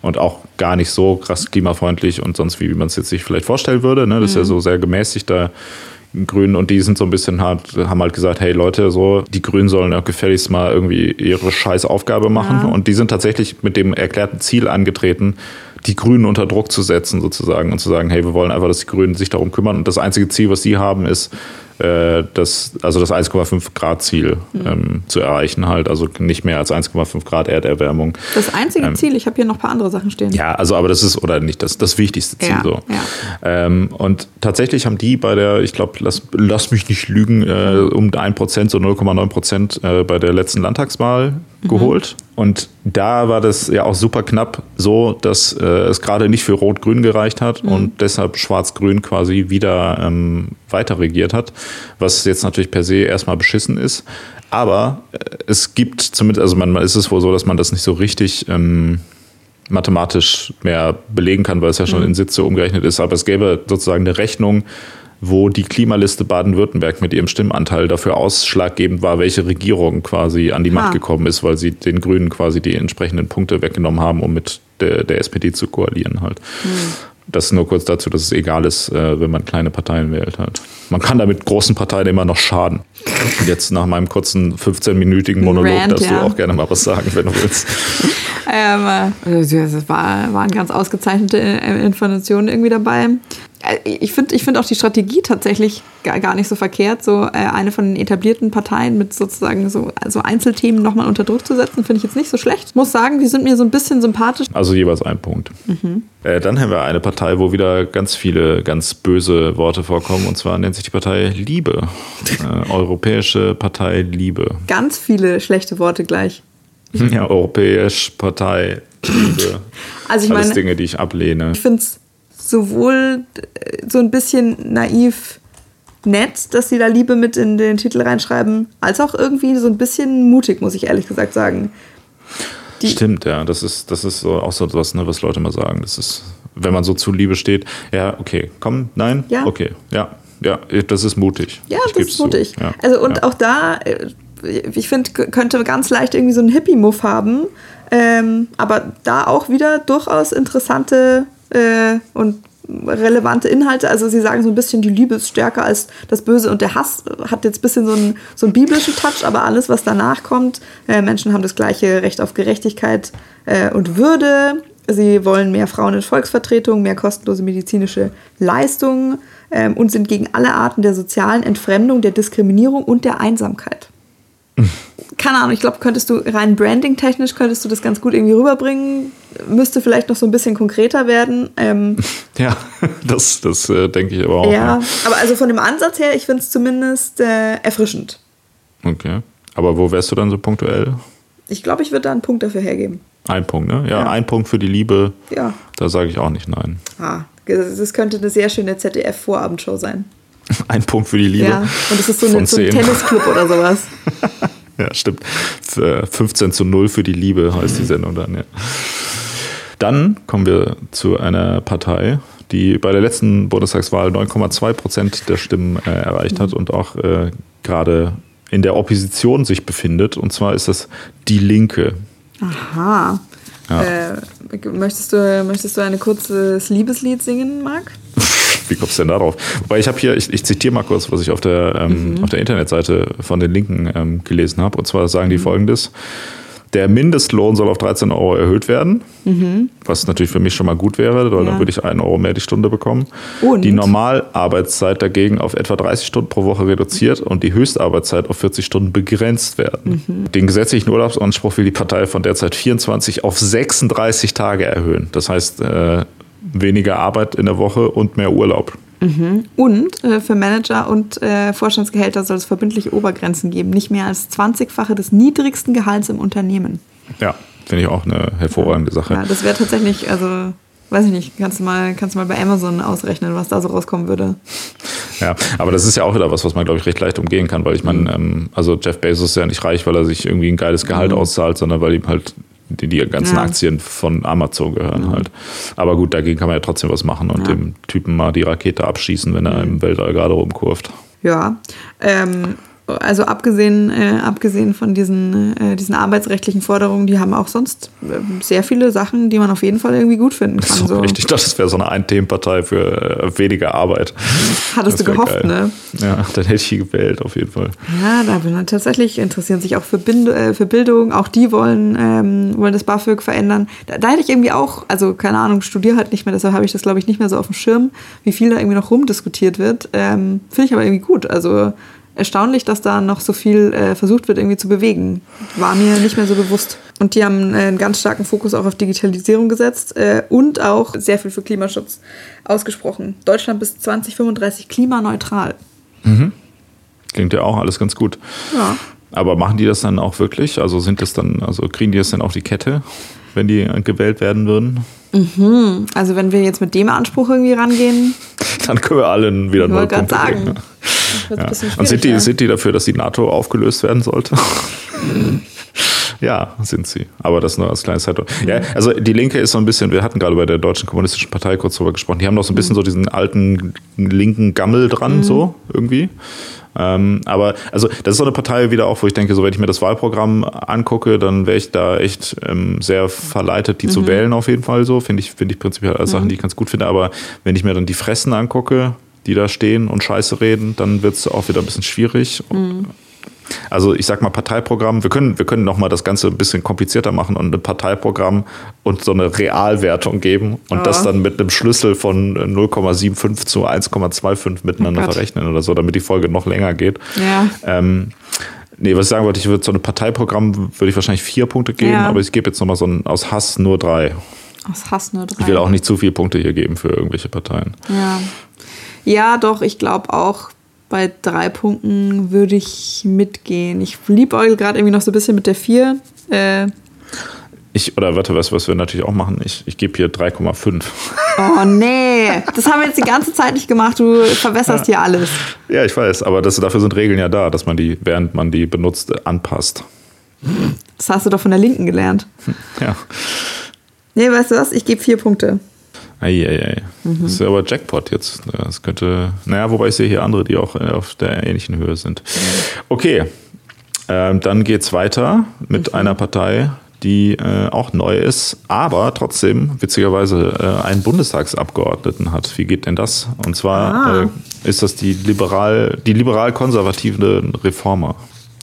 und auch gar nicht so krass klimafreundlich und sonst wie, wie man es jetzt sich vielleicht vorstellen würde. Ne? Das ist ja so sehr gemäßigt da. Grünen und die sind so ein bisschen hart, haben halt gesagt, hey Leute, so, die Grünen sollen ja gefälligst mal irgendwie ihre scheiß Aufgabe machen. Ja. Und die sind tatsächlich mit dem erklärten Ziel angetreten, die Grünen unter Druck zu setzen sozusagen und zu sagen, hey, wir wollen einfach, dass die Grünen sich darum kümmern. Und das einzige Ziel, was sie haben, ist, äh, das, also das 1,5 Grad Ziel ähm, zu erreichen halt. Also nicht mehr als 1,5 Grad Erderwärmung. Das einzige Ähm, Ziel, ich habe hier noch ein paar andere Sachen stehen. Ja, also aber das ist, oder nicht das, das wichtigste Ziel Ja, so. ja. Ähm, und tatsächlich haben die bei der, ich glaube, lass, lass mich nicht lügen, äh, um 1%, so 0,9% äh, bei der letzten Landtagswahl geholt. Und da war das ja auch super knapp so, dass äh, es gerade nicht für Rot-Grün gereicht hat und deshalb Schwarz-Grün quasi wieder ähm, weiter regiert hat, was jetzt natürlich per se erstmal beschissen ist. Aber äh, es gibt zumindest, also man, ist es wohl so, dass man das nicht so richtig ähm, mathematisch mehr belegen kann, weil es ja schon in Sitze umgerechnet ist. Aber es gäbe sozusagen eine Rechnung, wo die Klimaliste Baden-Württemberg mit ihrem Stimmanteil dafür ausschlaggebend war, welche Regierung quasi an die. Macht gekommen ist, weil sie den Grünen quasi die entsprechenden Punkte weggenommen haben, um mit der, der SPD zu koalieren halt. Das nur kurz dazu, dass es egal ist, äh, wenn man kleine Parteien wählt halt. Man kann damit großen Parteien immer noch schaden. Und jetzt nach meinem kurzen 15-minütigen Monolog Rant, darfst du ja. auch gerne mal was sagen, wenn du willst. *laughs* Ähm, äh, es war, waren ganz ausgezeichnete äh, Informationen irgendwie dabei. Äh, Ich finde ich find auch die Strategie tatsächlich gar, gar nicht so verkehrt, so äh, eine von den etablierten Parteien mit sozusagen so also Einzelthemen nochmal unter Druck zu setzen, finde ich jetzt nicht so schlecht. Muss sagen, die sind mir so ein bisschen sympathisch. Also jeweils ein Punkt. Äh, dann haben wir eine Partei, wo wieder ganz viele ganz böse Worte vorkommen. Und zwar nennt sich die Partei Liebe. *laughs* Äh, Europäische Partei Liebe. Ganz viele schlechte Worte gleich. *laughs* Ja, Europäisch Partei Liebe. Also ich Alles meine, Dinge, die ich ablehne. ich finde es sowohl äh, so ein bisschen naiv nett, dass sie da Liebe mit in den Titel reinschreiben, als auch irgendwie so ein bisschen mutig, muss ich ehrlich gesagt sagen. Die- Stimmt, ja. Das ist, das ist auch so was, ne, was Leute mal sagen. Das ist, wenn man so zu Liebe steht, ja, okay, komm, nein, Ja. okay, ja, ja, das ist mutig. Ja, Ich das ist mutig. Ja, also und ja. auch da, äh, ich finde, könnte ganz leicht irgendwie so einen Hippie-Muff haben. Ähm, aber da auch wieder durchaus interessante äh, und relevante Inhalte. Also sie sagen so ein bisschen, die Liebe ist stärker als das Böse und der Hass hat jetzt ein bisschen so einen, so einen biblischen Touch, aber alles, was danach kommt, äh, Menschen haben das gleiche Recht auf Gerechtigkeit äh, und Würde. Sie wollen mehr Frauen in Volksvertretung, mehr kostenlose medizinische Leistungen ähm, und sind gegen alle Arten der sozialen Entfremdung, der Diskriminierung und der Einsamkeit. Keine Ahnung, ich glaube, könntest du rein branding-technisch könntest du das ganz gut irgendwie rüberbringen. Müsste vielleicht noch so ein bisschen konkreter werden. Ähm, *laughs* ja, das, das äh, denke ich aber auch. ja, aber also von dem Ansatz her, ich finde es zumindest äh, erfrischend. Okay. Aber wo wärst du dann so punktuell? Ich glaube, ich würde da einen Punkt dafür hergeben. Ein Punkt, ne? Ja, Ja. ein Punkt für die Liebe. Ja. Da sage ich auch nicht nein. Ah, das könnte eine sehr schöne ZDF-Vorabendshow sein. *laughs* Ein Punkt für die Liebe. Ja. Und es ist so, eine, so ein. Tennisclub oder sowas. *laughs* Ja, stimmt. F- äh, 15 zu 0 für die Liebe heißt die Sendung dann, ja. Dann kommen wir zu einer Partei, die bei der letzten Bundestagswahl 9,2 Prozent der Stimmen äh, erreicht hat und auch äh, gerade in der Opposition sich befindet. Und zwar ist das Die Linke. Aha. Ja. Äh, möchtest, du, möchtest du ein kurzes Liebeslied singen, Marc? *laughs* Wie kommst du denn darauf? Wobei ich habe hier, ich, ich zitiere mal kurz, was ich auf der, ähm, auf der Internetseite von den Linken ähm, gelesen habe. Und zwar sagen die folgendes. Der Mindestlohn soll auf 13 Euro erhöht werden, was natürlich für mich schon mal gut wäre, weil Ja. dann würde ich 1 Euro mehr die Stunde bekommen. Und? Die Normalarbeitszeit dagegen auf etwa 30 Stunden pro Woche reduziert und die Höchstarbeitszeit auf 40 Stunden begrenzt werden. Den gesetzlichen Urlaubsanspruch will die Partei von derzeit 24 auf 36 Tage erhöhen. Das heißt, äh, weniger Arbeit in der Woche und mehr Urlaub. Und äh, für Manager und äh, Vorstandsgehälter soll es verbindliche Obergrenzen geben. Nicht mehr als 20-fache des niedrigsten Gehalts im Unternehmen. Ja, finde ich auch eine hervorragende Sache. Ja, das wäre tatsächlich, also, weiß ich nicht, kannst du, mal, kannst du mal bei Amazon ausrechnen, was da so rauskommen würde. Ja, aber das ist ja auch wieder was, was man, glaube ich, recht leicht umgehen kann, weil ich meine, ähm, also Jeff Bezos ist ja nicht reich, weil er sich irgendwie ein geiles Gehalt auszahlt, sondern weil ihm halt die, die ganzen Ja. Aktien von Amazon gehören halt. Aber gut, dagegen kann man ja trotzdem was machen und dem Typen mal die Rakete abschießen, wenn er im Weltall gerade rumkurft. Ja, ähm, also abgesehen, äh, abgesehen von diesen, äh, diesen arbeitsrechtlichen Forderungen, die haben auch sonst äh, sehr viele Sachen, die man auf jeden Fall irgendwie gut finden kann. So, So. richtig, das wäre so eine Ein-Themenpartei für äh, weniger Arbeit. Hattest du gehofft, geil. ne? Ja, dann hätte ich die gewählt, auf jeden Fall. Ja, da bin ich tatsächlich interessieren sich auch für, Bild, äh, für Bildung. Auch die wollen, ähm, wollen das BAföG verändern. Da, da hätte ich irgendwie auch, also keine Ahnung, studiere halt nicht mehr, deshalb habe ich das, glaube ich, nicht mehr so auf dem Schirm, wie viel da irgendwie noch rumdiskutiert wird. Ähm, Finde ich aber irgendwie gut. Also erstaunlich, dass da noch so viel äh, versucht wird, irgendwie zu bewegen. War mir nicht mehr so bewusst. Und die haben äh, einen ganz starken Fokus auch auf Digitalisierung gesetzt äh, und auch sehr viel für Klimaschutz ausgesprochen. Deutschland bis 2035 klimaneutral. Klingt ja auch alles ganz gut. Ja. Aber machen die das dann auch wirklich? Also sind das dann, also kriegen die das dann auf die Kette, wenn die äh, gewählt werden würden? Also wenn wir jetzt mit dem Anspruch irgendwie rangehen, *laughs* Dann können wir alle wieder gerade Punkte sagen. wird Ja. Und sind die, schwierig, sind die dafür, dass die NATO aufgelöst werden sollte? *laughs* Ja, sind sie. Aber das nur als kleines Zeitung. Ja, also die Linke ist so ein bisschen, wir hatten gerade bei der Deutschen Kommunistischen Partei kurz drüber gesprochen, die haben noch so ein bisschen so diesen alten linken Gammel dran, so irgendwie. Ähm, aber also das ist so eine Partei wieder auch, wo ich denke, so wenn ich mir das Wahlprogramm angucke, dann wäre ich da echt ähm, sehr verleitet, die zu wählen auf jeden Fall so. Finde ich, finde ich prinzipiell alles Sachen, die ich ganz gut finde. Aber wenn ich mir dann die Fressen angucke, die da stehen und Scheiße reden, dann wird es auch wieder ein bisschen schwierig. Also ich sag mal Parteiprogramm, wir können, wir können nochmal das Ganze ein bisschen komplizierter machen und ein Parteiprogramm und so eine Realwertung geben und Ja. das dann mit einem Schlüssel von 0,75 zu 1,25 miteinander Oh verrechnen oder so, damit die Folge noch länger geht. Ja. Ähm, nee, was ich sagen wollte, ich würde so ein Parteiprogramm würde ich wahrscheinlich vier Punkte geben, Ja. aber ich gebe jetzt nochmal so ein aus Hass nur drei. Aus Hass nur drei. Ich will auch nicht zu viele Punkte hier geben für irgendwelche Parteien. Ja. ja, doch, ich glaube auch, bei drei Punkten würde ich mitgehen. Ich liebäugel gerade irgendwie noch so ein bisschen mit der vier. Äh, Ich, oder warte, was, was wir natürlich auch machen, ich, ich gebe hier 3,5. oh nee, das haben wir jetzt die ganze Zeit nicht gemacht. Du verwässerst hier alles. Ja, ich weiß, aber das, dafür sind Regeln ja da, dass man die, während man die benutzt, anpasst. Das hast du doch von der Linken gelernt. Ja. Nee, weißt du was? Ich gebe vier Punkte. Eieiei. Das ist ja aber Jackpot jetzt. Das könnte, naja, wobei ich sehe hier andere, die auch auf der ähnlichen Höhe sind. Okay, ähm, dann geht's weiter mit einer Partei, die äh, auch neu ist, aber trotzdem witzigerweise äh, einen Bundestagsabgeordneten hat. Wie geht denn das? Und zwar Ah. äh, ist das die liberal, die liberal-konservative Reformer,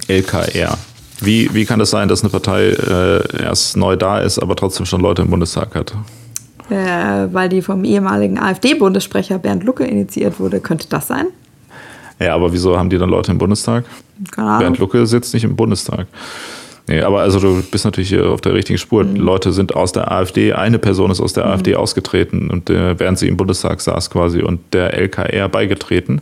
LKR. Wie, wie kann das sein, dass eine Partei äh, erst neu da ist, aber trotzdem schon Leute im Bundestag hat? Äh, weil die vom ehemaligen AfD-Bundessprecher Bernd Lucke initiiert wurde. Könnte das sein? Ja, aber wieso haben die dann Leute im Bundestag? Keine Ahnung. Bernd Lucke sitzt nicht im Bundestag. Nee, aber also du bist natürlich hier auf der richtigen Spur. Mhm. Leute sind aus der AfD, eine Person ist aus der AfD ausgetreten und äh, während sie im Bundestag saß quasi und der LKR beigetreten.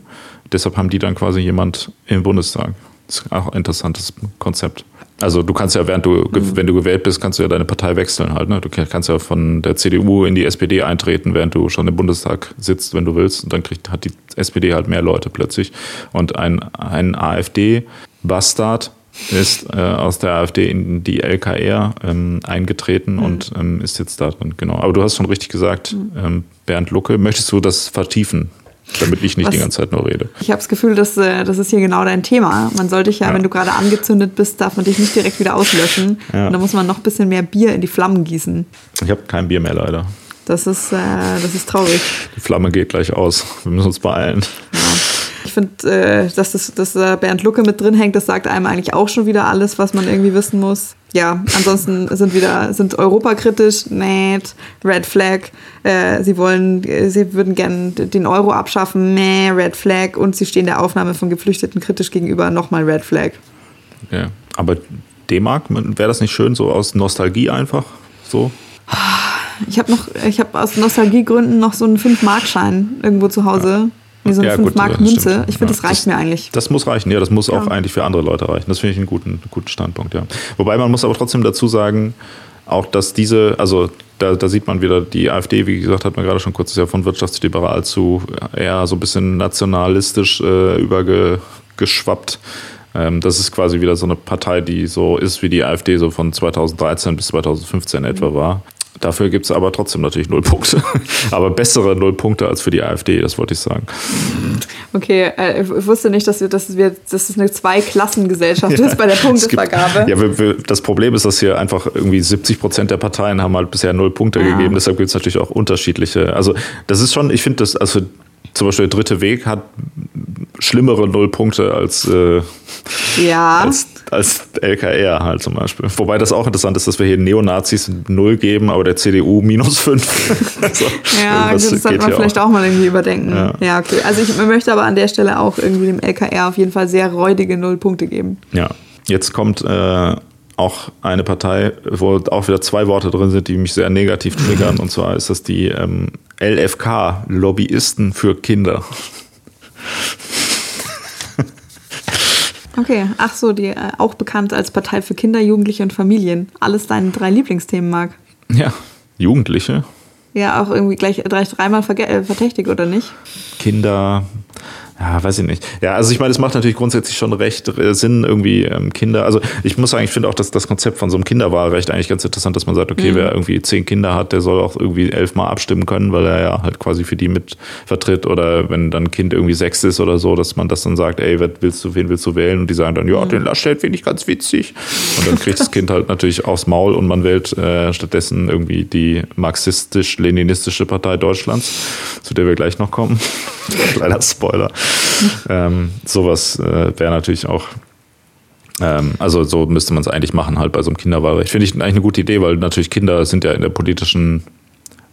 Deshalb haben die dann quasi jemand im Bundestag. Das ist auch ein interessantes Konzept. Also du kannst ja, während du, mhm. wenn du gewählt bist, kannst du ja deine Partei wechseln halt. Ne? Du kannst ja von der CDU in die SPD eintreten, während du schon im Bundestag sitzt, wenn du willst. Und dann kriegt, hat die SPD halt mehr Leute plötzlich. Und ein, ein AfD-Bastard ist äh, aus der AfD in die LKR ähm, eingetreten mhm. und ähm, ist jetzt da drin. Genau. Aber du hast schon richtig gesagt, mhm. ähm, Bernd Lucke, möchtest du das vertiefen? Damit ich nicht Was, die ganze Zeit nur rede. Ich habe das Gefühl, dass, äh, das ist hier genau dein Thema. Man sollte dich ja, ja, wenn du gerade angezündet bist, darf man dich nicht direkt wieder auslöschen. Ja. Und da muss man noch ein bisschen mehr Bier in die Flammen gießen. Ich habe kein Bier mehr leider. Das ist, äh, das ist traurig. Die Flamme geht gleich aus. Wir müssen uns beeilen. Ja. Ich finde, äh, dass, das, dass Bernd Lucke mit drin hängt, das sagt einem eigentlich auch schon wieder alles, was man irgendwie wissen muss ja, ansonsten sind wieder sind europakritisch, nett, Red Flag. Äh, sie wollen, sie würden gerne den Euro abschaffen, meh, Red Flag. Und sie stehen der Aufnahme von Geflüchteten kritisch gegenüber, nochmal Red Flag. Ja, aber D-Mark, wäre das nicht schön, so aus Nostalgie einfach so? Ich habe noch, ich habe aus Nostalgiegründen noch so einen 5-Mark-Schein irgendwo zu Hause. Wie so eine ja, 5 Mark Münze. Ich finde, ja, das reicht das, mir eigentlich. Das muss reichen, ja, das muss auch eigentlich für andere Leute reichen. Das finde ich einen guten, guten Standpunkt, ja. Wobei man muss aber trotzdem dazu sagen, auch dass diese, also da, da sieht man wieder, die AfD, wie gesagt, hat man gerade schon kurz, ist ja von wirtschaftsliberal zu eher so ein bisschen nationalistisch äh, übergeschwappt. Ähm, das ist quasi wieder so eine Partei, die so ist, wie die AfD so von 2013 bis 2015 mhm. etwa war. Dafür gibt es aber trotzdem natürlich null Punkte. *laughs* aber bessere null Punkte als für die AfD, das wollte ich sagen. Okay, äh, ich wusste nicht, dass, wir, dass, wir, dass es eine Zweiklassengesellschaft ja, *laughs* ist bei der Punktevergabe. Gibt, ja, wir, wir, das Problem ist, dass hier einfach irgendwie 70 Prozent der Parteien haben halt bisher null Punkte ja. gegeben. Deshalb gibt es natürlich auch unterschiedliche. Also, das ist schon, ich finde das, also zum Beispiel der dritte Weg hat schlimmere Nullpunkte als, äh, ja. als, als LKR halt zum Beispiel. Wobei das auch interessant ist, dass wir hier Neonazis null geben, aber der CDU minus fünf. *laughs* also, ja, das sollte man vielleicht auch. auch. mal irgendwie überdenken. Ja. ja. okay. Also ich möchte aber an der Stelle auch irgendwie dem LKR auf jeden Fall sehr räudige Nullpunkte geben. Ja, jetzt kommt äh, auch eine Partei, wo auch wieder zwei Worte drin sind, die mich sehr negativ triggern. *laughs* Und zwar ist das die ähm, LFK, Lobbyisten für Kinder. *laughs* Okay, ach so, die äh, auch bekannt als Partei für Kinder, Jugendliche und Familien. Alles deine drei Lieblingsthemen, Marc. Ja, Jugendliche. Ja, auch irgendwie gleich gleich dreimal äh, verdächtig, oder nicht? Kinder, ja, weiß ich nicht. Ja, also ich meine, es macht natürlich grundsätzlich schon recht äh, Sinn, irgendwie ähm, Kinder. Also ich muss sagen, ich finde auch, dass das Konzept von so einem Kinderwahlrecht eigentlich ganz interessant, dass man sagt, okay, mhm. wer irgendwie zehn Kinder hat, der soll auch irgendwie elfmal abstimmen können, weil er ja halt quasi für die mit vertritt. Oder wenn dann ein Kind irgendwie sechs ist oder so, dass man das dann sagt, ey, wer willst du, wen willst du wählen? Und die sagen dann, ja, mhm. den Laschet finde ich ganz witzig. Und dann kriegt das Kind halt natürlich aufs Maul und man wählt äh, stattdessen irgendwie die marxistisch-leninistische Partei Deutschlands, zu der wir gleich noch kommen. *laughs* Kleiner Spoiler. *laughs* ähm, sowas äh, wäre natürlich auch ähm, also so müsste man es eigentlich machen, halt bei so einem Kinderwahlrecht. Finde ich eigentlich eine gute Idee, weil natürlich Kinder sind ja in der politischen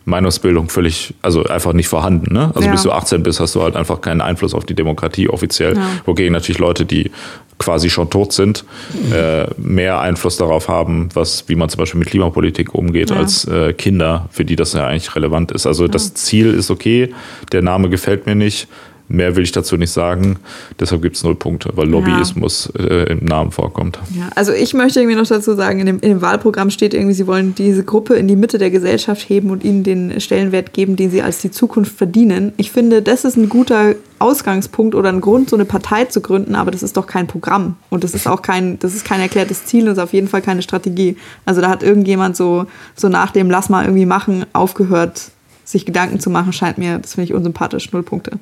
Meinungsbildung völlig, also einfach nicht vorhanden. Ne? Also ja. bis du 18 bist, hast du halt einfach keinen Einfluss auf die Demokratie offiziell. Ja. Wogegen natürlich Leute, die quasi schon tot sind, äh, mehr Einfluss darauf haben, was, wie man zum Beispiel mit Klimapolitik umgeht, ja. als äh, Kinder, für die das ja eigentlich relevant ist. Also das Ziel ist okay, der Name gefällt mir nicht. Mehr will ich dazu nicht sagen. Deshalb gibt es null Punkte, weil Lobbyismus ja. äh, im Namen vorkommt. Ja, also ich möchte irgendwie noch dazu sagen, in dem, in dem, Wahlprogramm steht irgendwie, sie wollen diese Gruppe in die Mitte der Gesellschaft heben und ihnen den Stellenwert geben, den sie als die Zukunft verdienen. Ich finde, das ist ein guter Ausgangspunkt oder ein Grund, so eine Partei zu gründen, aber das ist doch kein Programm. Und das ist auch kein, das ist kein erklärtes Ziel und ist auf jeden Fall keine Strategie. Also da hat irgendjemand so, so nach dem Lass mal irgendwie machen aufgehört, sich Gedanken zu machen, scheint mir, das finde ich unsympathisch, null Punkte.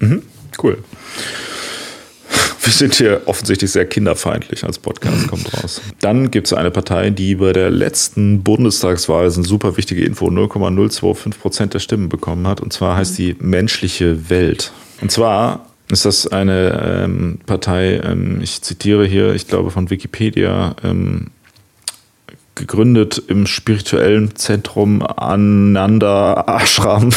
Mhm, cool. Wir sind hier offensichtlich sehr kinderfeindlich als Podcast, kommt raus. Dann gibt es eine Partei, die bei der letzten Bundestagswahl, das ist eine super wichtige Info, 0,025 Prozent der Stimmen bekommen hat. Und zwar heißt die Menschliche Welt. Und zwar ist das eine ähm, Partei, ähm, ich zitiere hier, ich glaube von Wikipedia, ähm, gegründet im spirituellen Zentrum Ananda Ashram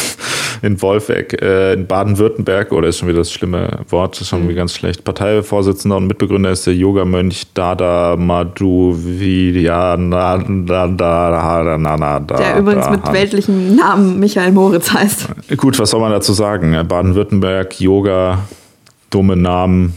in Wolfegg, äh, in Baden-Württemberg, oder ist schon wieder das schlimme Wort, ist schon mhm. wieder ganz schlecht. Parteivorsitzender und Mitbegründer ist der Yogamönch Dada Madhuvidiananda. Der übrigens mit weltlichem Namen Michael Moritz heißt. Gut, was soll man dazu sagen? Baden-Württemberg, Yoga, dumme Namen,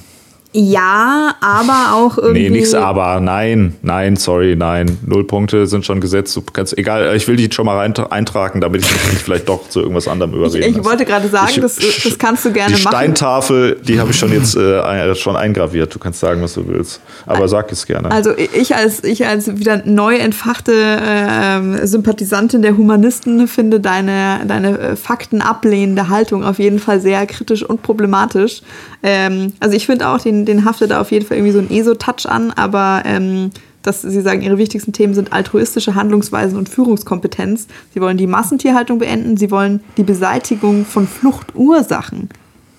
Ja, aber auch irgendwie. Nee, nichts aber. Nein, nein, sorry, nein. Null Punkte sind schon gesetzt. Du kannst, egal, ich will die schon mal rein, eintragen, damit ich mich vielleicht doch zu irgendwas anderem überreden Ich, ich wollte gerade sagen, ich, das, das kannst du gerne die machen. Die Steintafel, die habe ich schon jetzt äh, schon eingraviert. Du kannst sagen, was du willst. Aber sag es gerne. Also ich als, ich als wieder neu entfachte äh, Sympathisantin der Humanisten finde deine, deine äh, faktenablehnende Haltung auf jeden Fall sehr kritisch und problematisch. Ähm, also ich finde auch, den, den haftet da auf jeden Fall irgendwie so ein ESO-Touch an, aber ähm, dass sie sagen, ihre wichtigsten Themen sind altruistische Handlungsweisen und Führungskompetenz. Sie wollen die Massentierhaltung beenden, sie wollen die Beseitigung von Fluchtursachen.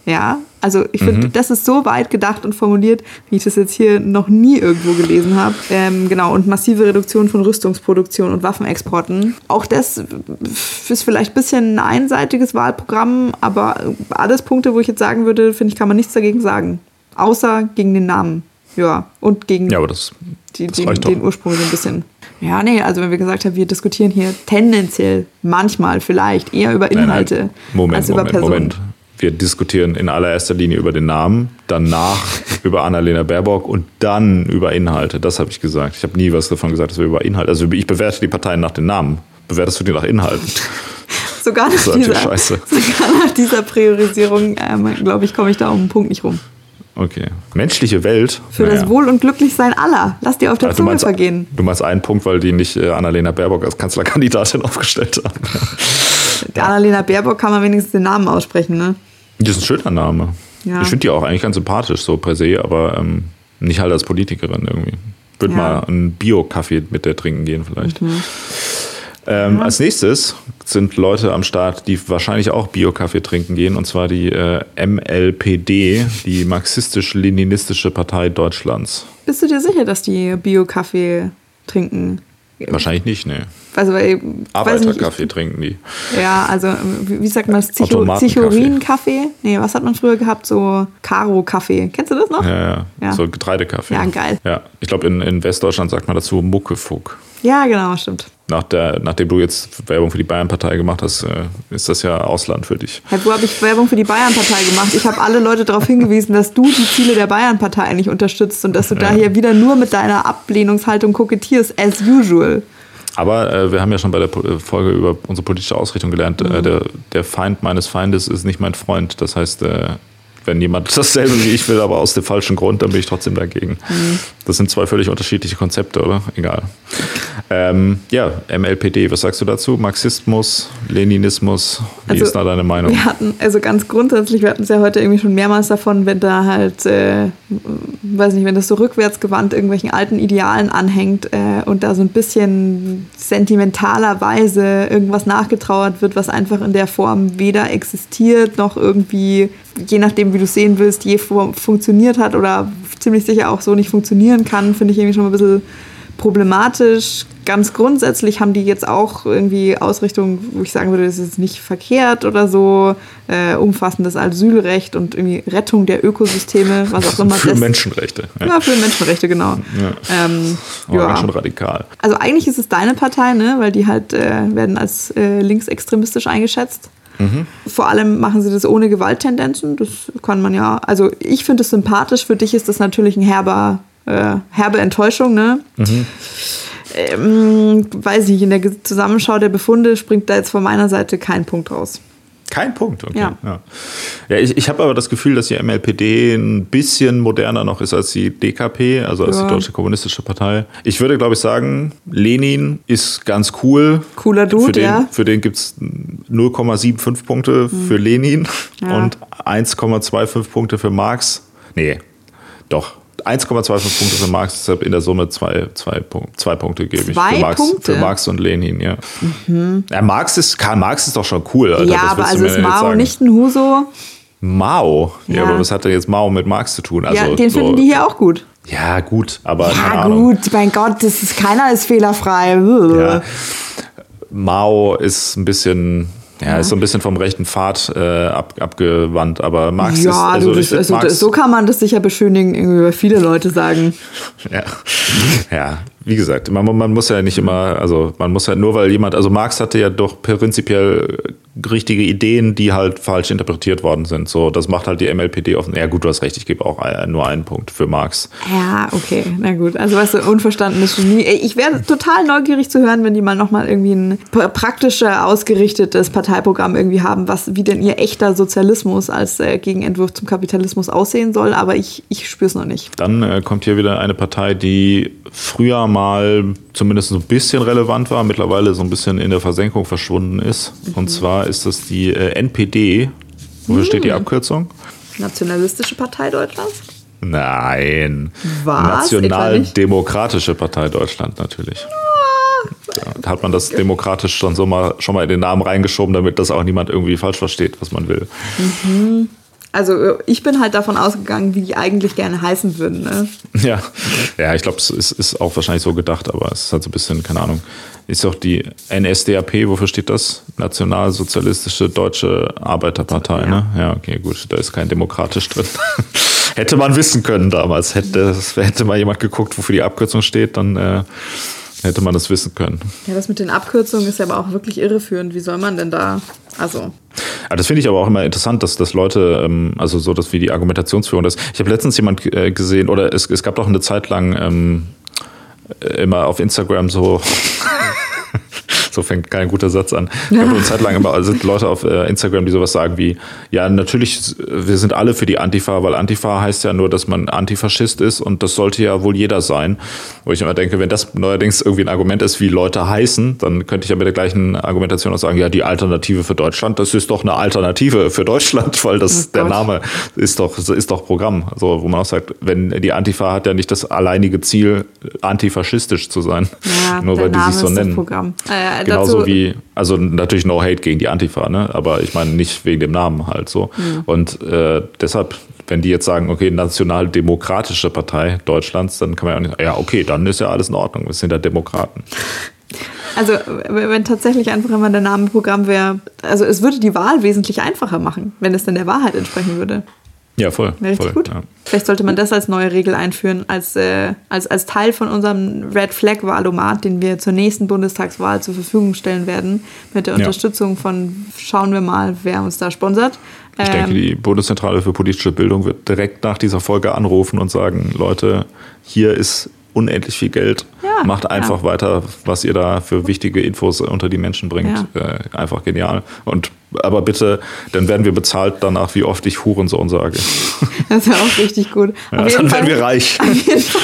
Ja, also ich finde, mhm. das ist so weit gedacht und formuliert, wie ich das jetzt hier noch nie irgendwo gelesen habe. Ähm, genau, und massive Reduktion von Rüstungsproduktion und Waffenexporten. Auch das ist vielleicht ein bisschen ein einseitiges Wahlprogramm, aber alles Punkte, wo ich jetzt sagen würde, finde ich, kann man nichts dagegen sagen. Außer gegen den Namen. Ja, und gegen ja, aber das, die, das den, den Ursprung so ein bisschen. Ja, nee, also wenn wir gesagt haben, wir diskutieren hier tendenziell, manchmal vielleicht eher über Inhalte nein, nein. Moment, als über Moment, Personen. Moment wir diskutieren in allererster Linie über den Namen, danach *laughs* über Annalena Baerbock und dann über Inhalte. Das habe ich gesagt. Ich habe nie was davon gesagt, dass wir über Inhalte. Also ich bewerte die Parteien nach den Namen. Bewertest du die nach Inhalten? *laughs* sogar, nach dieser, *laughs* sogar nach dieser Priorisierung, ähm, glaube ich, komme ich da um einen Punkt nicht rum. Okay. Menschliche Welt. Für naja. das Wohl und Glücklichsein aller. Lass dir auf der ja, Zunge meinst, vergehen. Du meinst einen Punkt, weil die nicht äh, Annalena Baerbock als Kanzlerkandidatin aufgestellt haben. Ja. Annalena Baerbock kann man wenigstens den Namen aussprechen, ne? Das ist ein schöner Name. Ja. Ich finde die auch eigentlich ganz sympathisch, so per se, aber ähm, nicht halt als Politikerin irgendwie. Würde ja. mal einen Bio-Kaffee mit der trinken gehen, vielleicht. Mhm. Ähm, ja. Als nächstes sind Leute am Start, die wahrscheinlich auch Bio-Kaffee trinken gehen, und zwar die äh, MLPD, die Marxistisch-Leninistische Partei Deutschlands. Bist du dir sicher, dass die Bio-Kaffee trinken? Wahrscheinlich nicht, ne. Also, weil, Arbeiterkaffee trinken die. Ja, also wie sagt man das? Zichorin-Kaffee? Nee, was hat man früher gehabt? So Karo-Kaffee. Kennst du das noch? Ja, ja. ja. So Getreidekaffee. Ja, geil. Ja, ich glaube, in, in Westdeutschland sagt man dazu Muckefuck. Ja, genau, stimmt nach der, nachdem du jetzt Werbung für die Bayern-Partei gemacht hast, äh, ist das ja Ausland für dich. Ja, wo habe ich Werbung für die Bayern-Partei gemacht? Ich habe alle Leute darauf hingewiesen, dass du die Ziele der Bayern-Partei eigentlich unterstützt und dass du ja. da hier wieder nur mit deiner Ablehnungshaltung kokettierst, as usual. Aber äh, wir haben ja schon bei der äh, Folge über unsere politische Ausrichtung gelernt, äh, mhm. äh, der, der Feind meines Feindes ist nicht mein Freund. Das heißt, äh, wenn jemand *laughs* dasselbe wie ich will, aber aus dem falschen Grund, dann bin ich trotzdem dagegen. Mhm. Das sind zwei völlig unterschiedliche Konzepte, oder? Egal. Ähm, ja, MLPD, was sagst du dazu? Marxismus, Leninismus, wie also, ist da deine Meinung? Wir hatten, also ganz grundsätzlich, wir hatten es ja heute irgendwie schon mehrmals davon, wenn da halt, äh, weiß nicht, wenn das so rückwärtsgewandt irgendwelchen alten Idealen anhängt äh, und da so ein bisschen sentimentalerweise irgendwas nachgetrauert wird, was einfach in der Form weder existiert noch irgendwie, je nachdem, wie du es sehen willst, je funktioniert hat oder ziemlich sicher auch so nicht funktionieren kann, finde ich irgendwie schon mal ein bisschen problematisch. Ganz grundsätzlich haben die jetzt auch irgendwie Ausrichtungen, wo ich sagen würde, das ist nicht verkehrt oder so, äh, umfassendes Asylrecht und irgendwie Rettung der Ökosysteme, was auch immer. *laughs* für das, Menschenrechte. Ja. ja. für Menschenrechte, genau. Ja. Ähm, Aber ja. schon radikal. Also eigentlich ist es deine Partei, ne? weil die halt äh, werden als äh, linksextremistisch eingeschätzt. Mhm. Vor allem machen sie das ohne Gewalttendenzen. Das kann man ja, also ich finde es sympathisch. Für dich ist das natürlich ein herber äh, herbe Enttäuschung, ne? Mhm. Ähm, weiß nicht, in der Zusammenschau der Befunde springt da jetzt von meiner Seite kein Punkt raus. Kein Punkt, okay. Ja, ja. ja ich, ich habe aber das Gefühl, dass die MLPD ein bisschen moderner noch ist als die DKP, also als ja. die Deutsche Kommunistische Partei. Ich würde, glaube ich, sagen, Lenin ist ganz cool. Cooler Dude, für den, ja. Für den gibt es 0,75 Punkte mhm. für Lenin und 1,25 Punkte für Marx. Nee, doch, 1,25 Punkte für Marx, deshalb in der Summe zwei, zwei, zwei Punkte gebe ich. Zwei für Marx, Punkte? Für Marx und Lenin, ja. Mhm. ja. Marx ist, Karl Marx ist doch schon cool, Alter. Ja, aber also ist Mao nicht ein Huso? Mao? Ja. ja. aber was hat denn jetzt Mao mit Marx zu tun? Also, ja, den so, finden die hier auch gut. Ja, gut, aber. Ja, gut, mein Gott, das ist, keiner ist fehlerfrei. Ja. Mao ist ein bisschen ja, ist so ein bisschen vom rechten Pfad äh, ab, abgewandt, aber Marx ja, ist. Also, du, das, also Marx, so kann man das sicher beschönigen, über viele Leute sagen. *laughs* ja. ja, wie gesagt, man, man, muss ja nicht immer, also man muss ja nur, weil jemand, also Marx hatte ja doch prinzipiell richtige Ideen, die halt falsch interpretiert worden sind. So, das macht halt die MLPD offen. Ja, gut, du hast recht, ich gebe auch nur einen Punkt für Marx. Ja, okay, na gut. Also, weißt du, unverstandenes Genie. Ich wäre total neugierig zu hören, wenn die mal nochmal irgendwie ein praktischer ausgerichtetes Parteiprogramm irgendwie haben, was wie denn ihr echter Sozialismus als äh, Gegenentwurf zum Kapitalismus aussehen soll. Aber ich, ich spüre es noch nicht. Dann äh, kommt hier wieder eine Partei, die früher mal zumindest so ein bisschen relevant war, mittlerweile so ein bisschen in der Versenkung verschwunden ist. Mhm. Und zwar ist das die äh, NPD. Wofür mhm. steht die Abkürzung? Nationalistische Partei Deutschlands? Nein. Was? Nationaldemokratische Partei Deutschland natürlich. Ja, da hat man das demokratisch schon so mal schon mal in den Namen reingeschoben, damit das auch niemand irgendwie falsch versteht, was man will. Mhm. Also ich bin halt davon ausgegangen, wie die eigentlich gerne heißen würden. Ne? Ja, ja, ich glaube, es ist, ist, auch wahrscheinlich so gedacht, aber es ist halt so ein bisschen, keine Ahnung. Ist auch die NSDAP, wofür steht das? Nationalsozialistische Deutsche Arbeiterpartei, ja. ne? Ja, okay, gut, da ist kein demokratisch drin. *laughs* hätte man wissen können damals. Hätte, hätte mal jemand geguckt, wofür die Abkürzung steht, dann äh, hätte man das wissen können. Ja, das mit den Abkürzungen ist ja aber auch wirklich irreführend. Wie soll man denn da, also... Ja, das finde ich aber auch immer interessant, dass, dass Leute, ähm, also so, dass wie die Argumentationsführung ist. Ich habe letztens jemand äh, gesehen, oder es, es gab doch eine Zeit lang ähm, immer auf Instagram so so fängt kein guter Satz an. Ich habe eine Zeit lang immer also Leute auf äh, Instagram, die sowas sagen wie, ja, natürlich, wir sind alle für die Antifa, weil Antifa heißt ja nur, dass man Antifaschist ist und das sollte ja wohl jeder sein. Wo ich immer denke, wenn das neuerdings irgendwie ein Argument ist, wie Leute heißen, dann könnte ich ja mit der gleichen Argumentation auch sagen, ja, die Alternative für Deutschland, das ist doch eine Alternative für Deutschland, *laughs* weil das oh der Name ist doch, ist doch Programm. Also, wo man auch sagt, wenn die Antifa hat ja nicht das alleinige Ziel, antifaschistisch zu sein. Ja, nur weil die sich so nennen. Programm. Äh, Genauso wie, also natürlich No Hate gegen die Antifa, ne? aber ich meine nicht wegen dem Namen halt so. Mhm. Und äh, deshalb, wenn die jetzt sagen, okay, Nationaldemokratische Partei Deutschlands, dann kann man ja auch nicht, ja, okay, dann ist ja alles in Ordnung, wir sind ja Demokraten. Also, wenn tatsächlich einfach immer der Name Programm wäre, also es würde die Wahl wesentlich einfacher machen, wenn es dann der Wahrheit entsprechen würde. Ja, voll. Richtig voll, gut. Ja. Vielleicht sollte man das als neue Regel einführen, als, äh, als, als Teil von unserem Red Flag Wahlomat, den wir zur nächsten Bundestagswahl zur Verfügung stellen werden, mit der ja. Unterstützung von, schauen wir mal, wer uns da sponsert. Ich denke, ähm, die Bundeszentrale für politische Bildung wird direkt nach dieser Folge anrufen und sagen, Leute, hier ist unendlich viel Geld. Ja, Macht einfach ja. weiter, was ihr da für wichtige Infos unter die Menschen bringt. Ja. Äh, einfach genial. Und aber bitte, dann werden wir bezahlt danach, wie oft ich Hurensohn sage. *laughs* Das ist ja auch richtig gut. Ja, dann Fall, werden wir reich.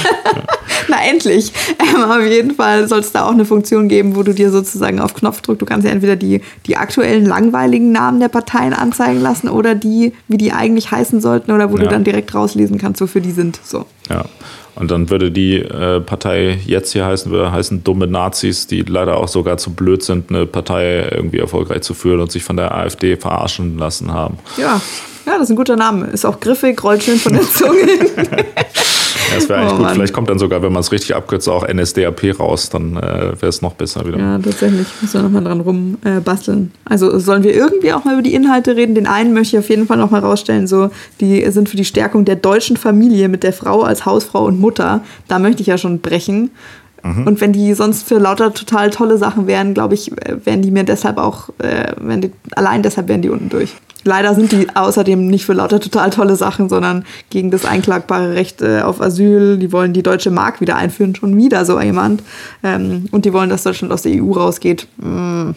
*laughs* Na endlich. Ähm, auf jeden Fall soll es da auch eine Funktion geben, wo du dir sozusagen auf Knopfdruck, du kannst ja entweder die, die aktuellen langweiligen Namen der Parteien anzeigen lassen oder die, wie die eigentlich heißen sollten oder wo ja. du dann direkt rauslesen kannst, wofür die sind. So. Ja. Und dann würde die äh, Partei jetzt hier heißen, würde heißen dumme Nazis, die leider auch sogar zu blöd sind, eine Partei irgendwie erfolgreich zu führen und sich von der AfD verarschen lassen haben. Ja, ja, das ist ein guter Name. Ist auch griffig, rollt schön von der Zunge. *laughs* Das wäre eigentlich oh, gut. Mann. Vielleicht kommt dann sogar, wenn man es richtig abkürzt, auch NSDAP raus. Dann äh, wäre es noch besser wieder. Ja, tatsächlich. Müssen wir nochmal dran rumbasteln. Äh, also sollen wir irgendwie auch mal über die Inhalte reden? Den einen möchte ich auf jeden Fall nochmal rausstellen. So, die sind für die Stärkung der deutschen Familie mit der Frau als Hausfrau und Mutter. Da möchte ich ja schon brechen. Mhm. Und wenn die sonst für lauter total tolle Sachen wären, glaube ich, äh, wären die mir deshalb auch, äh, die, allein deshalb wären die unten durch. Leider sind die außerdem nicht für lauter total tolle Sachen, sondern gegen das einklagbare Recht äh, auf Asyl. Die wollen die deutsche Mark wieder einführen, schon wieder so jemand. Ähm, und die wollen, dass Deutschland aus der EU rausgeht. Mm.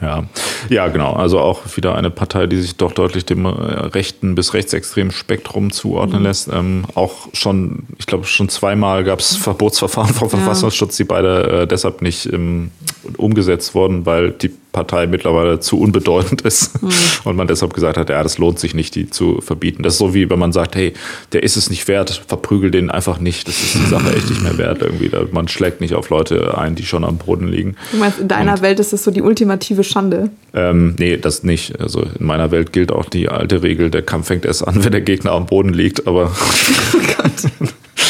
Ja, ja, genau. Also auch wieder eine Partei, die sich doch deutlich dem äh, rechten bis rechtsextremen Spektrum zuordnen mhm. lässt. Ähm, auch schon, ich glaube, schon zweimal gab es Verbotsverfahren vom Verfassungsschutz, die beide äh, deshalb nicht ähm, umgesetzt wurden, weil die Partei mittlerweile zu unbedeutend ist mhm. und man deshalb gesagt hat, ja, das lohnt sich nicht, die zu verbieten. Das ist so wie wenn man sagt, hey, der ist es nicht wert, verprügel den einfach nicht. Das ist die Sache echt nicht mehr wert irgendwie. Man schlägt nicht auf Leute ein, die schon am Boden liegen. Du meinst, in deiner und, Welt ist das so die ultimative Schande? Ähm, nee, das nicht. Also in meiner Welt gilt auch die alte Regel, der Kampf fängt erst an, *laughs* wenn der Gegner am Boden liegt, aber *laughs* oh *laughs*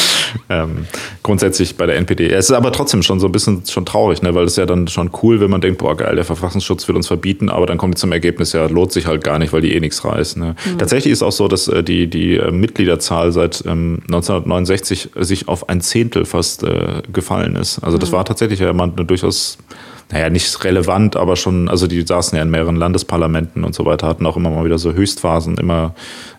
ähm, grundsätzlich bei der NPD. Es ist aber trotzdem schon so ein bisschen schon traurig, ne? weil es ja dann schon cool, wenn man denkt, boah geil, der Verfassungsschutz will uns verbieten, aber dann kommt zum Ergebnis, ja, lohnt sich halt gar nicht, weil die eh nichts reißen. Ne? Mhm. Tatsächlich ist auch so, dass äh, die, die äh, Mitgliederzahl seit ähm, 1969 sich auf ein Zehntel fast äh, gefallen ist. Also das mhm. war tatsächlich ja eine durchaus naja, nicht relevant, aber schon, also die saßen ja in mehreren Landesparlamenten und so weiter, hatten auch immer mal wieder so Höchstphasen, immer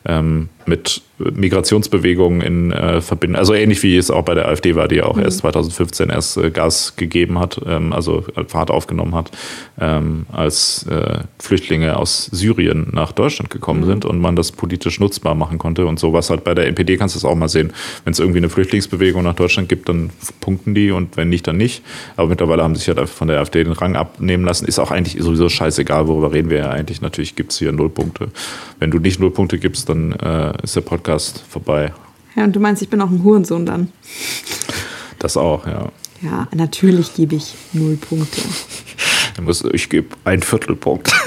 ähm, mit Migrationsbewegungen in äh, Verbindung, also ähnlich wie es auch bei der AfD war, die ja auch mhm. erst 2015 erst äh, Gas gegeben hat, ähm, also Fahrt aufgenommen hat, ähm, als äh, Flüchtlinge aus Syrien nach Deutschland gekommen mhm. sind und man das politisch nutzbar machen konnte und sowas halt bei der NPD kannst du es auch mal sehen. Wenn es irgendwie eine Flüchtlingsbewegung nach Deutschland gibt, dann punkten die und wenn nicht, dann nicht. Aber mittlerweile haben sich ja halt von der AfD den Rang abnehmen lassen. Ist auch eigentlich sowieso scheißegal, worüber reden wir ja eigentlich. Natürlich gibt es hier null Punkte. Wenn du nicht null Punkte gibst, dann äh, ist der Podcast vorbei. Ja, und du meinst, ich bin auch ein Hurensohn dann? Das auch, ja. Ja, natürlich gebe ich null Punkte. Ich gebe ein Viertelpunkt. *laughs*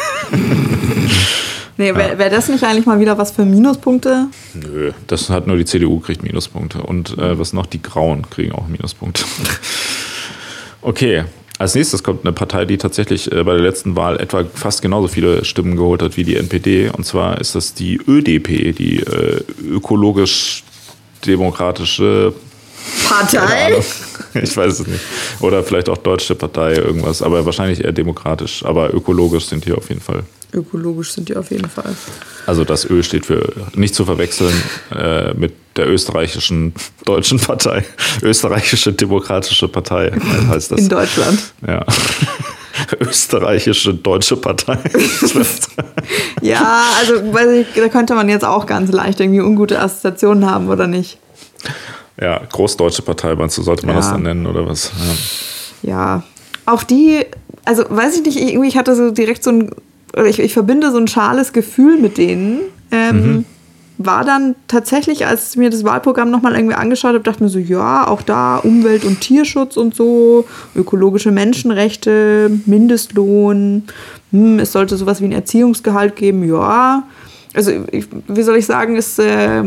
Nee, wäre wär das nicht eigentlich mal wieder was für Minuspunkte? Nö, das hat nur die CDU kriegt Minuspunkte. Und äh, was noch? Die Grauen kriegen auch Minuspunkte. *laughs* okay, als nächstes kommt eine Partei, die tatsächlich äh, bei der letzten Wahl etwa fast genauso viele Stimmen geholt hat wie die NPD. Und zwar ist das die ÖDP, die äh, ökologisch-demokratische Partei? Ich weiß es nicht. Oder vielleicht auch Deutsche Partei, irgendwas. Aber wahrscheinlich eher demokratisch. Aber ökologisch sind die auf jeden Fall. Ökologisch sind die auf jeden Fall. Also das Ö steht für nicht zu verwechseln äh, mit der österreichischen *laughs* deutschen Partei. Österreichische Demokratische Partei heißt das. In Deutschland. Ja. *laughs* Österreichische Deutsche Partei. *laughs* ja, also ich, da könnte man jetzt auch ganz leicht irgendwie ungute Assoziationen haben, oder nicht? Ja, Großdeutsche Partei, meinst du, sollte man ja. das dann nennen oder was? Ja. ja. Auch die, also weiß ich nicht, irgendwie, ich hatte so direkt so ein, ich, ich verbinde so ein schales Gefühl mit denen. Ähm, mhm. War dann tatsächlich, als ich mir das Wahlprogramm nochmal irgendwie angeschaut habe, dachte mir so, ja, auch da Umwelt- und Tierschutz und so, ökologische Menschenrechte, Mindestlohn, hm, es sollte sowas wie ein Erziehungsgehalt geben, ja. Also, ich, wie soll ich sagen, ist. Äh,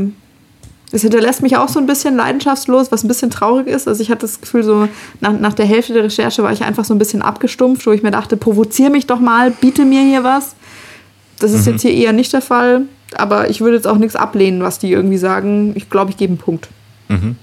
es hinterlässt mich auch so ein bisschen leidenschaftslos, was ein bisschen traurig ist. Also ich hatte das Gefühl, so nach, nach der Hälfte der Recherche war ich einfach so ein bisschen abgestumpft, wo ich mir dachte, provoziere mich doch mal, biete mir hier was. Das ist mhm. jetzt hier eher nicht der Fall, aber ich würde jetzt auch nichts ablehnen, was die irgendwie sagen. Ich glaube, ich gebe einen Punkt. Mhm.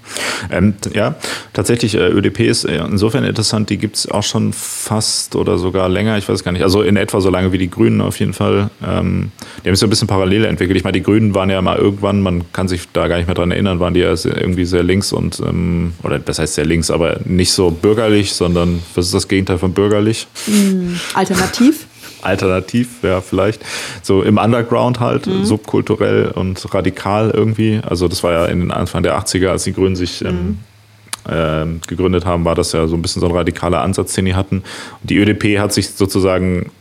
Ähm, ja, tatsächlich, äh, ÖDP ist äh, insofern interessant, die gibt es auch schon fast oder sogar länger, ich weiß gar nicht, also in etwa so lange wie die Grünen auf jeden Fall. Ähm, die haben sich so ein bisschen parallel entwickelt. Ich meine, die Grünen waren ja mal irgendwann, man kann sich da gar nicht mehr dran erinnern, waren die ja irgendwie sehr links und, ähm, oder das heißt sehr links, aber nicht so bürgerlich, sondern was ist das Gegenteil von bürgerlich? Mhm. Alternativ alternativ, ja, vielleicht. So im Underground halt, mhm. subkulturell und radikal irgendwie. Also das war ja in den Anfang der 80er, als die Grünen sich ähm, mhm. ähm, gegründet haben, war das ja so ein bisschen so ein radikaler Ansatz, den die hatten. Und die ÖDP hat sich sozusagen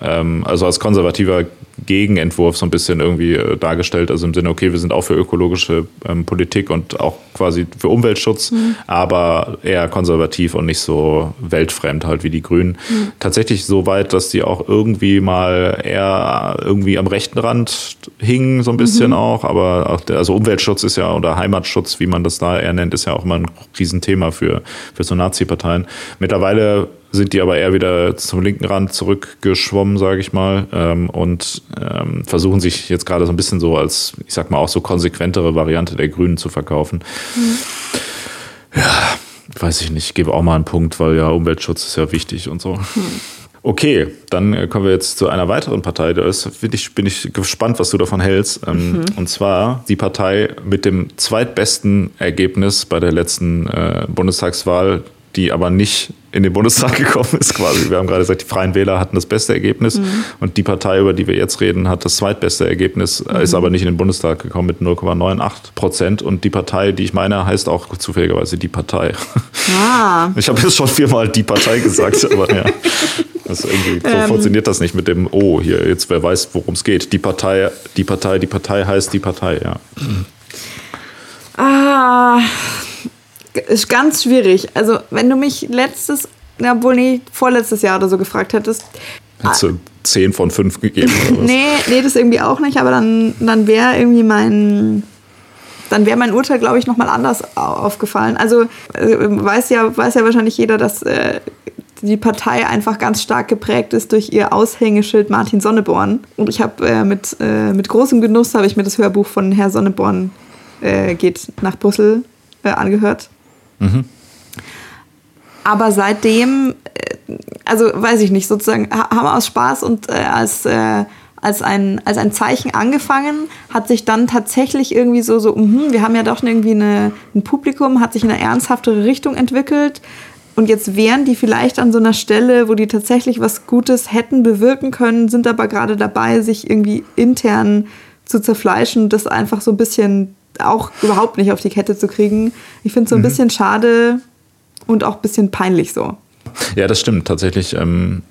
ähm, also als konservativer Gegenentwurf so ein bisschen irgendwie äh, dargestellt. Also im Sinne, okay, wir sind auch für ökologische ähm, Politik und auch quasi für Umweltschutz, mhm. aber eher konservativ und nicht so weltfremd halt wie die Grünen. Mhm. Tatsächlich so weit, dass die auch irgendwie mal eher irgendwie am rechten Rand hingen, so ein bisschen mhm. auch. Aber auch der, also Umweltschutz ist ja oder Heimatschutz, wie man das da eher nennt, ist ja auch immer ein Riesenthema für, für so Nazi-Parteien. Mittlerweile sind die aber eher wieder zum linken Rand zurückgeschwommen, sage ich mal, ähm, und ähm, versuchen sich jetzt gerade so ein bisschen so als, ich sag mal, auch so konsequentere Variante der Grünen zu verkaufen. Mhm. Ja, weiß ich nicht, ich gebe auch mal einen Punkt, weil ja Umweltschutz ist ja wichtig und so. Mhm. Okay, dann äh, kommen wir jetzt zu einer weiteren Partei. Da ist, ich, bin ich gespannt, was du davon hältst. Ähm, mhm. Und zwar die Partei mit dem zweitbesten Ergebnis bei der letzten äh, Bundestagswahl, die aber nicht in den Bundestag *laughs* gekommen ist quasi. Wir haben gerade gesagt, die Freien Wähler hatten das beste Ergebnis mhm. und die Partei, über die wir jetzt reden, hat das zweitbeste Ergebnis, mhm. ist aber nicht in den Bundestag gekommen mit 0,98 Prozent. Und die Partei, die ich meine, heißt auch zufälligerweise die Partei. Ah. *laughs* Ich habe jetzt schon viermal die Partei gesagt, *laughs* aber ja. Das irgendwie, so ähm. funktioniert das nicht mit dem Oh hier, jetzt wer weiß, worum es geht. Die Partei, die Partei, die Partei heißt die Partei, ja. Ah, ist ganz schwierig. Also, wenn du mich letztes, na wohl nee, vorletztes Jahr oder so gefragt hättest. Hättest du 10 von 5 gegeben? Oder was? nee, nee, das irgendwie auch nicht, aber dann, dann wäre irgendwie mein, dann wäre mein Urteil, glaube ich, nochmal anders aufgefallen. Also äh, weiß ja, weiß ja wahrscheinlich jeder, dass äh, die Partei einfach ganz stark geprägt ist durch ihr Aushängeschild Martin Sonneborn. Und ich habe äh, mit, äh, mit großem Genuss habe ich mir das Hörbuch von Herr Sonneborn äh, geht nach Brüssel äh, angehört. Mhm. Aber seitdem, äh, also weiß ich nicht, sozusagen haben wir aus Spaß und äh, als als ein, als ein Zeichen angefangen, hat sich dann tatsächlich irgendwie so, so mh, wir haben ja doch irgendwie eine, ein Publikum, hat sich in eine ernsthaftere Richtung entwickelt. Und jetzt wären die vielleicht an so einer Stelle, wo die tatsächlich was Gutes hätten bewirken können, sind aber gerade dabei, sich irgendwie intern zu zerfleischen das einfach so ein bisschen auch überhaupt nicht auf die Kette zu kriegen. Ich finde es so ein mhm. bisschen schade und auch ein bisschen peinlich so. Ja, das stimmt tatsächlich. Ähm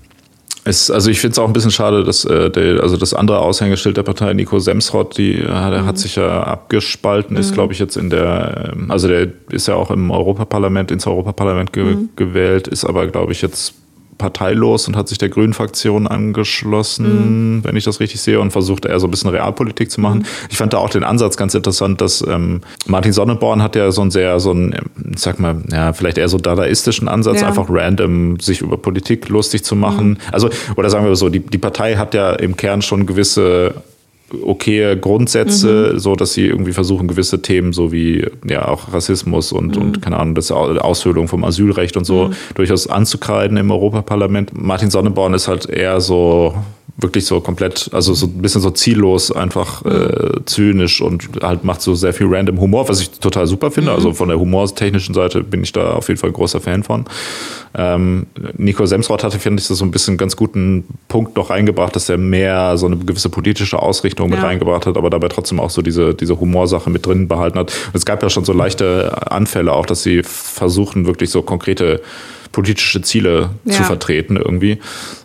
es, also ich finde es auch ein bisschen schade, dass äh, der, also das andere Aushängeschild der Partei, Nico Semsrott, die, äh, der mhm. hat sich ja abgespalten, ist, mhm. glaube ich, jetzt in der, ähm, also der ist ja auch im Europaparlament, ins Europaparlament ge mhm. gewählt, ist aber, glaube ich, jetzt parteilos und hat sich der Grünen-Fraktion angeschlossen, mhm. wenn ich das richtig sehe, und versucht eher so ein bisschen Realpolitik zu machen. Mhm. Ich fand da auch den Ansatz ganz interessant, dass ähm, Martin Sonneborn hat ja so einen sehr, so einen, ich sag mal, ja, vielleicht eher so dadaistischen Ansatz, ja. einfach random sich über Politik lustig zu machen. Mhm. Also, oder sagen wir so, die, die Partei hat ja im Kern schon gewisse okay Grundsätze, mhm. so dass sie irgendwie versuchen, gewisse Themen, so wie ja auch Rassismus und, mhm. und keine Ahnung, das Aushöhlung vom Asylrecht und so, mhm. durchaus anzukreiden im Europaparlament. Martin Sonneborn ist halt eher so wirklich so komplett, also so ein bisschen so ziellos, einfach äh, zynisch und halt macht so sehr viel random Humor, was ich total super finde. Mhm. Also von der humortechnischen Seite bin ich da auf jeden Fall ein großer Fan von. Ähm, Nico Semsrott hatte, finde ich, so ein bisschen ganz guten Punkt noch reingebracht, dass er mehr so eine gewisse politische Ausrichtung ja. mit reingebracht hat, aber dabei trotzdem auch so diese, diese Humorsache mit drin behalten hat. Und es gab ja schon so leichte Anfälle auch, dass sie versuchen, wirklich so konkrete politische Ziele ja. zu vertreten irgendwie.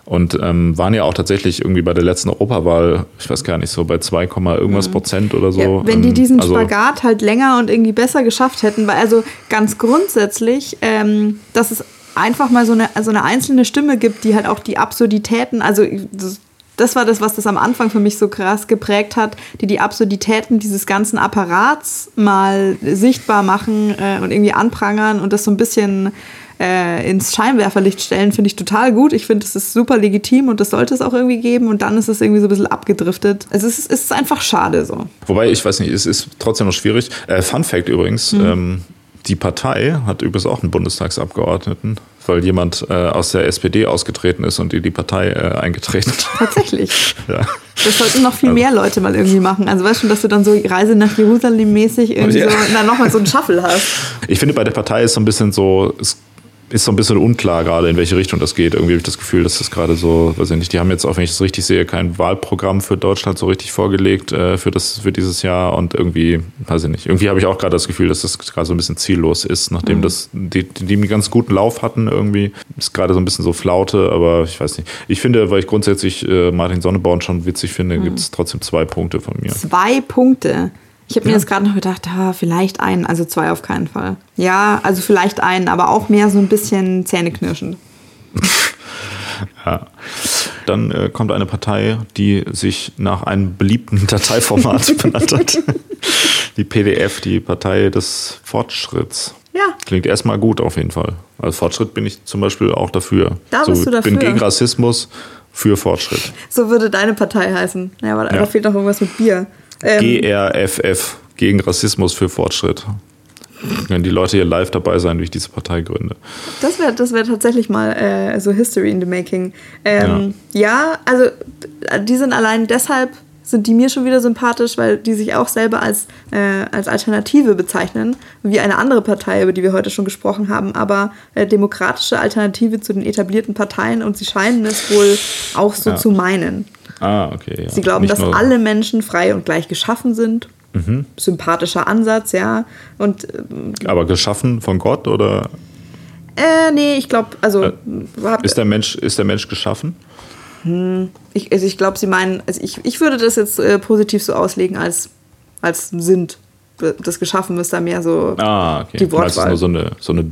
Und ähm, waren ja auch tatsächlich irgendwie bei der letzten Europawahl, ich weiß gar nicht, so bei 2, irgendwas mhm. Prozent oder so. Ja, wenn die ähm, diesen also, Spagat halt länger und irgendwie besser geschafft hätten, weil also ganz grundsätzlich, ähm, dass es einfach mal so eine, so eine einzelne Stimme gibt, die halt auch die Absurditäten, also das, das war das, was das am Anfang für mich so krass geprägt hat, die die Absurditäten dieses ganzen Apparats mal sichtbar machen äh, und irgendwie anprangern und das so ein bisschen äh, ins Scheinwerferlicht stellen, finde ich total gut. Ich finde, es ist super legitim und das sollte es auch irgendwie geben. Und dann ist es irgendwie so ein bisschen abgedriftet. Also es ist, es ist einfach schade so. Wobei, ich weiß nicht, es ist trotzdem noch schwierig. Äh, Fun Fact übrigens, mhm. ähm, die Partei hat übrigens auch einen Bundestagsabgeordneten, weil jemand äh, aus der SPD ausgetreten ist und in die Partei äh, eingetreten. Tatsächlich. *laughs* ja. Das sollten noch viel also. mehr Leute mal irgendwie machen. Also weißt du, dass du dann so Reise nach Jerusalem mäßig irgendwie ja. so, dann nochmal so einen Shuffle hast. Ich finde, bei der Partei ist so ein bisschen so, es ist so ein bisschen unklar gerade, in welche Richtung das geht. Irgendwie habe ich das Gefühl, dass das gerade so, weiß ich nicht, die haben jetzt auch, wenn ich das richtig sehe, kein Wahlprogramm für Deutschland so richtig vorgelegt äh, für, das, für dieses Jahr und irgendwie, weiß ich nicht, irgendwie habe ich auch gerade das Gefühl, dass das gerade so ein bisschen ziellos ist, nachdem mhm. das, die, die einen ganz guten Lauf hatten irgendwie, ist gerade so ein bisschen so Flaute, aber ich weiß nicht. Ich finde, weil ich grundsätzlich äh, Martin Sonneborn schon witzig finde, mhm. gibt es trotzdem zwei Punkte von mir. Zwei Punkte? Ich habe mir ja. jetzt gerade noch gedacht, ah, vielleicht einen, also zwei auf keinen Fall. Ja, also vielleicht einen, aber auch mehr so ein bisschen zähneknirschend. *laughs* ja. Dann äh, kommt eine Partei, die sich nach einem beliebten *laughs* Dateiformat *laughs* benannt hat. Die PDF, die Partei des Fortschritts. Ja. Klingt erstmal gut auf jeden Fall. Als Fortschritt bin ich zum Beispiel auch dafür. Da bist du dafür. Ich bin gegen Rassismus, für Fortschritt. So würde deine Partei heißen. Ja, aber ja. da fehlt noch irgendwas mit Bier. Ähm, GRFF, gegen Rassismus für Fortschritt. Wenn die Leute hier live dabei sein, wie ich diese Partei gründe. Das wäre das wär tatsächlich mal äh, so History in the Making. Ähm, ja. ja, also die sind allein deshalb sind die mir schon wieder sympathisch, weil die sich auch selber als, äh, als Alternative bezeichnen, wie eine andere Partei, über die wir heute schon gesprochen haben, aber äh, demokratische Alternative zu den etablierten Parteien und sie scheinen es wohl auch so ja. zu meinen. Ah, okay. Ja. Sie glauben, Nicht dass alle Menschen frei und gleich geschaffen sind. Mhm. Sympathischer Ansatz, ja. Und, ähm, Aber geschaffen von Gott oder? Äh, nee, ich glaube, also. Äh, ist, der Mensch, ist der Mensch geschaffen? Hm, ich, also ich glaube, sie meinen, also ich, ich würde das jetzt äh, positiv so auslegen als, als sind das geschaffen ist da mehr so ah, okay. die Wortwahl. Das ist nur so eine, so eine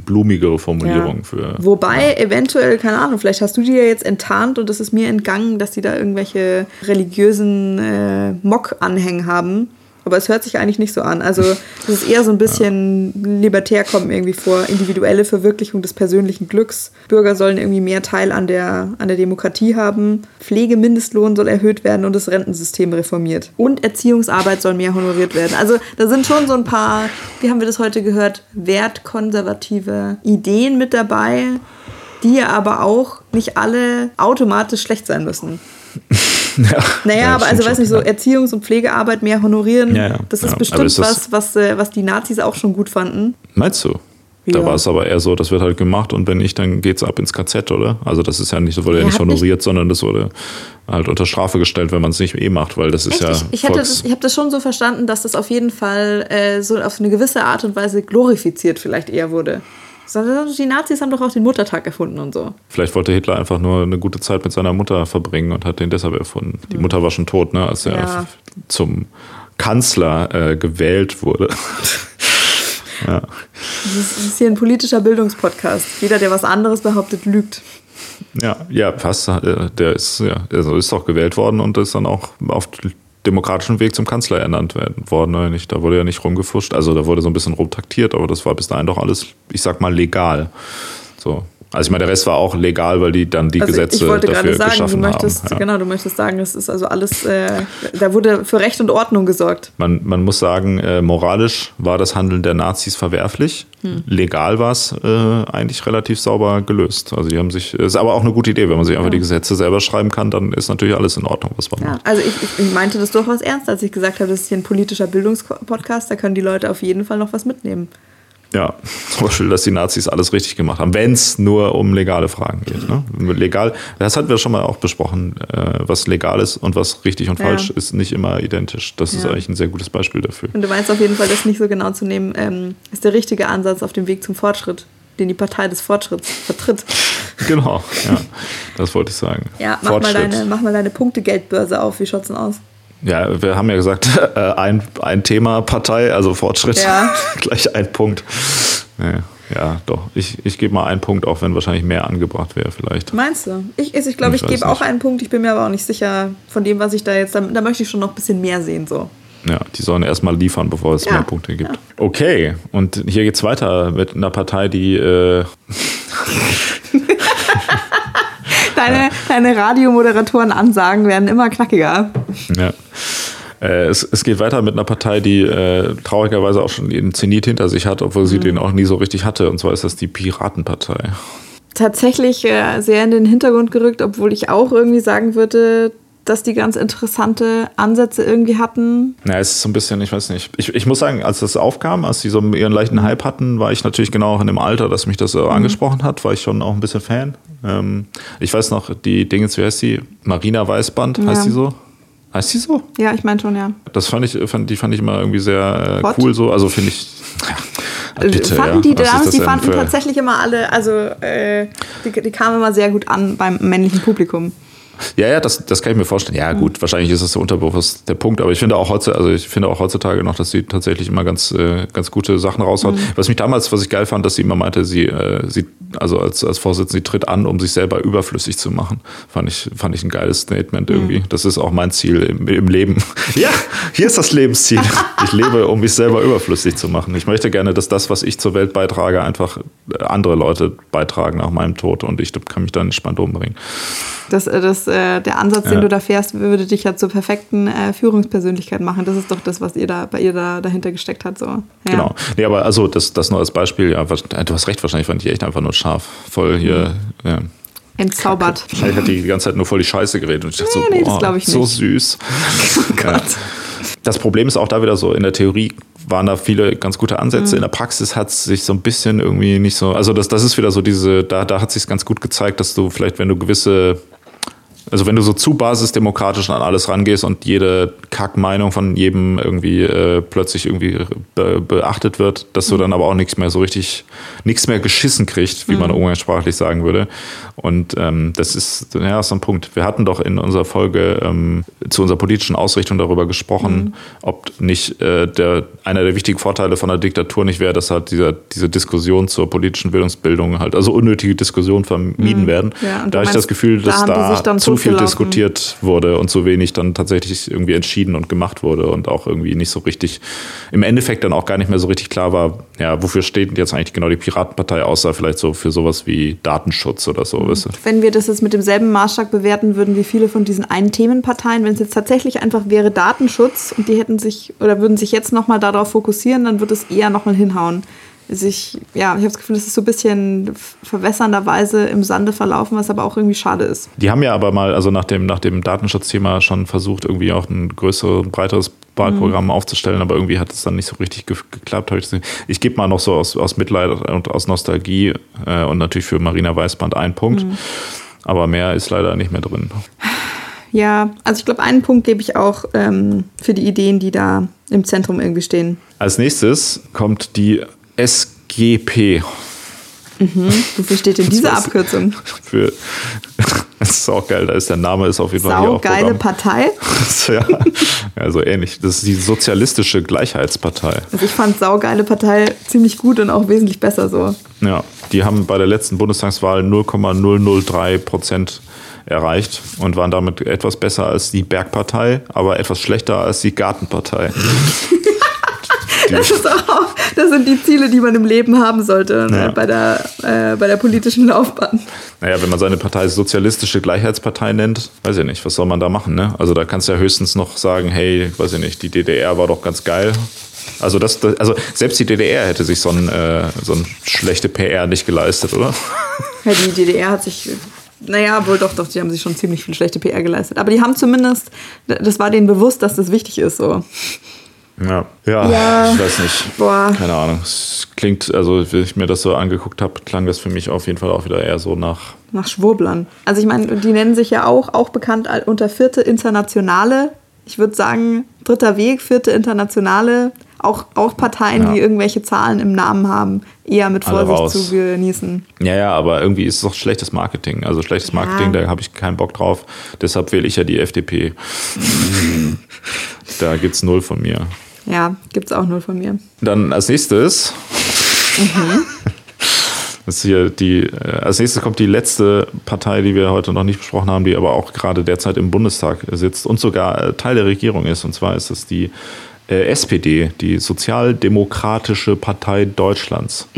blumigere Formulierung ja. für. Wobei ja. eventuell, keine Ahnung, vielleicht hast du die ja jetzt enttarnt und es ist mir entgangen, dass die da irgendwelche religiösen äh, Mock-Anhängen haben. Aber es hört sich eigentlich nicht so an. Also das ist eher so ein bisschen libertär kommt mir irgendwie vor, individuelle Verwirklichung des persönlichen Glücks. Bürger sollen irgendwie mehr Teil an der, an der Demokratie haben. Pflegemindestlohn soll erhöht werden und das Rentensystem reformiert. Und Erziehungsarbeit soll mehr honoriert werden. Also da sind schon so ein paar, wie haben wir das heute gehört, wertkonservative Ideen mit dabei, die aber auch nicht alle automatisch schlecht sein müssen. Ja, naja, ja, aber also weiß nicht, so Erziehungs- und Pflegearbeit mehr honorieren, ja, das ist bestimmt ist was, was, äh, was die Nazis auch schon gut fanden. Meinst du? Da war es aber eher so, das wird halt gemacht und wenn nicht, dann geht es ab ins KZ, oder? Also das ist ja nicht, das wurde ja, nicht honoriert, nicht sondern das wurde halt unter Strafe gestellt, wenn man es nicht eh macht, weil das ist Echt? ja. Ich, ich, ich habe das schon so verstanden, dass das auf jeden Fall äh, so auf eine gewisse Art und Weise glorifiziert vielleicht eher wurde. Die Nazis haben doch auch den Muttertag erfunden und so. Vielleicht wollte Hitler einfach nur eine gute Zeit mit seiner Mutter verbringen und hat den deshalb erfunden. Die Mutter war schon tot, ne, als er ja. zum Kanzler äh, gewählt wurde. *laughs* ja. Das ist hier ein politischer Bildungspodcast. Jeder, der was anderes behauptet, lügt. Ja, ja, fast. Äh, der ist, ja, also ist auch gewählt worden und ist dann auch auf demokratischen Weg zum Kanzler ernannt werden, worden oder nicht. Da wurde ja nicht rumgefuscht. Also da wurde so ein bisschen rumtaktiert, aber das war bis dahin doch alles, ich sag mal, legal. So. Also ich meine, der Rest war auch legal, weil die dann die also Gesetze ich wollte dafür sagen, geschaffen du möchtest, haben. Ja. Genau, du möchtest sagen, es ist also alles, äh, da wurde für Recht und Ordnung gesorgt. Man, man muss sagen, äh, moralisch war das Handeln der Nazis verwerflich. Hm. Legal war es äh, eigentlich relativ sauber gelöst. Also die haben sich, ist aber auch eine gute Idee, wenn man sich einfach ja. die Gesetze selber schreiben kann, dann ist natürlich alles in Ordnung, was man ja. macht. Also ich, ich meinte das durchaus ernst, als ich gesagt habe, das ist hier ein politischer Bildungspodcast, da können die Leute auf jeden Fall noch was mitnehmen. Ja, zum Beispiel, dass die Nazis alles richtig gemacht haben, wenn es nur um legale Fragen geht. Ne? Legal, das hatten wir schon mal auch besprochen, äh, was legal ist und was richtig und falsch ja. ist nicht immer identisch. Das ja. ist eigentlich ein sehr gutes Beispiel dafür. Und du meinst auf jeden Fall, das nicht so genau zu nehmen, ähm, ist der richtige Ansatz auf dem Weg zum Fortschritt, den die Partei des Fortschritts vertritt. *laughs* Genau, ja, das wollte ich sagen. Ja, mach mal deine, mach mal deine Punktegeldbörse auf. Wie schaut's denn aus? Ja, wir haben ja gesagt, *laughs* äh, ein, ein Thema Partei, also Fortschritt, ja. *laughs* gleich ein Punkt. Nee, ja, doch. Ich, ich gebe mal einen Punkt, auch wenn wahrscheinlich mehr angebracht wäre vielleicht. Meinst du? Ich, also ich glaube, ich, ich gebe auch einen Punkt. Ich bin mir aber auch nicht sicher von dem, was ich da jetzt, da, da möchte ich schon noch ein bisschen mehr sehen so. Ja, die sollen erstmal liefern, bevor es ja. mehr Punkte gibt. Ja. Okay, und hier geht es weiter mit einer Partei, die äh, *laughs* deine, deine Radiomoderatoren-Ansagen werden immer knackiger. Ja. Äh, es, es, geht weiter mit einer Partei, die äh, traurigerweise auch schon ihren Zenit hinter sich hat, obwohl sie mhm. den auch nie so richtig hatte. Und zwar ist das die Piratenpartei. Tatsächlich äh, sehr in den Hintergrund gerückt, obwohl ich auch irgendwie sagen würde, dass die ganz interessante Ansätze irgendwie hatten. Ja, es ist so ein bisschen, ich weiß nicht. Ich, ich muss sagen, als das aufkam, als sie so ihren leichten Hype hatten, war ich natürlich genau auch in dem Alter, dass mich das so mhm. angesprochen hat, war ich schon auch ein bisschen Fan. Ähm, ich weiß noch, die Dinge, wie heißt sie? Marina Weißband, ja. heißt sie so? Heißt sie so? Ja, ich meine schon, ja. Das fand ich, fand, die fand ich immer irgendwie sehr äh, cool so. Also finde ich. Ja, bitte, fanden die ja. damals, die fanden tatsächlich immer alle, also äh, die, die kamen immer sehr gut an beim männlichen Publikum. Ja, ja, das, das kann ich mir vorstellen. Ja, gut, mhm. wahrscheinlich ist das so unterbewusst der Punkt, aber ich finde auch heutzutage, also ich finde auch heutzutage noch, dass sie tatsächlich immer ganz, äh, ganz gute Sachen raushaut. Mhm. Was mich damals, was ich geil fand, dass sie immer meinte, sie, äh, sie also als, als Vorsitzende, sie tritt an, um sich selber überflüssig zu machen. Fand ich, fand ich ein geiles Statement mhm. irgendwie. Das ist auch mein Ziel im, im Leben. *laughs* ja, hier ist das Lebensziel. ich lebe, um mich selber überflüssig zu machen. Ich möchte gerne, dass das, was ich zur Welt beitrage, einfach andere Leute beitragen nach meinem Tod und ich kann mich dann entspannt umbringen. Das, äh, das, äh, der Ansatz, ja. den du da fährst, würde dich ja zur perfekten äh, Führungspersönlichkeit machen. Das ist doch das, was ihr da bei ihr da dahinter gesteckt hat. So. Ja. Genau. Nee, aber also das, das nur als Beispiel, ja, du hast recht, wahrscheinlich fand ich echt einfach nur scharf. Voll hier. Mhm. Ja. Entzaubert. *laughs* Ich hatte die ganze Zeit nur voll die Scheiße geredet und ich dachte nee, so, boah, nee, so süß. *laughs* oh Gott. Das Problem ist auch da wieder so, in der Theorie waren da viele ganz gute Ansätze. Mhm. In der Praxis hat es sich so ein bisschen irgendwie nicht so, also das, das ist wieder so diese, da, da hat sich ganz gut gezeigt, dass du vielleicht, wenn du gewisse also wenn du so zu basisdemokratisch an alles rangehst und jede Kackmeinung von jedem irgendwie äh, plötzlich irgendwie be beachtet wird, dass du mhm. dann aber auch nichts mehr so richtig, nichts mehr geschissen kriegst, wie mhm. man umgangssprachlich sagen würde. Und ähm, das ist ja so ein Punkt. Wir hatten doch in unserer Folge ähm, zu unserer politischen Ausrichtung darüber gesprochen, mhm. ob nicht äh, der, einer der wichtigen Vorteile von der Diktatur nicht wäre, dass halt dieser, diese Diskussion zur politischen Bildungsbildung halt, also unnötige Diskussionen vermieden mhm. werden. Ja, da habe ich das Gefühl, dass da, da zu viel gelaufen. diskutiert wurde und so wenig dann tatsächlich irgendwie entschieden und gemacht wurde und auch irgendwie nicht so richtig, im Endeffekt dann auch gar nicht mehr so richtig klar war, ja, wofür steht jetzt eigentlich genau die Piratenpartei, außer vielleicht so für sowas wie Datenschutz oder so, weißt du? Wenn wir das jetzt mit demselben Maßstab bewerten würden wie viele von diesen einen Themenparteien, wenn es jetzt tatsächlich einfach wäre Datenschutz und die hätten sich oder würden sich jetzt nochmal darauf fokussieren, dann würde es eher nochmal hinhauen. Also ich, ja, ich habe das Gefühl, es ist so ein bisschen verwässernderweise im Sande verlaufen, was aber auch irgendwie schade ist. Die haben ja aber mal, also nach dem, nach dem Datenschutzthema schon versucht, irgendwie auch ein größeres, breiteres Wahlprogramm aufzustellen, aber irgendwie hat es dann nicht so richtig ge geklappt. Ich, gesehen. ich gebe mal noch so aus, aus Mitleid und aus Nostalgie äh, und natürlich für Marina Weißband einen Punkt. Aber mehr ist leider nicht mehr drin. Ja, also ich glaube, einen Punkt gebe ich auch ähm, für die Ideen, die da im Zentrum irgendwie stehen. Als nächstes kommt die SGP. Wofür steht denn diese Abkürzung? Für, *laughs* das ist auch geil, da ist der Name ist auf jeden Fall hier auch Saugeile. Partei. *laughs* ja, ja, so ähnlich. Das ist die Sozialistische Gleichheitspartei. Also ich fand Saugeile Partei ziemlich gut und auch wesentlich besser so. Ja, die haben bei der letzten Bundestagswahl 0,003 Prozent erreicht und waren damit etwas besser als die Bergpartei, aber etwas schlechter als die Gartenpartei. *laughs* Das, ist auch, *laughs* das sind die Ziele, die man im Leben haben sollte Ja. äh, bei, der, äh, bei der politischen Laufbahn. Naja, wenn man seine Partei Sozialistische Gleichheitspartei nennt, weiß ich nicht, was soll man da machen, ne? Also da kannst du ja höchstens noch sagen, hey, weiß ich nicht, die DDR war doch ganz geil. Also das, das also selbst die DDR hätte sich so ein, äh, so ein schlechte PR nicht geleistet, oder? Ja, die DDR hat sich, naja, wohl doch, doch, die haben sich schon ziemlich viel schlechte PR geleistet. Aber die haben zumindest, das war denen bewusst, dass das wichtig ist. So. Ja, ja, Ja. ich weiß nicht. Boah. Keine Ahnung. Es klingt, also wenn ich mir das so angeguckt habe, klang das für mich auf jeden Fall auch wieder eher so nach. Nach Schwurblern. Also ich meine, die nennen sich ja auch, auch bekannt unter Vierte Internationale. Ich würde sagen, Dritter Weg, Vierte Internationale. Auch, auch Parteien, Ja. die irgendwelche Zahlen im Namen haben, eher mit Vorsicht zu genießen. Ja, ja, aber irgendwie ist es doch schlechtes Marketing. Also schlechtes Marketing, da habe ich keinen Bock drauf. Deshalb wähle ich ja die FDP. *laughs* da gibt's null von mir. Ja, gibt's auch null von mir. Dann als nächstes. *laughs* Das ist hier die, äh, als nächstes kommt die letzte Partei, die wir heute noch nicht besprochen haben, die aber auch gerade derzeit im Bundestag sitzt und sogar äh, Teil der Regierung ist. Und zwar ist es die äh, SPD, die Sozialdemokratische Partei Deutschlands.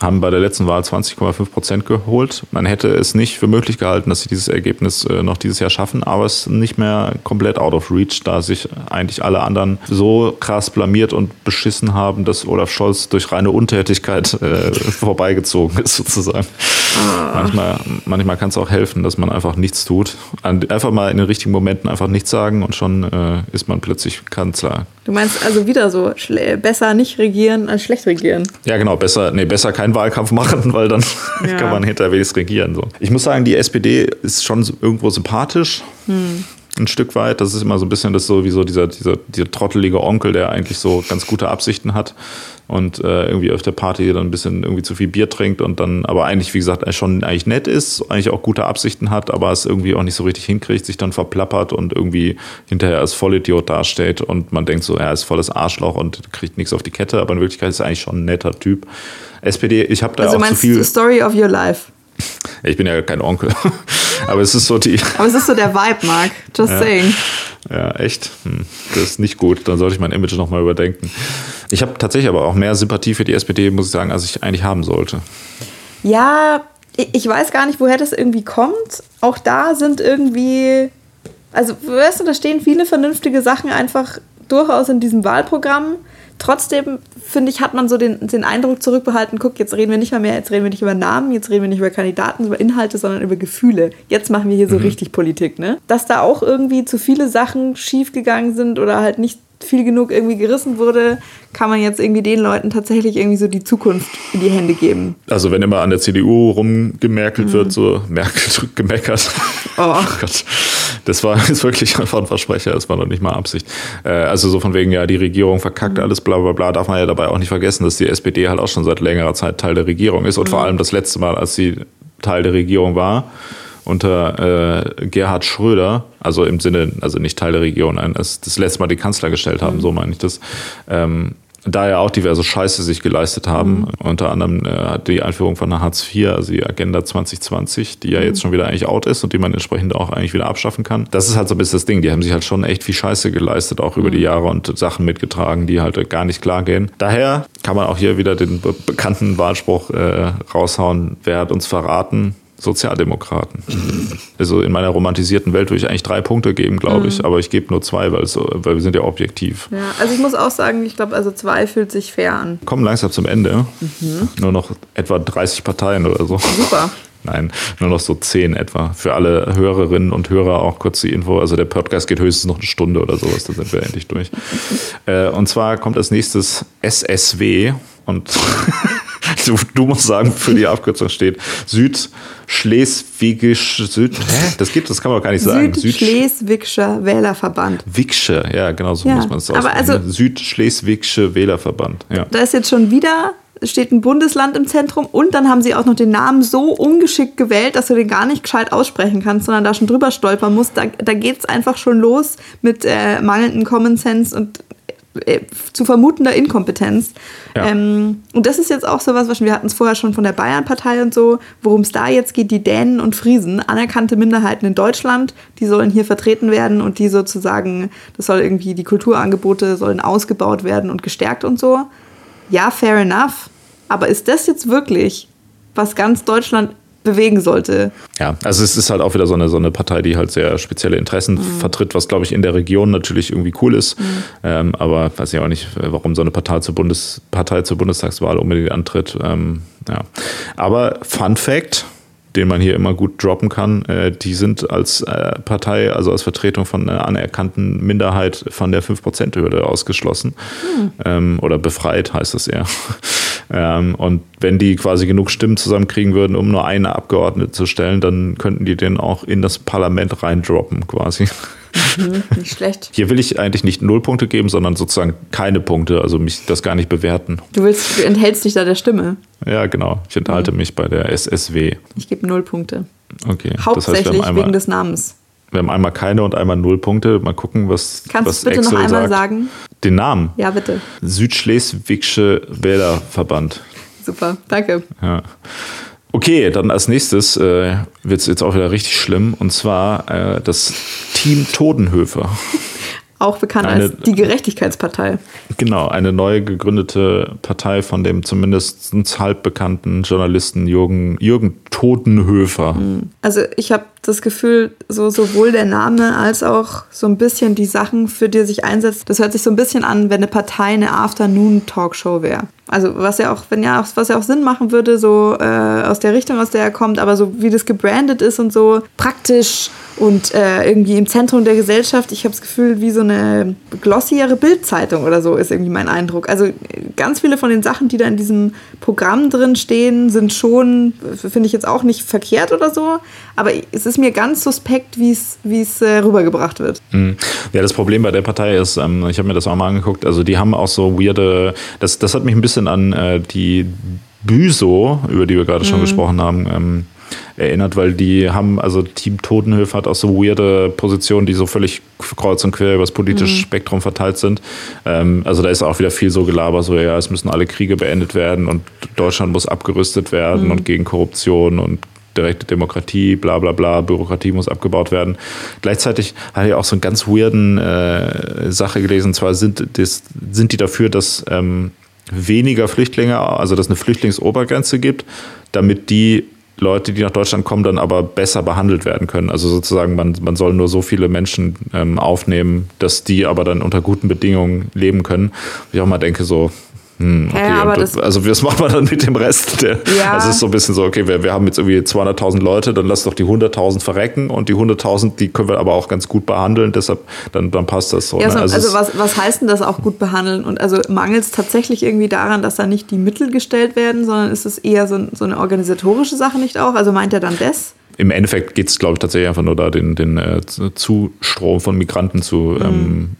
Haben bei der letzten Wahl 20,5 Prozent geholt. Man hätte es nicht für möglich gehalten, dass sie dieses Ergebnis äh, noch dieses Jahr schaffen, aber es ist nicht mehr komplett out of reach, da sich eigentlich alle anderen so krass blamiert und beschissen haben, dass Olaf Scholz durch reine Untätigkeit äh, *laughs* vorbeigezogen ist, sozusagen. Manchmal, manchmal kann es auch helfen, dass man einfach nichts tut. Einfach mal in den richtigen Momenten einfach nichts sagen und schon äh, ist man plötzlich Kanzler. Du meinst also wieder so, besser nicht regieren als schlecht regieren. Ja, genau, besser, nee, besser keinen Wahlkampf *laughs* machen, weil dann Ja. kann man hinterher wenigstens regieren. So. Ich muss sagen, die SPD ist schon irgendwo sympathisch. Ein Stück weit. Das ist immer so ein bisschen das so wie so dieser, dieser, dieser trottelige Onkel, der eigentlich so ganz gute Absichten hat und äh, irgendwie auf der Party dann ein bisschen irgendwie zu viel Bier trinkt und dann aber eigentlich, wie gesagt, schon eigentlich nett ist, eigentlich auch gute Absichten hat, aber es irgendwie auch nicht so richtig hinkriegt, sich dann verplappert und irgendwie hinterher als Vollidiot dasteht und man denkt so, er ist volles Arschloch und kriegt nichts auf die Kette, aber in Wirklichkeit ist er eigentlich schon ein netter Typ. SPD, ich habe da Also auch zu meinst viel. du Story of your life. Ich bin ja kein Onkel, *laughs* aber es ist so die. Aber es ist so der Vibe, Mark. Just Ja. saying. Ja, echt? Hm, das ist nicht gut. Dann sollte ich mein Image nochmal überdenken. Ich habe tatsächlich aber auch mehr Sympathie für die SPD, muss ich sagen, als ich eigentlich haben sollte. Ja, ich ich weiß gar nicht, woher das irgendwie kommt. Auch da sind irgendwie, also weißt du, da stehen viele vernünftige Sachen einfach durchaus in diesem Wahlprogramm. Trotzdem, finde ich, hat man so den, den Eindruck zurückbehalten, guck, jetzt reden wir nicht mehr mehr, jetzt reden wir nicht über Namen, jetzt reden wir nicht über Kandidaten, über Inhalte, sondern über Gefühle. Jetzt machen wir hier so richtig Politik, ne? Dass da auch irgendwie zu viele Sachen schiefgegangen sind oder halt nicht viel genug irgendwie gerissen wurde, kann man jetzt irgendwie den Leuten tatsächlich irgendwie so die Zukunft in die Hände geben. Also wenn immer an der CDU rumgemerkelt wird, so merkelt, *laughs* gemeckert. *laughs* Oh. Gott. Das war *laughs* jetzt wirklich einfach ein Versprecher, das war noch nicht mal Absicht. Äh, also so von wegen, ja, die Regierung verkackt alles, bla bla bla, darf man ja dabei auch nicht vergessen, dass die SPD halt auch schon seit längerer Zeit Teil der Regierung ist und vor allem das letzte Mal, als sie Teil der Regierung war, unter äh, Gerhard Schröder, also im Sinne, also nicht Teil der Regierung, als das letzte Mal die Kanzler gestellt haben, so meine ich das. Ähm, da ja auch diverse Scheiße sich geleistet haben. Mhm. Unter anderem äh, die Einführung von der Hartz IV, also die Agenda 2020, die ja mhm. jetzt schon wieder eigentlich out ist und die man entsprechend auch eigentlich wieder abschaffen kann. Das ist halt so ein bisschen das Ding. Die haben sich halt schon echt viel Scheiße geleistet, auch über mhm. die Jahre und Sachen mitgetragen, die halt gar nicht klar gehen. Daher kann man auch hier wieder den be bekannten Wahlspruch äh, raushauen, wer hat uns verraten? Sozialdemokraten. Also in meiner romantisierten Welt würde ich eigentlich drei Punkte geben, glaube ich, mhm. aber ich gebe nur zwei, weil, so, weil wir sind ja objektiv. Ja, also ich muss auch sagen, ich glaube, also zwei fühlt sich fair an. Kommen langsam zum Ende. Mhm. Nur noch etwa 30 Parteien oder so. Super. *laughs* Nein, nur noch so zehn etwa. Für alle Hörerinnen und Hörer auch kurz die Info. Also der Podcast geht höchstens noch eine Stunde oder sowas, dann sind wir endlich durch. *laughs* Äh, und zwar kommt als nächstes SSW und *laughs* du, du, musst sagen, für die Abkürzung steht Südschleswigisch Süd. Hä? Das gibt, das kann man doch gar nicht sagen. Südschleswigscher Wählerverband. Wigsche, ja, genau so ja, muss man es aussprechen. Also, Südschleswigsche Wählerverband. Ja. Da ist jetzt schon wieder steht ein Bundesland im Zentrum und dann haben sie auch noch den Namen so ungeschickt gewählt, dass du den gar nicht gescheit aussprechen kannst, sondern da schon drüber stolpern musst. Da, da geht es einfach schon los mit äh, mangelndem Common Sense und zu vermutender Inkompetenz. Ja. Ähm, und das ist jetzt auch so was, wir hatten es vorher schon von der Bayern-Partei und so, worum es da jetzt geht, die Dänen und Friesen, anerkannte Minderheiten in Deutschland, die sollen hier vertreten werden und die sozusagen, das soll irgendwie, die Kulturangebote sollen ausgebaut werden und gestärkt und so. Ja, fair enough. Aber ist das jetzt wirklich, was ganz Deutschland bewegen sollte. Ja, also es ist halt auch wieder so eine, so eine Partei, die halt sehr spezielle Interessen mhm. vertritt, was glaube ich in der Region natürlich irgendwie cool ist. Mhm. Ähm, aber weiß ich auch nicht, warum so eine Partei zur, Bundes, Partei zur Bundestagswahl unbedingt antritt. Ähm, ja. Aber Fun Fact, den man hier immer gut droppen kann, äh, die sind als äh, Partei, also als Vertretung von einer anerkannten Minderheit von der 5%-Hürde ausgeschlossen. Mhm. Ähm, oder befreit heißt es eher. Ähm, und wenn die quasi genug Stimmen zusammenkriegen würden, um nur eine Abgeordnete zu stellen, dann könnten die den auch in das Parlament reindroppen quasi. Mhm, nicht schlecht. Hier will ich eigentlich nicht null Punkte geben, sondern sozusagen keine Punkte, also mich das gar nicht bewerten. Du willst, du enthältst dich da der Stimme. Ja, genau. Ich enthalte mhm. mich bei der SSW. Ich gebe null Punkte. Okay. Hauptsächlich das heißt, wegen des Namens. Wir haben einmal keine und einmal null Punkte. Mal gucken, was Kannst was du bitte Excel noch einmal sagt. sagen? Den Namen? Ja, bitte. Südschleswigsche Wählerverband. Super, danke. Ja. Okay, dann als nächstes äh, wird es jetzt auch wieder richtig schlimm. Und zwar äh, das Team Todenhöfer. *laughs* Auch bekannt eine, als die Gerechtigkeitspartei. Genau, eine neu gegründete Partei von dem zumindest halb bekannten Journalisten Jürgen, Jürgen Totenhöfer. Hm. Also ich habe das Gefühl, so sowohl der Name als auch so ein bisschen die Sachen, für die er sich einsetzt, das hört sich so ein bisschen an, wenn eine Partei eine Afternoon-Talkshow wäre. Also was ja auch, wenn ja, was ja auch Sinn machen würde, so äh, aus der Richtung, aus der er kommt, aber so wie das gebrandet ist und so praktisch und äh, irgendwie im Zentrum der Gesellschaft. Ich habe das Gefühl, wie so eine glossiere Bildzeitung oder so ist irgendwie mein Eindruck. Also ganz viele von den Sachen, die da in diesem Programm drin stehen, sind schon, finde ich jetzt auch nicht verkehrt oder so, aber es ist mir ganz suspekt, wie es äh, rübergebracht wird. Mhm. Ja, das Problem bei der Partei ist, ähm, ich habe mir das auch mal angeguckt, also die haben auch so weirde, das, das hat mich ein bisschen an äh, die Büso, über die wir gerade schon mhm. gesprochen haben, ähm, erinnert, weil die haben, also Team Totenhöfer hat auch so weirde Positionen, die so völlig kreuz und quer über das politische mhm. Spektrum verteilt sind. Ähm, also da ist auch wieder viel so Gelaber, so ja, es müssen alle Kriege beendet werden und Deutschland muss abgerüstet werden mhm. und gegen Korruption und direkte Demokratie, bla bla bla, Bürokratie muss abgebaut werden. Gleichzeitig habe ich auch so eine ganz weirden äh, Sache gelesen, und zwar sind, das, sind die dafür, dass ähm, weniger Flüchtlinge, also dass eine Flüchtlingsobergrenze gibt, damit die Leute, die nach Deutschland kommen, dann aber besser behandelt werden können. Also sozusagen, man, man soll nur so viele Menschen ähm, aufnehmen, dass die aber dann unter guten Bedingungen leben können. Ich auch mal denke, so, hm, okay, ja, das, also was macht man dann mit dem Rest? Der, ja. Also es ist so ein bisschen so, okay, wir, wir haben jetzt irgendwie 200.000 Leute, dann lass doch die 100.000 verrecken und die 100.000, die können wir aber auch ganz gut behandeln, deshalb dann, dann passt das so. Ja, ne? so also, also was, was heißt denn das auch gut behandeln? Und also mangelt es tatsächlich irgendwie daran, dass da nicht die Mittel gestellt werden, sondern ist es eher so, so eine organisatorische Sache nicht auch? Also meint er dann das? Im Endeffekt geht es, glaube ich, tatsächlich einfach nur da, den, den äh, Zustrom von Migranten zu mhm. ähm,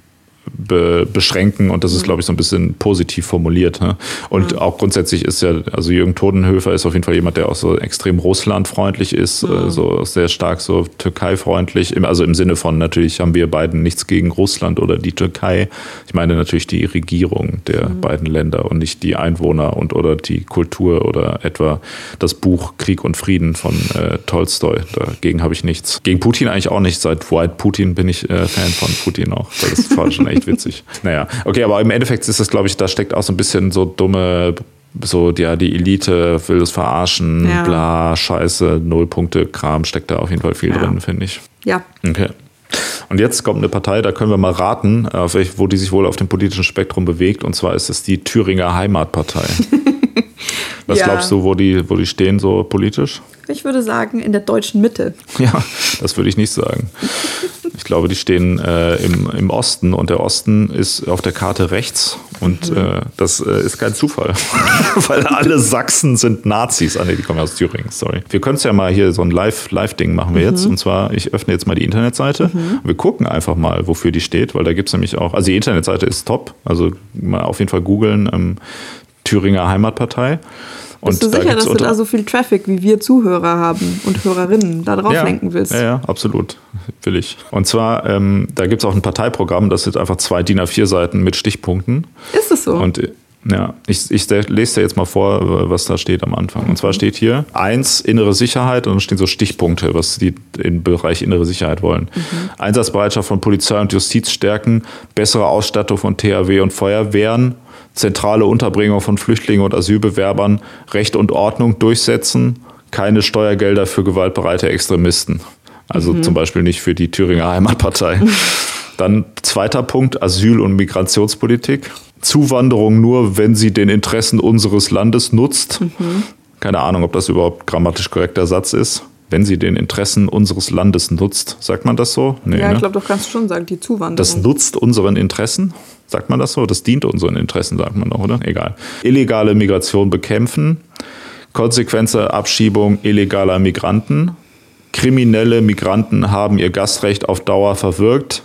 be beschränken und das ist, glaube ich, so ein bisschen positiv formuliert. Ne? Und mhm. auch grundsätzlich ist ja, also Jürgen Todenhöfer ist auf jeden Fall jemand, der auch so extrem russlandfreundlich ist, mhm. äh, so sehr stark so Türkei-freundlich, also im Sinne von natürlich haben wir beiden nichts gegen Russland oder die Türkei. Ich meine natürlich die Regierung der mhm. beiden Länder und nicht die Einwohner und oder die Kultur oder etwa das Buch Krieg und Frieden von äh, Tolstoi. Dagegen habe ich nichts. Gegen Putin eigentlich auch nicht. Seit White Putin bin ich äh, Fan von Putin auch. Das war schon echt witzig. Naja, okay, aber im Endeffekt ist das, glaube ich, da steckt auch so ein bisschen so dumme so, ja, die Elite will es verarschen, ja. bla, Scheiße, Nullpunkte, Kram, steckt da auf jeden Fall viel ja. drin, finde ich. Ja. Okay. Und jetzt kommt eine Partei, da können wir mal raten, wo die sich wohl auf dem politischen Spektrum bewegt. Und zwar ist es die Thüringer Heimatpartei. *laughs* Was ja. glaubst du, wo die, wo die stehen so politisch? Ich würde sagen, in der deutschen Mitte. Ja, das würde ich nicht sagen. *laughs* Ich glaube, die stehen äh, im, im Osten und der Osten ist auf der Karte rechts und mhm. äh, das äh, ist kein Zufall, *laughs* weil alle Sachsen sind Nazis. Ah, nee, die kommen aus Thüringen, sorry. Wir können es ja mal hier so ein Live-Ding Live machen wir mhm. jetzt und zwar, ich öffne jetzt mal die Internetseite. Mhm. Wir gucken einfach mal, wofür die steht, weil da gibt es nämlich auch, also die Internetseite ist top, also mal auf jeden Fall googeln, ähm, Thüringer Heimatpartei. Und Bist du sicher, dass du da so viel Traffic wie wir Zuhörer haben und Hörerinnen da drauf ja, lenken willst? Ja, ja, absolut. Will ich. Und zwar, ähm, da gibt es auch ein Parteiprogramm, das sind einfach zwei DIN A4-Seiten mit Stichpunkten. Ist es so? Und ja, ich, ich lese dir jetzt mal vor, was da steht am Anfang. Und zwar steht hier eins innere Sicherheit und dann stehen so Stichpunkte, was die im Bereich innere Sicherheit wollen. Mhm. Einsatzbereitschaft von Polizei und Justiz stärken, bessere Ausstattung von THW und Feuerwehren, zentrale Unterbringung von Flüchtlingen und Asylbewerbern, Recht und Ordnung durchsetzen, keine Steuergelder für gewaltbereite Extremisten. Also mhm. zum Beispiel nicht für die Thüringer Heimatpartei. Dann zweiter Punkt, Asyl- und Migrationspolitik. Zuwanderung nur, wenn sie den Interessen unseres Landes nutzt. Mhm. Keine Ahnung, ob das überhaupt grammatisch korrekter Satz ist wenn sie den Interessen unseres Landes nutzt. Sagt man das so? Nee, ja, ich ne? glaube, doch kannst du schon sagen, die Zuwanderung. Das nutzt unseren Interessen? Sagt man das so? Das dient unseren Interessen, sagt man doch, oder? Egal. Illegale Migration bekämpfen, konsequente Abschiebung illegaler Migranten, kriminelle Migranten haben ihr Gastrecht auf Dauer verwirkt,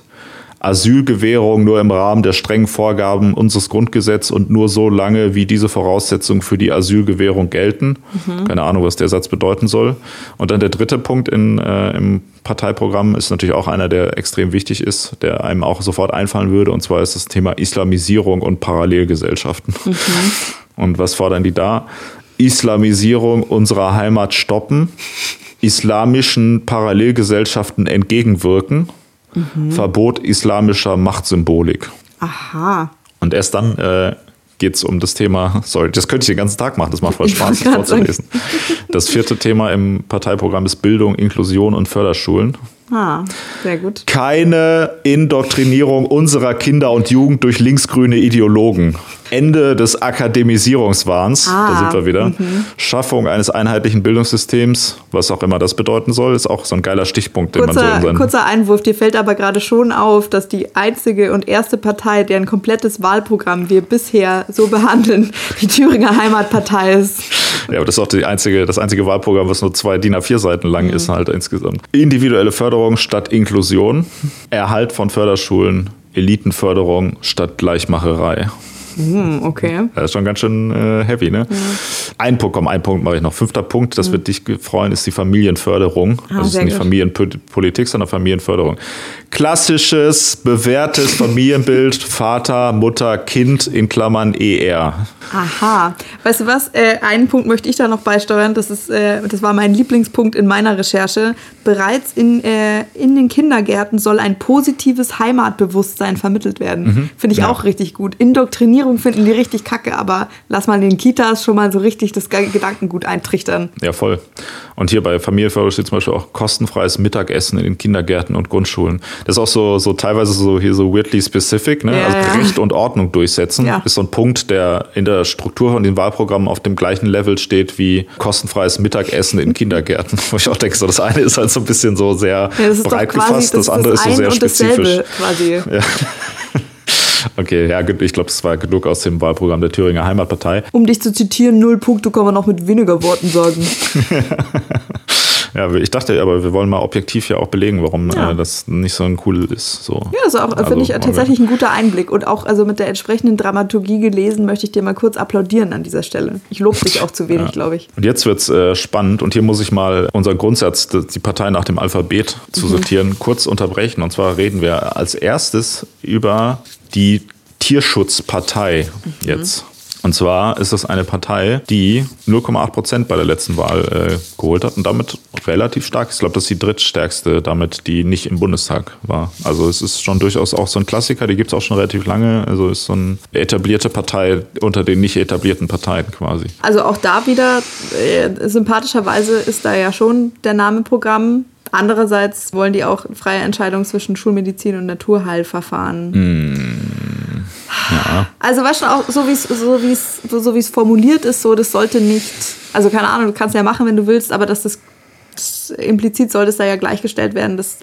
Asylgewährung nur im Rahmen der strengen Vorgaben unseres Grundgesetzes und nur so lange, wie diese Voraussetzungen für die Asylgewährung gelten. Mhm. Keine Ahnung, was der Satz bedeuten soll. Und dann der dritte Punkt in, äh, im Parteiprogramm ist natürlich auch einer, der extrem wichtig ist, der einem auch sofort einfallen würde. Und zwar ist das Thema Islamisierung und Parallelgesellschaften. Mhm. Und was fordern die da? Islamisierung unserer Heimat stoppen, islamischen Parallelgesellschaften entgegenwirken mhm. Verbot islamischer Machtsymbolik. Aha. Und erst dann äh, geht es um das Thema, sorry, das könnte ich den ganzen Tag machen, das macht voll Spaß, das vorzulesen. Das vierte Thema im Parteiprogramm ist Bildung, Inklusion und Förderschulen. Ah, sehr gut. Keine Indoktrinierung unserer Kinder und Jugend durch linksgrüne Ideologen. Ende des Akademisierungswahns, ah, da sind wir wieder. Mhm. Schaffung eines einheitlichen Bildungssystems, was auch immer das bedeuten soll, ist auch so ein geiler Stichpunkt, den kurzer, man so in Kurzer Einwurf, dir fällt aber gerade schon auf, dass die einzige und erste Partei, deren komplettes Wahlprogramm wir bisher so behandeln, die Thüringer Heimatpartei ist. Ja, aber das ist auch die einzige, das einzige Wahlprogramm, was nur zwei DIN A4 Seiten lang mhm. ist, halt insgesamt. Individuelle Förderung statt Inklusion, Erhalt von Förderschulen, Elitenförderung statt Gleichmacherei. Hm, okay. Das ist schon ganz schön äh, heavy, ne? Ja. Ein Punkt, komm, ein Punkt mache ich noch. Fünfter Punkt, das mhm. wird dich freuen, ist die Familienförderung. Ah, also es ist nicht gut. Familienpolitik, sondern Familienförderung. Klassisches, bewährtes Familienbild, *laughs* Vater, Mutter, Kind in Klammern ER. Aha. Weißt du was? Äh, einen Punkt möchte ich da noch beisteuern. Das, ist, äh, das war mein Lieblingspunkt in meiner Recherche. Bereits in, äh, in den Kindergärten soll ein positives Heimatbewusstsein vermittelt werden. Mhm. Finde ich ja. auch richtig gut. Indoktrinierung finden die richtig kacke, aber lass mal den Kitas schon mal so richtig das Gedankengut eintrichtern. Ja, voll. Und hier bei Familienförderung steht zum Beispiel auch kostenfreies Mittagessen in den Kindergärten und Grundschulen. Das ist auch so, so teilweise so hier so weirdly specific, ne? Ja, also ja. Recht und Ordnung durchsetzen. Ja. Ist so ein Punkt, der in der Struktur von den Wahlprogrammen auf dem gleichen Level steht wie kostenfreies Mittagessen in Kindergärten. *laughs* Wo ich auch denke, so das eine ist halt so ein bisschen so sehr breit gefasst, das, das andere ist so sehr spezifisch. Quasi. Ja. Okay, ja, ich glaube, es war genug aus dem Wahlprogramm der Thüringer Heimatpartei. Um dich zu zitieren, null Punkte kann man auch mit weniger Worten sagen. *laughs* Ja, ich dachte, aber wir wollen mal objektiv ja auch belegen, warum ja. äh, das nicht so ein cool ist. So. Ja, also auch, also, finde ich tatsächlich ein guter Einblick. Und auch also mit der entsprechenden Dramaturgie gelesen, möchte ich dir mal kurz applaudieren an dieser Stelle. Ich lobe dich auch zu wenig, *laughs* ja. glaube ich. Und jetzt wird es äh, spannend. Und hier muss ich mal unseren Grundsatz, die Partei nach dem Alphabet zu mhm. sortieren, kurz unterbrechen. Und zwar reden wir als erstes über die Tierschutzpartei mhm. jetzt. Und zwar ist das eine Partei, die 0,8 Prozent bei der letzten Wahl äh, geholt hat und damit relativ stark. Ich glaube, das ist die drittstärkste damit, die nicht im Bundestag war. Also es ist schon durchaus auch so ein Klassiker, die gibt es auch schon relativ lange. Also ist so eine etablierte Partei unter den nicht etablierten Parteien quasi. Also auch da wieder, äh, sympathischerweise ist da ja schon der Name Programm Andererseits wollen die auch freie Entscheidung zwischen Schulmedizin und Naturheilverfahren. Mm, ja. Also weißt du auch, so wie es so so wie's formuliert ist, so das sollte nicht, also keine Ahnung, du kannst ja machen, wenn du willst, aber dass das, das implizit sollte es da ja gleichgestellt werden, das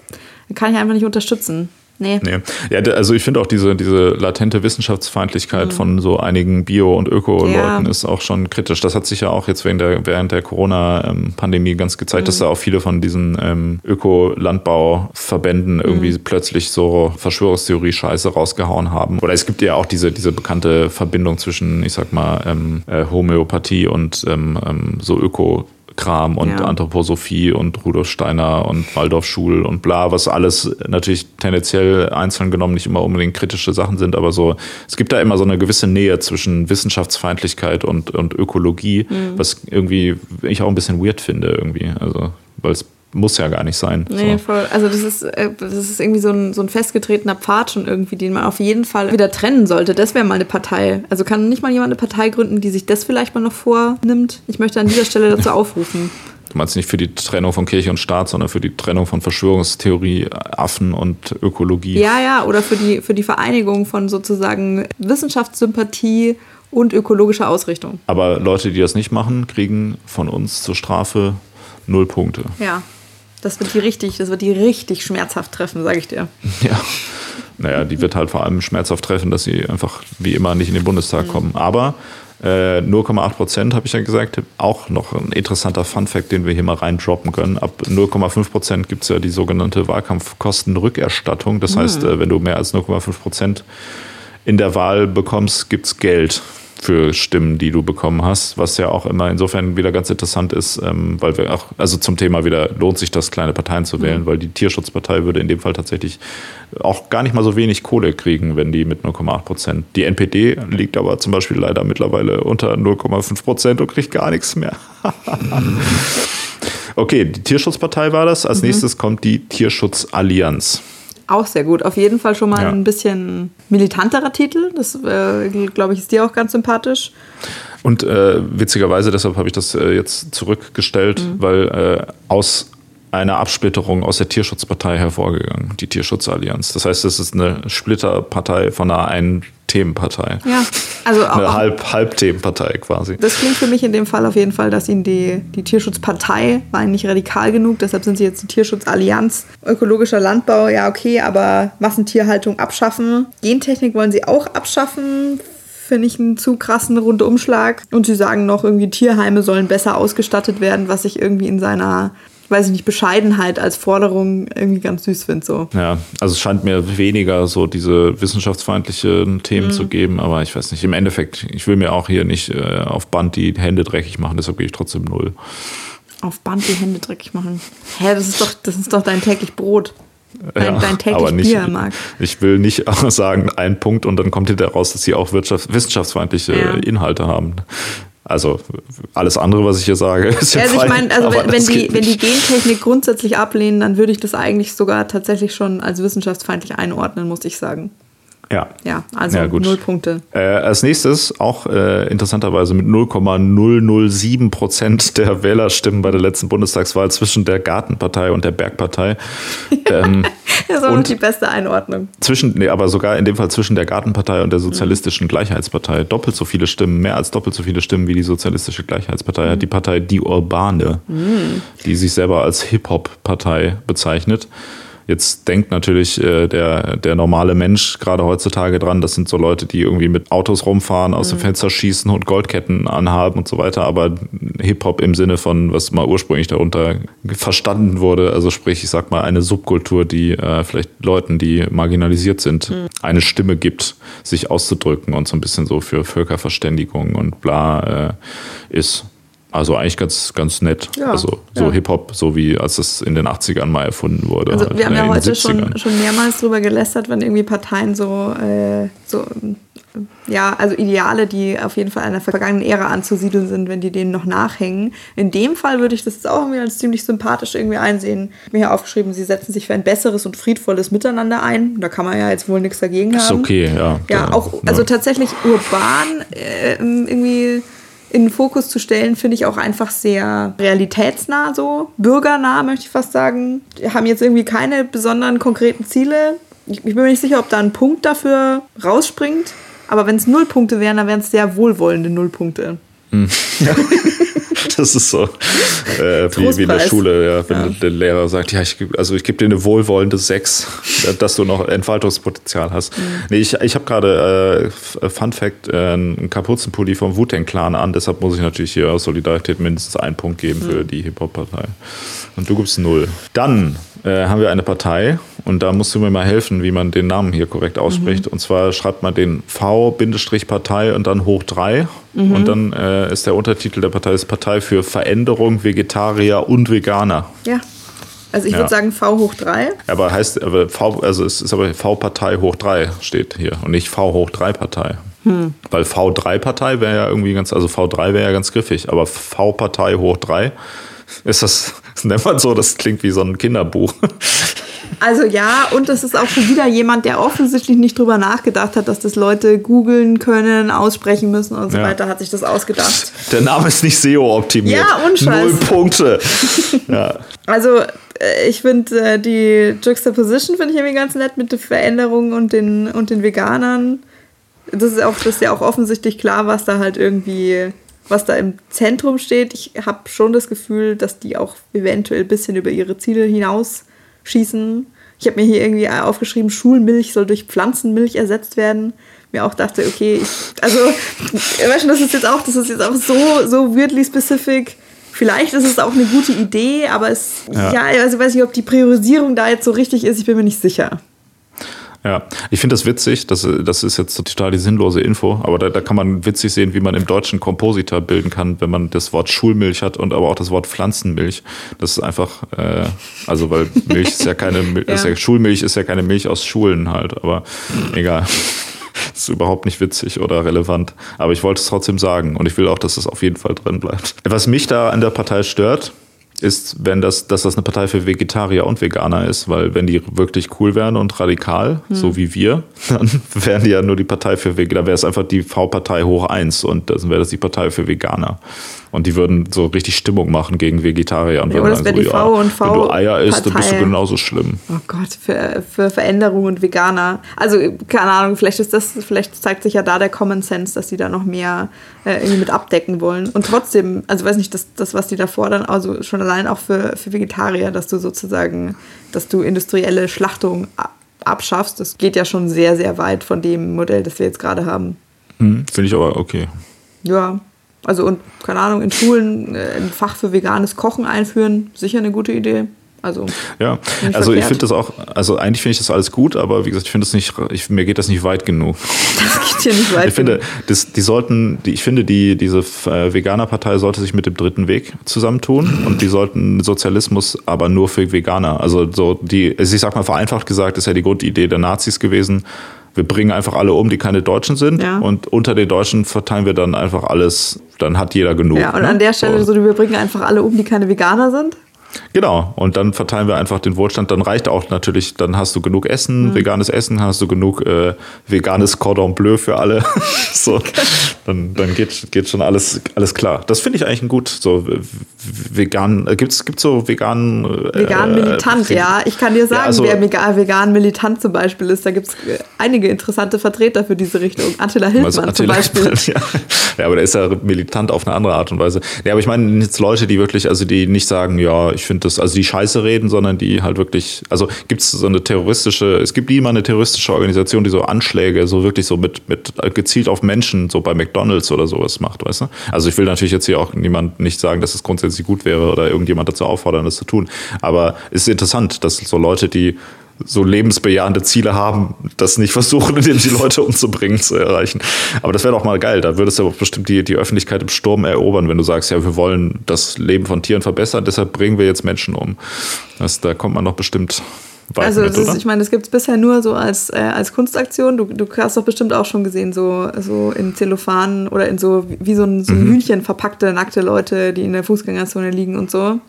kann ich einfach nicht unterstützen. Nee. nee. Ja, also ich finde auch diese, diese latente Wissenschaftsfeindlichkeit mhm. von so einigen Bio- und Öko-Leuten ja. ist auch schon kritisch. Das hat sich ja auch jetzt während der, während der Corona-Pandemie ganz gezeigt, mhm. dass da auch viele von diesen ähm, Öko-Landbauverbänden irgendwie mhm. plötzlich so Verschwörungstheorie-Scheiße rausgehauen haben. Oder es gibt ja auch diese, diese bekannte Verbindung zwischen, ich sag mal, ähm, äh, Homöopathie und ähm, ähm so Öko- Kram und ja. Anthroposophie und Rudolf Steiner und Waldorf Schul und bla, was alles natürlich tendenziell einzeln genommen nicht immer unbedingt kritische Sachen sind, aber so, es gibt da immer so eine gewisse Nähe zwischen Wissenschaftsfeindlichkeit und, und Ökologie, mhm. was irgendwie ich auch ein bisschen weird finde irgendwie, also, weil es muss ja gar nicht sein. Nee, so. voll. Also das ist, äh, das ist irgendwie so ein, so ein festgetretener Pfad schon irgendwie, den man auf jeden Fall wieder trennen sollte. Das wäre mal eine Partei. Also kann nicht mal jemand eine Partei gründen, die sich das vielleicht mal noch vornimmt? Ich möchte an dieser Stelle dazu aufrufen. Du meinst nicht für die Trennung von Kirche und Staat, sondern für die Trennung von Verschwörungstheorie, Affen und Ökologie. Ja, ja, oder für die, für die Vereinigung von sozusagen Wissenschaftssympathie und ökologischer Ausrichtung. Aber Leute, die das nicht machen, kriegen von uns zur Strafe null Punkte. Ja. Das wird die richtig, das wird die richtig schmerzhaft treffen, sage ich dir. *laughs* Ja. Naja, die wird halt vor allem schmerzhaft treffen, dass sie einfach wie immer nicht in den Bundestag mhm. kommen. Aber äh, 0,8 Prozent, habe ich ja gesagt, auch noch ein interessanter Fun-Fact, den wir hier mal reindroppen können. Ab 0,5 Prozent gibt es ja die sogenannte Wahlkampfkostenrückerstattung. Das mhm. heißt, äh, wenn du mehr als 0,5 Prozent in der Wahl bekommst, gibt es Geld für Stimmen, die du bekommen hast, was ja auch immer insofern wieder ganz interessant ist, ähm, weil wir auch, also zum Thema wieder, lohnt sich das, kleine Parteien zu wählen, mhm. weil die Tierschutzpartei würde in dem Fall tatsächlich auch gar nicht mal so wenig Kohle kriegen, wenn die mit 0,8 Prozent. Die NPD liegt aber zum Beispiel leider mittlerweile unter 0,5 Prozent und kriegt gar nichts mehr. *laughs* okay, die Tierschutzpartei war das. Als mhm. nächstes kommt die Tierschutzallianz. Auch sehr gut. Auf jeden Fall schon mal ja. ein bisschen militanterer Titel. Das, äh, glaube ich, ist dir auch ganz sympathisch. Und äh, witzigerweise, deshalb habe ich das äh, jetzt zurückgestellt, mhm. weil äh, aus einer Absplitterung aus der Tierschutzpartei hervorgegangen, die Tierschutzallianz. Das heißt, es ist eine Splitterpartei von einer einen Themenpartei. Ja, also auch. Eine Halb, Halbthemenpartei quasi. Das klingt für mich in dem Fall auf jeden Fall, dass ihnen die, die Tierschutzpartei war nicht radikal genug, deshalb sind sie jetzt die Tierschutzallianz. Ökologischer Landbau, ja, okay, aber Massentierhaltung abschaffen. Gentechnik wollen sie auch abschaffen finde ich einen zu krassen Rundumschlag. Und sie sagen noch, irgendwie Tierheime sollen besser ausgestattet werden, was ich irgendwie in seiner weiß ich nicht, Bescheidenheit als Forderung irgendwie ganz süß finde. So. Ja, also es scheint mir weniger so diese wissenschaftsfeindlichen Themen mhm. zu geben, aber ich weiß nicht, im Endeffekt, ich will mir auch hier nicht äh, auf Band die Hände dreckig machen, deshalb gehe ich trotzdem null. Auf Band die Hände dreckig machen? Hä, das ist doch, das ist doch dein täglich Brot. Dein, ja, dein täglich nicht, Bier, Marc. Ich will nicht *laughs* sagen, ein Punkt und dann kommt hinterher raus, dass sie auch wissenschaftsfeindliche ja. Inhalte haben. Also alles andere, was ich hier sage, *laughs* ist ja Also ich meine, also wenn, wenn die, wenn die Gentechnik grundsätzlich ablehnen, dann würde ich das eigentlich sogar tatsächlich schon als wissenschaftsfeindlich einordnen, muss ich sagen. Ja. Ja, also ja, null Punkte. Äh, als nächstes, auch äh, interessanterweise mit 0,007 Prozent der *laughs* Wählerstimmen bei der letzten Bundestagswahl zwischen der Gartenpartei und der Bergpartei. Ähm, *laughs* das ist auch die beste Einordnung. Zwischen, nee, aber sogar in dem Fall zwischen der Gartenpartei und der Sozialistischen mhm. Gleichheitspartei. Doppelt so viele Stimmen, mehr als doppelt so viele Stimmen wie die Sozialistische Gleichheitspartei mhm. hat die Partei Die Urbane, mhm. die sich selber als Hip-Hop-Partei bezeichnet. Jetzt denkt natürlich äh, der, der normale Mensch gerade heutzutage dran, das sind so Leute, die irgendwie mit Autos rumfahren, aus dem Mhm. Fenster schießen und Goldketten anhaben und so weiter. Aber Hip-Hop im Sinne von, was mal ursprünglich darunter verstanden wurde, also sprich, ich sag mal, eine Subkultur, die äh, vielleicht Leuten, die marginalisiert sind, Mhm. eine Stimme gibt, sich auszudrücken und so ein bisschen so für Völkerverständigung und bla äh, ist. Also eigentlich ganz, ganz nett. Ja, also so ja. Hip-Hop, so wie als es in den 80ern mal erfunden wurde. Also halt, wir haben ja heute 70ern. schon, schon mehrmals drüber gelästert, wenn irgendwie Parteien so, äh, so ja, also Ideale, die auf jeden Fall einer vergangenen Ära anzusiedeln sind, wenn die denen noch nachhängen. In dem Fall würde ich das jetzt auch irgendwie als ziemlich sympathisch irgendwie einsehen. Ich habe mir hier aufgeschrieben, sie setzen sich für ein besseres und friedvolles Miteinander ein. Da kann man ja jetzt wohl nichts dagegen haben. Ist okay, ja. Ja, Da- auch, also tatsächlich urban äh, irgendwie in den Fokus zu stellen, finde ich auch einfach sehr realitätsnah so, bürgernah möchte ich fast sagen. Die haben jetzt irgendwie keine besonderen konkreten Ziele. Ich, ich bin mir nicht sicher, ob da ein Punkt dafür rausspringt. Aber wenn es Nullpunkte wären, dann wären es sehr wohlwollende Nullpunkte. *laughs* *laughs* *laughs* Das ist so äh, wie, wie in der. Schule, ja, wenn Ja. der Lehrer sagt, ja, ich, also ich gebe dir eine wohlwollende 6, *laughs* dass du noch Entfaltungspotenzial hast. Mhm. Nee, ich, ich habe gerade, äh, Fun Fact, äh, einen Kapuzenpulli vom Wu-Tang Clan an, deshalb muss ich natürlich hier aus Solidarität mindestens einen Punkt geben Mhm. für die Hip-Hop-Partei. Und du gibst null. Dann äh, haben wir eine Partei und da musst du mir mal helfen, wie man den Namen hier korrekt ausspricht. Mhm. Und zwar schreibt man den V-Partei und dann hoch 3 Mhm. und dann äh, ist der Untertitel der Partei ist Partei für Veränderung Vegetarier und Veganer. Ja. Also ich Ja. würde sagen V hoch 3. Aber heißt, aber V, also es ist aber V-Partei hoch 3 steht hier und nicht V hoch 3 Partei. Hm. Weil V3-Partei wäre ja irgendwie ganz, also V3 wäre ja ganz griffig, aber V-Partei hoch 3 *laughs* ist das, das *laughs* nennt man so, das klingt wie so ein Kinderbuch. *laughs* Also ja, und das ist auch schon wieder jemand, der offensichtlich nicht drüber nachgedacht hat, dass das Leute googeln können, aussprechen müssen und so Ja. weiter, hat sich das ausgedacht. Der Name ist nicht SEO-optimiert. Ja, und Scheiß. Null Punkte. *laughs* Ja. Also äh, ich finde äh, die Juxtaposition finde ich irgendwie ganz nett mit der Veränderung und den, und den Veganern. Das ist, auch, das ist ja auch offensichtlich klar, was da halt irgendwie, was da im Zentrum steht. Ich habe schon das Gefühl, dass die auch eventuell ein bisschen über ihre Ziele hinausschießen. Ich habe mir hier irgendwie aufgeschrieben, Schulmilch soll durch Pflanzenmilch ersetzt werden. Mir auch dachte, okay, ich, also, weißt du, das ist jetzt auch, das ist jetzt auch so, so weirdly specific. Vielleicht ist es auch eine gute Idee, aber es, Ja. ja, also ich weiß nicht, ob die Priorisierung da jetzt so richtig ist. Ich bin mir nicht sicher. Ja, ich finde das witzig, das, das ist jetzt total die sinnlose Info, aber da, da kann man witzig sehen, wie man im Deutschen Kompositor bilden kann, wenn man das Wort Schulmilch hat und aber auch das Wort Pflanzenmilch. Das ist einfach, äh, also weil Milch ist ja keine, *laughs* Ja. Ist ja, Schulmilch ist ja keine Milch aus Schulen halt, aber egal. Das *laughs* ist überhaupt nicht witzig oder relevant. Aber ich wollte es trotzdem sagen und ich will auch, dass das auf jeden Fall drin bleibt. Was mich da an der Partei stört, ist, wenn das, dass das eine Partei für Vegetarier und Veganer ist, weil wenn die wirklich cool wären und radikal, so wie wir, dann *laughs* wären die ja nur die Partei für Veganer, da wäre es einfach die V-Partei hoch eins und dann wäre das die Partei für Veganer. Und die würden so richtig Stimmung machen gegen Vegetarier und Ja, würden sagen wäre so, die ja, V und wenn du Eier isst, dann bist du genauso schlimm. Oh Gott, für, für Veränderung und Veganer. Also, keine Ahnung, vielleicht ist das, vielleicht zeigt sich ja da der Common Sense, dass sie da noch mehr äh, irgendwie mit abdecken wollen. Und trotzdem, also weiß nicht, das, das, was die da fordern, also schon allein auch für, für Vegetarier, dass du sozusagen, dass du industrielle Schlachtung abschaffst, das geht ja schon sehr, sehr weit von dem Modell, das wir jetzt gerade haben. Hm, Finde ich aber okay. Ja. Also und keine Ahnung, in Schulen äh, ein Fach für veganes Kochen einführen, sicher eine gute Idee. Also Ja, also ich finde das auch, also eigentlich finde ich das alles gut, aber wie gesagt, ich finde das nicht, ich, mir geht das nicht weit genug. das geht hier nicht weit. Ich finde, das, die sollten, die, ich finde, die, diese äh, Veganerpartei sollte sich mit dem dritten Weg zusammentun und die sollten Sozialismus aber nur für Veganer. Also so die, also ich sag mal vereinfacht gesagt, ist ja die Grundidee der Nazis gewesen. Wir bringen einfach alle um, die keine Deutschen sind Ja. und unter den Deutschen verteilen wir dann einfach alles, dann hat jeder genug. Ja, und ne? an der Stelle so, wir bringen einfach alle um, die keine Veganer sind. Genau, und dann verteilen wir einfach den Wohlstand. Dann reicht auch natürlich, dann hast du genug Essen, Mhm. veganes Essen, hast du genug äh, veganes Cordon Bleu für alle. *laughs* so, dann, dann geht, geht schon alles, alles klar. Das finde ich eigentlich ein gut, so vegan, äh, gibt es so vegan... Äh, vegan militant, äh, ja. Ich kann dir sagen, ja, also, wer vegan, militant zum Beispiel ist, da gibt es äh, einige interessante Vertreter für diese Richtung. Attila Hildmann Attila zum Beispiel. *laughs* ja. ja, aber der ist ja militant auf eine andere Art und Weise. Ja, aber ich meine jetzt Leute, die wirklich, also die nicht sagen, ja, ich finde das, also die Scheiße reden, sondern die halt wirklich, also gibt es so eine terroristische, es gibt nie mal eine terroristische Organisation, die so Anschläge so wirklich so mit, mit gezielt auf Menschen, so bei McDonalds oder sowas macht, weißt du? Also ich will natürlich jetzt hier auch niemand nicht sagen, dass es grundsätzlich gut wäre oder irgendjemand dazu auffordern, das zu tun. Aber es ist interessant, dass so Leute, die so lebensbejahende Ziele haben, das nicht versuchen, *laughs* indem sie Leute umzubringen, zu erreichen. Aber das wäre doch mal geil. Da würdest du aber bestimmt die, die Öffentlichkeit im Sturm erobern, wenn du sagst, ja, wir wollen das Leben von Tieren verbessern, deshalb bringen wir jetzt Menschen um. Das, da kommt man doch bestimmt weit also mit, ist, ich meine, das gibt es bisher nur so als, äh, als Kunstaktion. Du, du hast doch bestimmt auch schon gesehen, so, so in Zellophan oder in so wie so ein, so ein mhm. Hühnchen verpackte, nackte Leute, die in der Fußgängerzone liegen und so.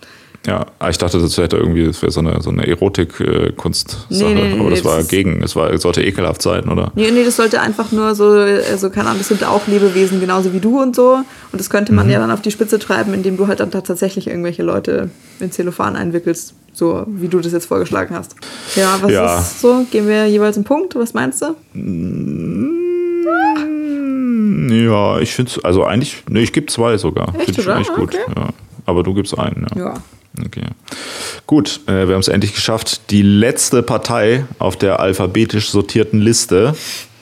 Ja, ah, ich dachte, das hätte irgendwie, das wäre so eine, so eine Erotik-Kunstsache, nee, nee, nee, aber das war gegen, es war, sollte ekelhaft sein, oder? Nee, nee, das sollte einfach nur so, also keine Ahnung, das sind auch Lebewesen genauso wie du und so. Und das könnte man mhm. ja dann auf die Spitze treiben, indem du halt dann tatsächlich irgendwelche Leute in Zellophan einwickelst, so wie du das jetzt vorgeschlagen hast. Ja, was ja. ist so? Gehen wir jeweils einen Punkt? Was meinst du? Ja, ich finde es, also eigentlich, nee, ich gebe zwei sogar. Echt, finde ich echt gut. Okay. Ja. Aber du gibst einen, ja. ja. Okay. Gut, äh, wir haben es endlich geschafft. Die letzte Partei auf der alphabetisch sortierten Liste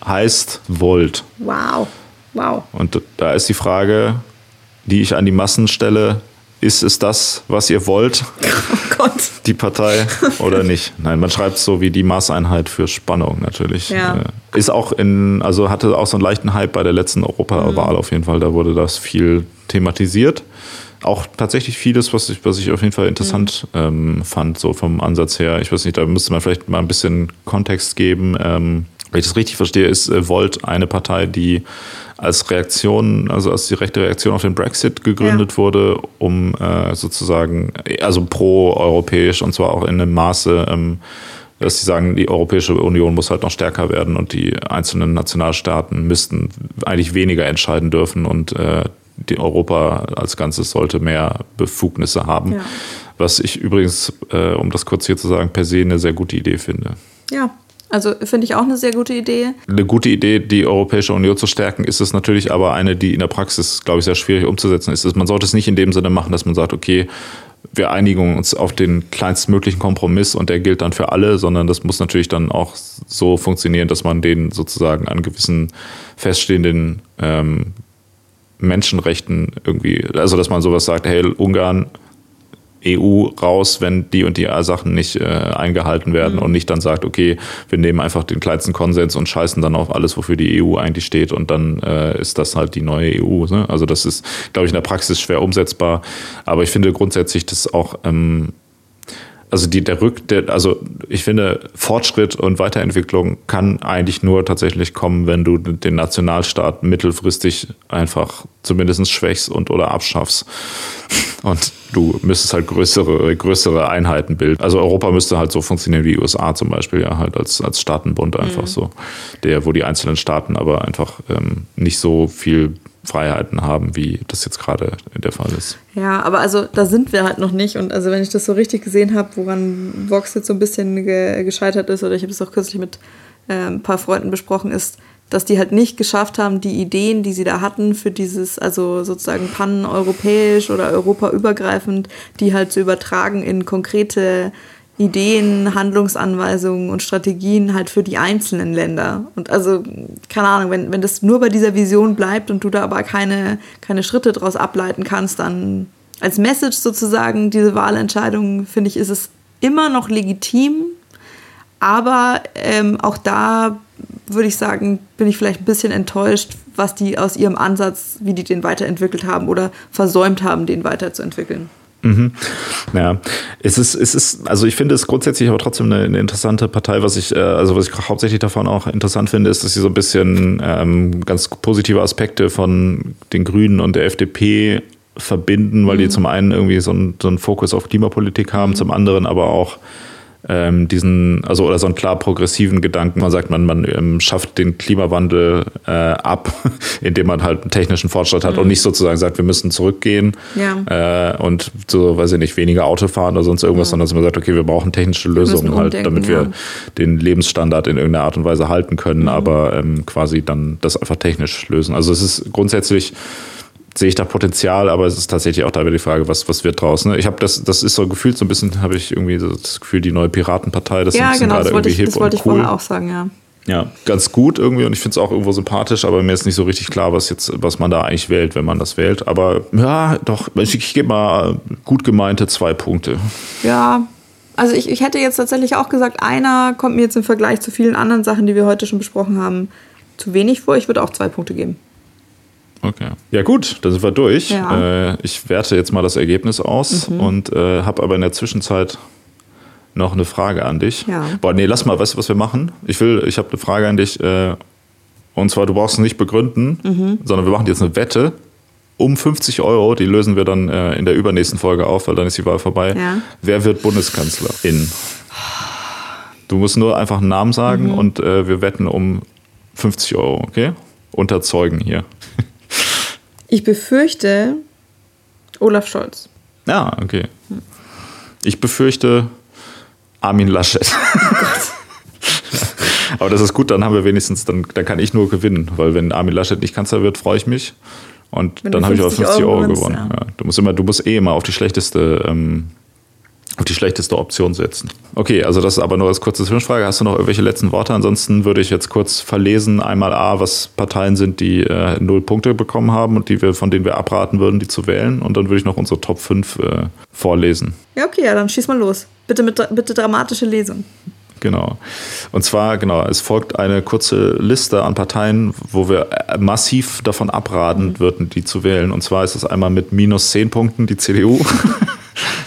heißt Volt. Wow. Wow. Und da ist die Frage, die ich an die Massen stelle, ist es das, was ihr wollt? *laughs* Oh Gott. Die Partei oder nicht? Nein, man schreibt es so wie die Maßeinheit für Spannung natürlich. Ja. Äh, ist auch in, also hatte auch so einen leichten Hype bei der letzten Europawahl mhm. auf jeden Fall. Da wurde das viel thematisiert auch tatsächlich vieles, was ich, was ich auf jeden Fall interessant mhm. ähm, fand, so vom Ansatz her. Ich weiß nicht, da müsste man vielleicht mal ein bisschen Kontext geben. Ähm, wenn ich das richtig verstehe, ist äh, Volt eine Partei, die als Reaktion, also als die rechte Reaktion auf den Brexit gegründet ja. wurde, um äh, sozusagen, also pro-europäisch und zwar auch in einem Maße, ähm, dass sie sagen, die Europäische Union muss halt noch stärker werden und die einzelnen Nationalstaaten müssten eigentlich weniger entscheiden dürfen und äh, die Europa als Ganzes sollte mehr Befugnisse haben. Ja. Was ich übrigens, äh, um das kurz hier zu sagen, per se eine sehr gute Idee finde. Ja, also finde ich auch eine sehr gute Idee. Eine gute Idee, die Europäische Union zu stärken, ist es natürlich aber eine, die in der Praxis, glaube ich, sehr schwierig umzusetzen ist. Man sollte es nicht in dem Sinne machen, dass man sagt, okay, wir einigen uns auf den kleinstmöglichen Kompromiss und der gilt dann für alle, sondern das muss natürlich dann auch so funktionieren, dass man den sozusagen an gewissen feststehenden ähm, Menschenrechten irgendwie, also dass man sowas sagt, hey, Ungarn, EU raus, wenn die und die Sachen nicht äh, eingehalten werden mhm. und nicht dann sagt, okay, wir nehmen einfach den kleinsten Konsens und scheißen dann auf alles, wofür die EU eigentlich steht und dann äh, ist das halt die neue EU. Ne? Also das ist, glaube ich, in der Praxis schwer umsetzbar, aber ich finde grundsätzlich das auch ähm, also die, der Rück, der, also ich finde, Fortschritt und Weiterentwicklung kann eigentlich nur tatsächlich kommen, wenn du den Nationalstaat mittelfristig einfach zumindest schwächst und oder abschaffst. Und du müsstest halt größere, größere Einheiten bilden. Also Europa müsste halt so funktionieren wie die USA zum Beispiel, ja, halt als, als Staatenbund einfach mhm. so. Der, wo die einzelnen Staaten aber einfach ähm, nicht so viel Freiheiten haben, wie das jetzt gerade der Fall ist. Ja, aber also da sind wir halt noch nicht. Und also wenn ich das so richtig gesehen habe, woran Vox jetzt so ein bisschen ge gescheitert ist, oder ich habe es auch kürzlich mit äh, ein paar Freunden besprochen, ist, dass die halt nicht geschafft haben, die Ideen, die sie da hatten, für dieses, also sozusagen pan-europäisch oder europaübergreifend, die halt zu übertragen in konkrete Ideen, Handlungsanweisungen und Strategien halt für die einzelnen Länder. Und also, keine Ahnung, wenn, wenn das nur bei dieser Vision bleibt und du da aber keine, keine Schritte daraus ableiten kannst, dann als Message sozusagen, diese Wahlentscheidung, finde ich, ist es immer noch legitim. Aber ähm, auch da würde ich sagen, bin ich vielleicht ein bisschen enttäuscht, was die aus ihrem Ansatz, wie die den weiterentwickelt haben oder versäumt haben, den weiterzuentwickeln. Mhm. Ja, es ist, es ist, also ich finde es grundsätzlich aber trotzdem eine, eine interessante Partei. Was ich, äh, also was ich hauptsächlich davon auch interessant finde, ist, dass sie so ein bisschen ähm, ganz positive Aspekte von den Grünen und der FDP verbinden, weil mhm. die zum einen irgendwie so einen, so einen Fokus auf Klimapolitik haben, mhm. zum anderen aber auch ähm, diesen, also oder so einen klar progressiven Gedanken. Man sagt, man, man ähm, schafft den Klimawandel äh, ab, *laughs* indem man halt einen technischen Fortschritt hat mhm. und nicht sozusagen sagt, wir müssen zurückgehen ja. äh, und so, weiß ich nicht, weniger Auto fahren oder sonst irgendwas, ja. sondern dass man sagt, okay, wir brauchen technische Lösungen halt, damit wir ja. den Lebensstandard in irgendeiner Art und Weise halten können, mhm. aber ähm, quasi dann das einfach technisch lösen. Also es ist grundsätzlich sehe ich da Potenzial, aber es ist tatsächlich auch da wieder die Frage, was, was wird draus. Ne? Ich habe das, das ist so gefühlt so ein bisschen, habe ich irgendwie das Gefühl, die neue Piratenpartei, das ja, ist genau, das wollte ich, das wollte ich cool. vorher auch sagen, ja. Ja, ganz gut irgendwie und ich finde es auch irgendwo sympathisch, aber mir ist nicht so richtig klar, was jetzt, was man da eigentlich wählt, wenn man das wählt. Aber ja, doch, ich, ich gebe mal gut gemeinte zwei Punkte. Ja, also ich, ich hätte jetzt tatsächlich auch gesagt, einer kommt mir jetzt im Vergleich zu vielen anderen Sachen, die wir heute schon besprochen haben, zu wenig vor. Ich würde auch zwei Punkte geben. Okay. Ja gut, dann sind wir durch. Ja. Äh, ich werte jetzt mal das Ergebnis aus mhm. und äh, habe aber in der Zwischenzeit noch eine Frage an dich. Ja. Boah, nee, lass mal, weißt du, was wir machen? Ich will, ich habe eine Frage an dich. Äh, und zwar, du brauchst es nicht begründen, mhm. sondern wir machen jetzt eine Wette um 50 Euro. Die lösen wir dann äh, in der übernächsten Folge auf, weil dann ist die Wahl vorbei. Ja. Wer wird Bundeskanzlerin? Du musst nur einfach einen Namen sagen mhm. und äh, wir wetten um 50 Euro, okay? Unter Zeugen hier. Ich befürchte Olaf Scholz. Ja, okay. Ich befürchte Armin Laschet. Oh *laughs* Aber das ist gut, dann haben wir wenigstens, dann, dann kann ich nur gewinnen, weil wenn Armin Laschet nicht Kanzler wird, freue ich mich. Und wenn dann habe ich auch 50 Euro, Euro gewonnen. Ja. Ja, du musst immer, du musst eh immer auf die schlechteste ähm, auf die schlechteste Option setzen. Okay, also das ist aber nur als kurze Zwischenfrage. Hast du noch irgendwelche letzten Worte? Ansonsten würde ich jetzt kurz verlesen, einmal A, was Parteien sind, die äh, null Punkte bekommen haben und die wir, von denen wir abraten würden, die zu wählen. Und dann würde ich noch unsere Top 5 äh, vorlesen. Ja, okay, ja, dann schieß mal los. Bitte mit bitte dramatische Lesung. Genau. Und zwar, genau, es folgt eine kurze Liste an Parteien, wo wir äh, massiv davon abraten mhm. würden, die zu wählen. Und zwar ist es einmal mit minus 10 Punkten die CDU. *laughs*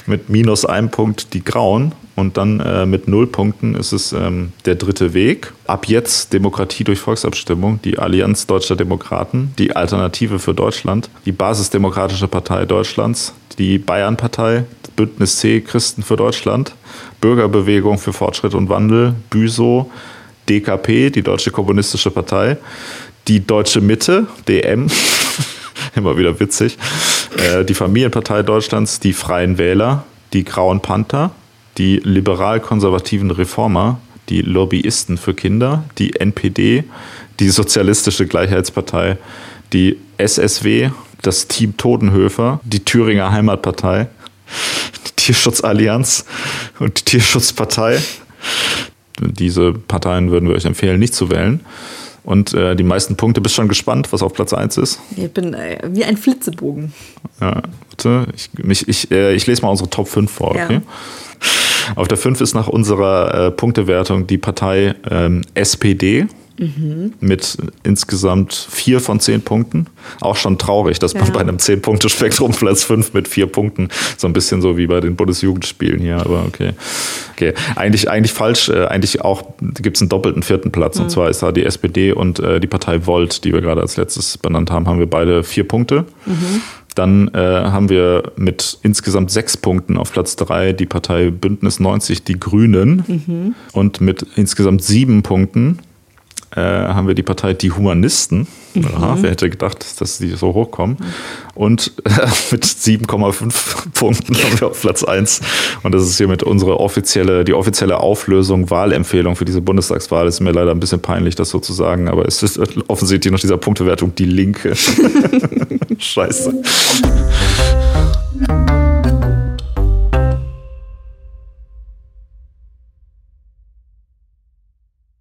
mit minus einem Punkt die Grauen und dann äh, mit null Punkten ist es ähm, der dritte Weg. Ab jetzt Demokratie durch Volksabstimmung, die Allianz Deutscher Demokraten, die Alternative für Deutschland, die Basisdemokratische Partei Deutschlands, die Bayern-Partei, Bündnis C Christen für Deutschland, Bürgerbewegung für Fortschritt und Wandel, BÜSO, DKP, die Deutsche Kommunistische Partei, die Deutsche Mitte, DM, *laughs* immer wieder witzig, äh, die Familienpartei Deutschlands, die Freien Wähler, die Grauen Panther, die liberal-konservativen Reformer, die Lobbyisten für Kinder, die NPD, die Sozialistische Gleichheitspartei, die SSW, das Team Todenhöfer, die Thüringer Heimatpartei, die Tierschutzallianz und die Tierschutzpartei. Diese Parteien würden wir euch empfehlen, nicht zu wählen. Und äh, die meisten Punkte, bist schon gespannt, was auf Platz 1 ist? Ich bin äh, wie ein Flitzebogen. Ja, warte, ich, mich, ich, äh, ich lese mal unsere Top 5 vor, okay? Ja. Auf der 5 ist nach unserer äh, Punktewertung die Partei ähm, SPD Mhm. Mit insgesamt vier von zehn Punkten. Auch schon traurig, dass ja. man bei einem Zehn-Punkte-Spektrum *laughs* Platz fünf mit vier Punkten, so ein bisschen so wie bei den Bundesjugendspielen hier, aber okay. Okay, eigentlich, eigentlich falsch, äh, eigentlich auch gibt es einen doppelten vierten Platz mhm. und zwar ist da die SPD und äh, die Partei Volt, die wir gerade als letztes benannt haben, haben wir beide vier Punkte. Mhm. Dann äh, haben wir mit insgesamt sechs Punkten auf Platz drei die Partei Bündnis 90, die Grünen. Mhm. Und mit insgesamt sieben Punkten äh, haben wir die Partei Die Humanisten. Mhm. Aha, wer hätte gedacht, dass die so hochkommen. Und äh, *laughs* mit 7,5 *laughs* Punkten haben wir auf Platz 1. Und das ist hiermit unsere offizielle, die offizielle Auflösung, Wahlempfehlung für diese Bundestagswahl. Ist mir leider ein bisschen peinlich, das so zu sagen, aber es ist offensichtlich nach dieser Punktewertung die Linke. *laughs* Scheiße.